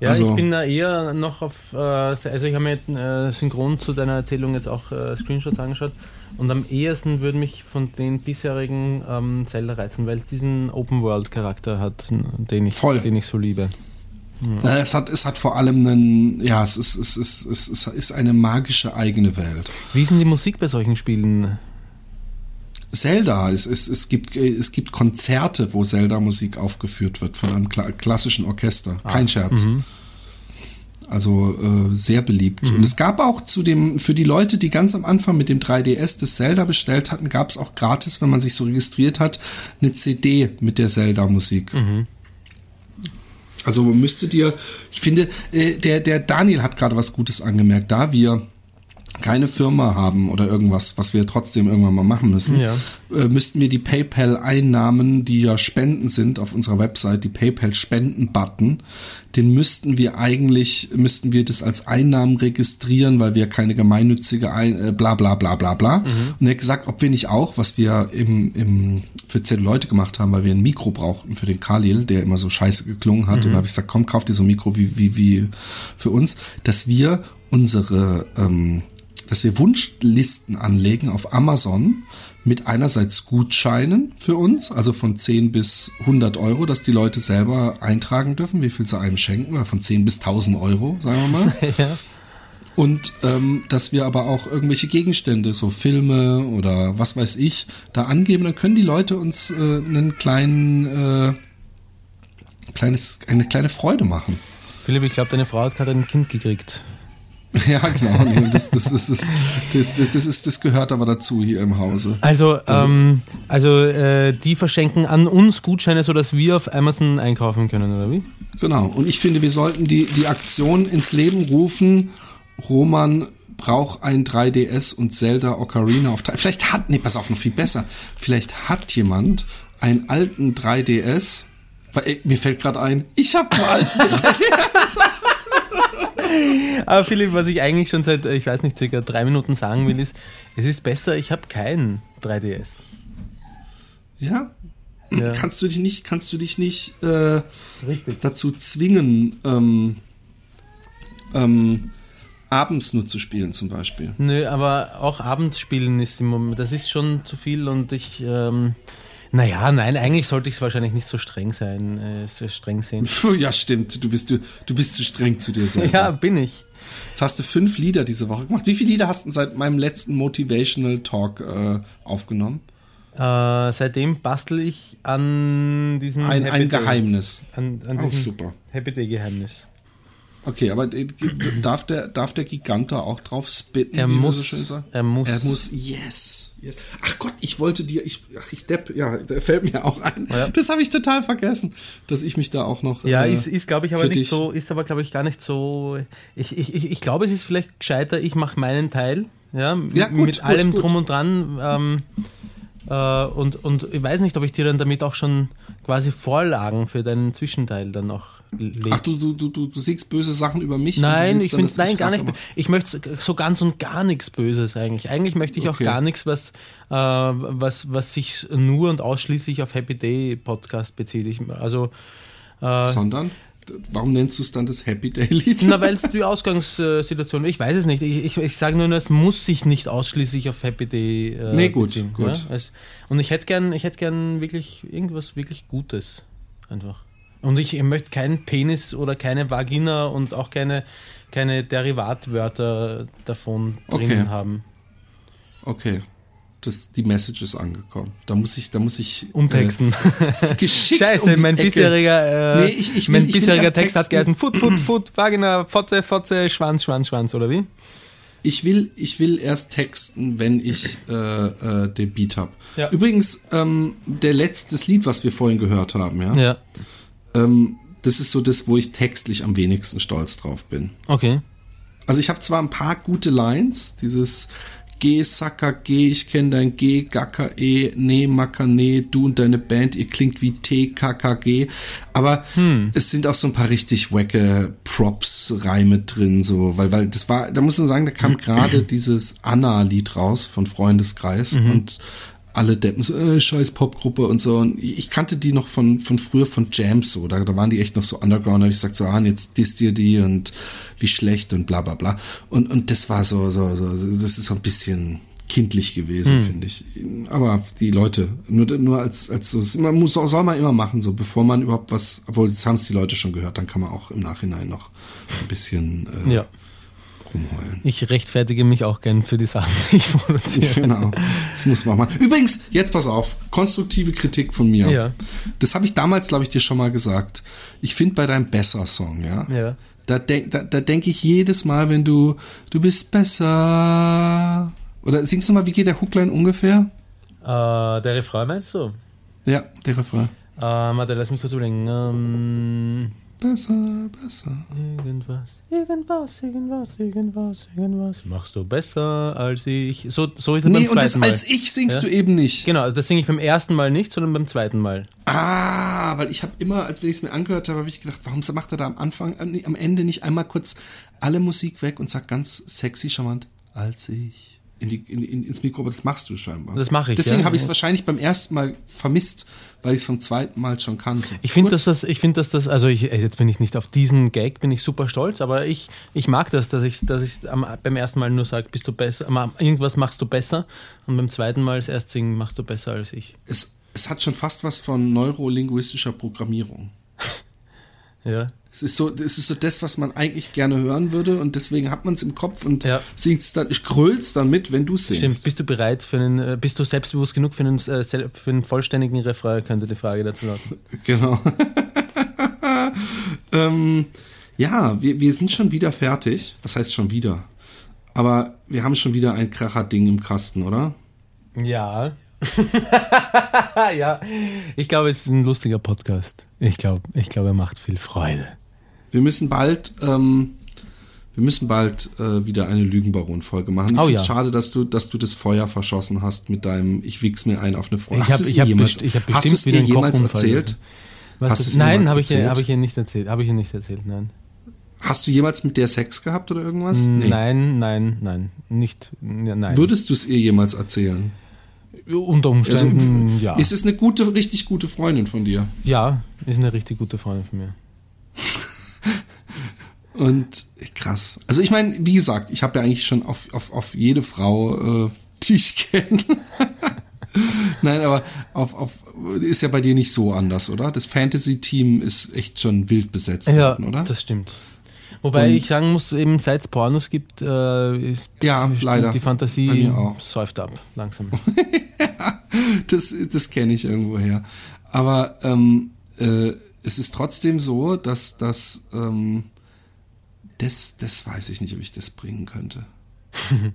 Ja, Also- ich bin da eher noch auf, äh, also ich habe mir äh, synchron zu deiner Erzählung jetzt auch äh, Screenshots angeschaut und am ehesten würde mich von den bisherigen ähm, Zelda reizen, weil es diesen Open-World-Charakter hat, den ich, Voll. den ich so liebe. Äh, Es hat, es hat vor allem einen, ja, es ist, es ist, es ist, es ist eine magische eigene Welt. Wie ist denn die Musik bei solchen Spielen? Zelda, es, es, es, gibt, es gibt Konzerte, wo Zelda-Musik aufgeführt wird von einem kla klassischen Orchester. Kein Scherz. Also äh, sehr beliebt. Und es gab auch zu dem, für die Leute, die ganz am Anfang mit dem 3DS das Zelda bestellt hatten, gab es auch gratis, wenn man sich so registriert hat, eine CD mit der Zelda-Musik. Also man müsste dir, ich finde, äh, der, der Daniel hat gerade was Gutes angemerkt, da wir keine Firma haben oder irgendwas, was wir trotzdem irgendwann mal machen müssen, Ja. äh, müssten wir die PayPal-Einnahmen, die ja Spenden sind auf unserer Website, die PayPal-Spenden-Button, den müssten wir eigentlich, müssten wir das als Einnahmen registrieren, weil wir keine gemeinnützige Ein äh, bla bla bla bla bla. Und er hat gesagt, ob wir nicht auch, was wir im, im für zehn Leute gemacht haben, weil wir ein Mikro brauchten für den Khalil, der immer so scheiße geklungen hat. Und da habe ich gesagt, komm, kauf dir so ein Mikro wie, wie, wie für uns, dass wir unsere ähm, dass wir Wunschlisten anlegen auf Amazon mit einerseits Gutscheinen für uns, also von 10 bis 100 Euro, dass die Leute selber eintragen dürfen, wie viel sie einem schenken, oder von 10 bis 1000 Euro, sagen wir mal. ja. Und ähm, dass wir aber auch irgendwelche Gegenstände, so Filme oder was weiß ich, da angeben, dann können die Leute uns äh, einen kleinen, äh, kleines, eine kleine Freude machen. Philipp, ich glaube, deine Frau hat gerade ein Kind gekriegt. Ja, genau. Nee, das, das, das, ist, das, das, ist, das gehört aber dazu hier im Hause. Also, ähm, also äh, die verschenken an uns Gutscheine, sodass wir auf Amazon einkaufen können, oder wie? Genau. Und ich finde, wir sollten die, die Aktion ins Leben rufen. Roman braucht ein 3DS und Zelda Ocarina of Time. Vielleicht hat, nee, pass auf, noch viel besser. Vielleicht hat jemand einen alten 3DS. Weil, ey, mir fällt gerade ein, ich habe einen alten 3DS. Aber Philipp, was ich eigentlich schon seit, ich weiß nicht, circa drei Minuten sagen will, ist, es ist besser, ich habe keinen 3DS. ja? Ja. Kannst du dich nicht, kannst du dich nicht äh, dazu zwingen, ähm, ähm, abends nur zu spielen zum Beispiel? Nö, aber auch abends spielen ist im Moment, das ist schon zu viel und ich, ähm, naja, nein, eigentlich sollte ich es wahrscheinlich nicht so streng sein, äh, so streng sehen. Ja, stimmt. Du bist, du, du bist zu streng zu dir selber. Ja, bin ich. Jetzt hast du fünf Lieder diese Woche gemacht. Wie viele Lieder hast du seit meinem letzten Motivational Talk äh, aufgenommen? Äh, seitdem bastel ich an diesem Ein, ein. Geheimnis. An, an Auch diesem super. Happy Day Geheimnis. Okay, aber äh, darf der, darf der Gigant da auch drauf spitten? Er muss, so er muss. Er muss, yes, yes. Ach Gott, ich wollte dir, ich, ach, ich depp, ja, der fällt mir auch ein. Ja. Das habe ich total vergessen, dass ich mich da auch noch. Ja, äh, ist, ist glaube ich, aber nicht dich- so, ist aber, glaube ich, gar nicht so. Ich, ich, ich, ich glaube, es ist vielleicht gescheiter, ich mache meinen Teil, ja, Ja, gut, mit gut, allem gut. drum und dran. Ähm, äh, und, und ich weiß nicht, ob ich dir dann damit auch schon quasi Vorlagen für deinen Zwischenteil dann auch lege. Ach, du, du, du, du, du siehst böse Sachen über mich? Nein, ich finde, nein, gar nicht. mache? Ich möchte so ganz und gar nichts Böses eigentlich. Eigentlich möchte ich auch Okay. gar nichts, was, äh, was, was sich nur und ausschließlich auf Happy Day Podcast bezieht. Ich, also, äh, Sondern? Warum nennst du es dann das Happy Day Lied? Na, weil es die Ausgangssituation, ich weiß es nicht. Ich, ich, ich sage nur, es muss sich nicht ausschließlich auf Happy Day äh, Nee, gut, beziehen, gut. Ja? Es, und ich hätte gern, ich hätte gern wirklich irgendwas wirklich Gutes. Einfach. Und ich möchte keinen Penis oder keine Vagina und auch keine, keine Derivatwörter davon drinnen Okay. haben. Okay. Das, die Message ist angekommen. Da muss ich, da muss ich Umtexten. Äh, geschickt Scheiße, um mein Ecke. bisheriger, äh, Nee, ich- ich mein will bisheriger Text hat texten. geheißen Foot, Foot, Foot, Vagina, Fotze, Fotze, Schwanz, Schwanz, Schwanz, oder wie? Ich will, ich will erst texten, wenn ich äh, äh, den Beat hab. Ja. Übrigens, ähm, der letzte Lied, was wir vorhin gehört haben, ja, Ja. Ähm, das ist so das, wo ich textlich am wenigsten stolz drauf bin. Okay. Also ich habe zwar ein paar gute Lines, dieses G, Sacker, G, ich kenne dein G, Gacker, E, Nee, Macker, Nee, du und deine Band, ihr klingt wie T, K, K, G, aber es sind auch so ein paar richtig wacke Props-Reime drin, so, weil, weil das war, da muss man sagen, da kam gerade dieses Anna-Lied raus von Freundeskreis und alle Deppen so, äh, scheiß Popgruppe und so. Und ich kannte die noch von, von früher von Jams so. Da, da waren die echt noch so underground. Da hab ich gesagt so, ah, jetzt disst ihr die und wie schlecht und bla bla bla. Und, und das war so, so, so, das ist so ein bisschen kindlich gewesen, finde ich. Aber die Leute, nur, nur als, als so, immer, muss, soll man immer machen, so, bevor man überhaupt was, obwohl jetzt haben es die Leute schon gehört, dann kann man auch im Nachhinein noch ein bisschen äh, Ja. Rumheulen. Ich rechtfertige mich auch gern für die Sachen, die ich produziere. Genau, das muss man machen. Übrigens, jetzt pass auf, konstruktive Kritik von mir. Ja. Das habe ich damals, glaube ich, dir schon mal gesagt. Ich finde bei deinem Besser-Song, ja, Ja. da denke da, da denk ich jedes Mal, wenn du, du bist besser. Oder singst du mal, wie geht der Hookline ungefähr? Äh, der Refrain meinst du? Ja, der Refrain. Ähm, warte, lass mich kurz überlegen. Ähm, Besser, besser. irgendwas, irgendwas, irgendwas, irgendwas, irgendwas. Machst du besser als ich? So, so ist es Nee, beim und das zweiten Mal. als ich singst Ja? du eben nicht. Genau, das singe ich beim ersten Mal nicht, sondern beim zweiten Mal. Ah, weil ich habe immer, als wenn ich es mir angehört habe, habe ich gedacht, warum macht er da am Anfang, äh, am Ende nicht einmal kurz alle Musik weg und sagt ganz sexy, charmant, als ich in die, in, in, ins Mikro, aber das machst du scheinbar. Das mache ich, Deswegen ja. habe ich es wahrscheinlich beim ersten Mal vermisst, weil ich es vom zweiten Mal schon kannte. Ich finde, dass das, ich finde, dass das, also ich, ey, jetzt bin ich nicht auf diesen Gag, bin ich super stolz, aber ich, ich mag das, dass ich, dass ich beim ersten Mal nur sage, bist du besser, irgendwas machst du besser und beim zweiten Mal das erst singen machst du besser als ich. es, es hat schon fast was von neurolinguistischer Programmierung. Ja. Es ist so, es ist so das, was man eigentlich gerne hören würde und deswegen hat man es im Kopf und Ja. singt's dann, ich gröl's dann mit, wenn du singst. Stimmt, bist du bereit für einen, äh, bist du selbstbewusst genug für einen, äh, für einen vollständigen Refrain, könnte die Frage dazu lauten. Genau. ähm, ja, wir, wir sind schon wieder fertig. Was heißt schon wieder? Aber wir haben schon wieder ein Kracher-Ding im Kasten, oder? Ja. ja. Ich glaube, es ist ein lustiger Podcast. Ich glaube, ich glaube, er macht viel Freude. Wir müssen bald, ähm, wir müssen bald äh, wieder eine Lügenbaron-Folge machen. Ich Oh find's ja. schade, dass du, dass du das Feuer verschossen hast mit deinem Ich wichs mir ein auf eine Freundin. Ich hab- Hast du's ich hab jemals, best- ich hab hast bestimmt du's wieder einen jemals erzählt? Was Hast nein, habe ich, hab ich ihr nicht erzählt. Habe ich ihr nicht erzählt, nein. Hast du jemals mit der Sex gehabt oder irgendwas? Nein, nein, nein. Nicht, nein. Würdest du es ihr jemals erzählen? Unter Also, Umständen, ja. Ist es eine gute, richtig gute Freundin von dir? ja, ist eine richtig gute Freundin von mir. Und krass. Also ich meine, wie gesagt, ich habe ja eigentlich schon auf, auf, auf jede Frau, äh, die ich kenne. Nein, aber auf, auf, ist ja bei dir nicht so anders, oder? Das Fantasy-Team ist echt schon wild besetzt Ja, worden, oder? das stimmt. Wobei Und- ich sagen muss, eben seit es Pornos gibt, äh, ist Ja, leider. die Fantasie säuft ab, langsam. Das, das kenne ich irgendwoher. Aber ähm, äh, es ist trotzdem so, dass das, ähm, das, das weiß ich nicht, ob ich das bringen könnte.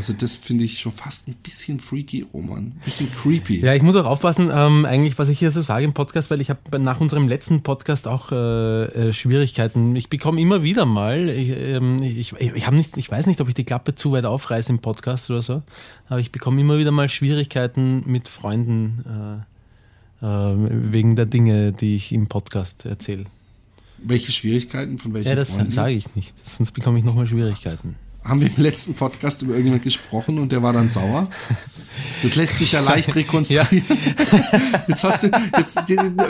Also das finde ich schon fast ein bisschen freaky, Roman. Ein bisschen creepy. Ja, ich muss auch aufpassen, ähm, eigentlich, was ich hier so sage im Podcast, weil ich habe nach unserem letzten Podcast auch äh, äh, Schwierigkeiten. Ich bekomme immer wieder mal, ich, ähm, ich, ich, nicht, ich weiß nicht, ob ich die Klappe zu weit aufreiße im Podcast oder so, aber ich bekomme immer wieder mal Schwierigkeiten mit Freunden äh, äh, wegen der Dinge, die ich im Podcast erzähle. Welche Schwierigkeiten von welchen Ja, das sage ich nicht, sonst bekomme ich nochmal Schwierigkeiten. Haben wir im letzten Podcast über irgendjemand gesprochen und der war dann sauer? Das lässt sich ja leicht rekonstruieren. Jetzt hast du jetzt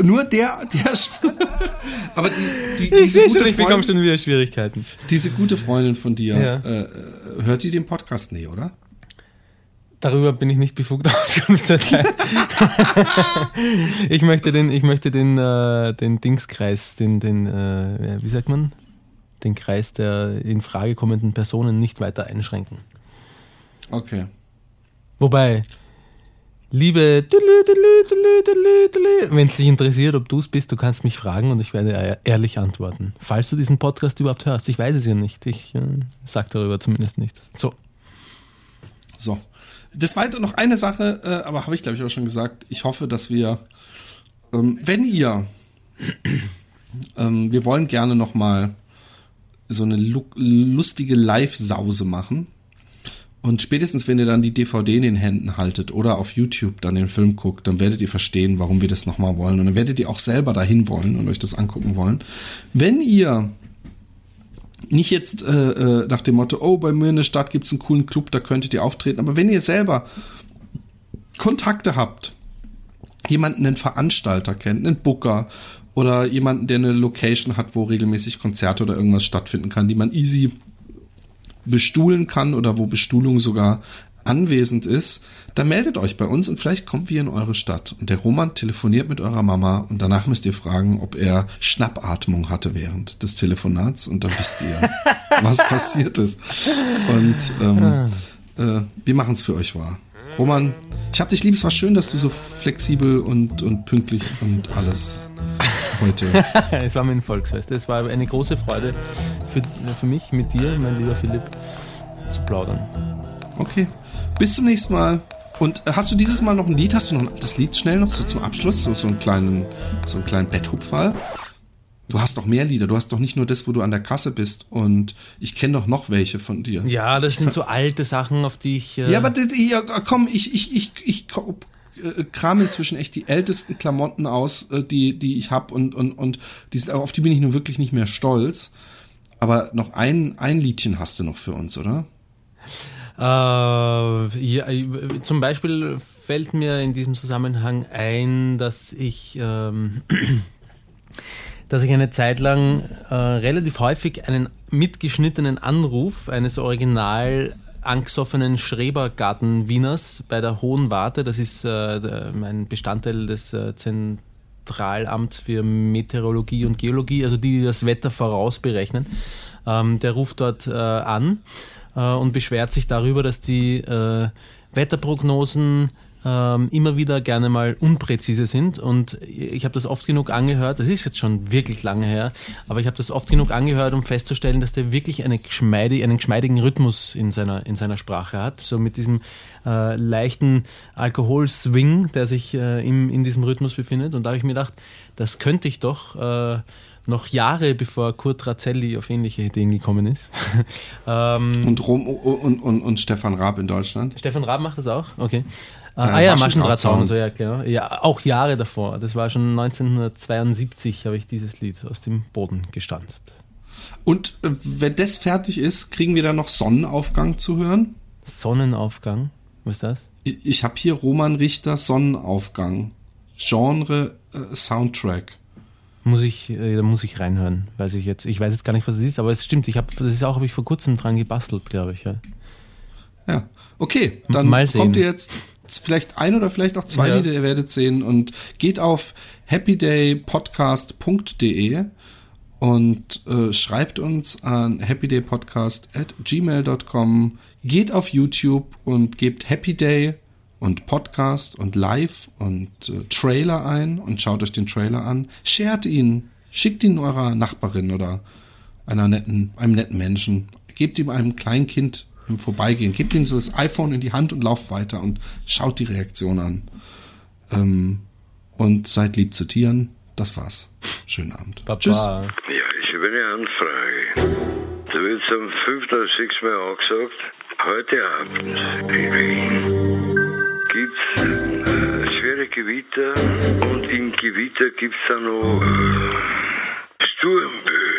nur der, der. Aber die, die, Ich diese, sehe schon, gute ich bekomme schon wieder Schwierigkeiten. diese gute Freundin von dir, Ja. äh, hört die den Podcast? Nee, oder? Darüber bin ich nicht befugt, Auskunft zu erteilen. ich möchte den, ich möchte den, äh, den Dingskreis, den, den, äh, wie sagt man? Den Kreis der in Frage kommenden Personen nicht weiter einschränken. Okay. Wobei, liebe, wenn es dich interessiert, ob du es bist, du kannst mich fragen und ich werde ehrlich antworten. Falls du diesen Podcast überhaupt hörst, ich weiß es ja nicht. Ich äh, sag darüber zumindest nichts. So. So. Des Weiteren noch eine Sache, äh, aber habe ich glaube ich auch schon gesagt. Ich hoffe, dass wir, ähm, wenn ihr, ähm, wir wollen gerne noch mal so eine lu lustige Live-Sause machen. Und spätestens, wenn ihr dann die DVD in den Händen haltet oder auf YouTube dann den Film guckt, dann werdet ihr verstehen, warum wir das nochmal wollen. Und dann werdet ihr auch selber dahin wollen und euch das angucken wollen. Wenn ihr nicht jetzt äh, äh, nach dem Motto, oh, bei mir in der Stadt gibt's einen coolen Club, da könntet ihr auftreten, aber wenn ihr selber Kontakte habt, jemanden, einen Veranstalter kennt, einen Booker oder jemanden, der eine Location hat, wo regelmäßig Konzerte oder irgendwas stattfinden kann, die man easy bestuhlen kann oder wo Bestuhlung sogar anwesend ist, dann meldet euch bei uns und vielleicht kommen wir in eure Stadt. Und der Roman telefoniert mit eurer Mama und danach müsst ihr fragen, ob er Schnappatmung hatte während des Telefonats und dann wisst ihr, was passiert ist. Und ähm, äh, wir machen es für euch wahr. Roman, ich hab dich lieb, es war schön, dass du so flexibel und, und pünktlich und alles heute. es war mir ein Volksfest. Es war eine große Freude für, für mich, mit dir, mein lieber Philipp, zu plaudern. Okay. Bis zum nächsten Mal. Und hast du dieses Mal noch ein Lied? Hast du noch das Lied schnell noch so zum Abschluss? So, so einen kleinen, so einen kleinen Betthupferl? Du hast doch mehr Lieder. Du hast doch nicht nur das, wo du an der Kasse bist. Und ich kenne doch noch welche von dir. Ja, das sind so alte Sachen, auf die ich. Äh, Ja, aber die- komm, ich, ich, ich, ich äh, kram inzwischen echt die ältesten Klamotten aus, äh, die, die ich hab und, und, und die sind, auf die bin ich nun wirklich nicht mehr stolz. Aber noch ein, ein Liedchen hast du noch für uns, oder? Äh, ja, äh, zum Beispiel fällt mir in diesem Zusammenhang ein, dass ich, ähm, dass ich eine Zeit lang äh, relativ häufig einen mitgeschnittenen Anruf eines original angesoffenen Schrebergarten-Wieners bei der Hohen Warte, das ist äh, ein Bestandteil des äh, Zentralamts für Meteorologie und Geologie, also die, die das Wetter vorausberechnen, ähm, der ruft dort äh, an äh, und beschwert sich darüber, dass die äh, Wetterprognosen ähm, immer wieder gerne mal unpräzise sind und ich habe das oft genug angehört, das ist jetzt schon wirklich lange her, aber ich habe das oft genug angehört, um festzustellen, dass der wirklich eine geschmeide, einen geschmeidigen Rhythmus in seiner, in seiner Sprache hat, so mit diesem äh, leichten Alkoholswing, der sich äh, im, in diesem Rhythmus befindet und da habe ich mir gedacht, das könnte ich doch äh, noch Jahre bevor Kurt Razzelli auf ähnliche Ideen gekommen ist. ähm, Und, Rom, und, und, und Stefan Raab in Deutschland. Stefan Raab macht das auch? Okay. Äh, Ja, ah ja, Maschendrahtzaun. So ja klar. Ja, auch Jahre davor. Das war schon 1972, habe ich dieses Lied aus dem Boden gestanzt. Und äh, wenn das fertig ist, kriegen wir dann noch Sonnenaufgang zu hören? Sonnenaufgang, was ist das? Ich, ich habe hier Roman Richter Sonnenaufgang. Genre äh, Soundtrack. Muss ich, äh, da muss ich reinhören, weiß ich jetzt. Ich weiß jetzt gar nicht, was es ist, aber es stimmt. Ich habe, das ist auch, habe ich vor kurzem dran gebastelt, glaube ich. Ja. Ja. Okay, dann Mal sehen. kommt ihr jetzt vielleicht ein oder vielleicht auch zwei Ja. Lieder, ihr werdet sehen und geht auf happydaypodcast.de und äh, schreibt uns an happydaypodcast at gmail.com. Geht auf YouTube und gebt Happy Day und Podcast und Live und äh, Trailer ein und schaut euch den Trailer an. Shared ihn, schickt ihn eurer Nachbarin oder einer netten, einem netten Menschen. Gebt ihm einem kleinen Kind im Vorbeigehen, gebt ihm so das iPhone in die Hand und lauft weiter und schaut die Reaktion an. Ähm, und seid lieb zu Tieren. Das war's. Schönen Abend. Papa. Tschüss. Ja, ich habe eine Anfrage. Da wird zum fünften oder sechsten Mal angesagt, heute Abend in Wien gibt's äh, schwere Gewitter und im Gewitter gibt's dann noch äh, Sturmböen.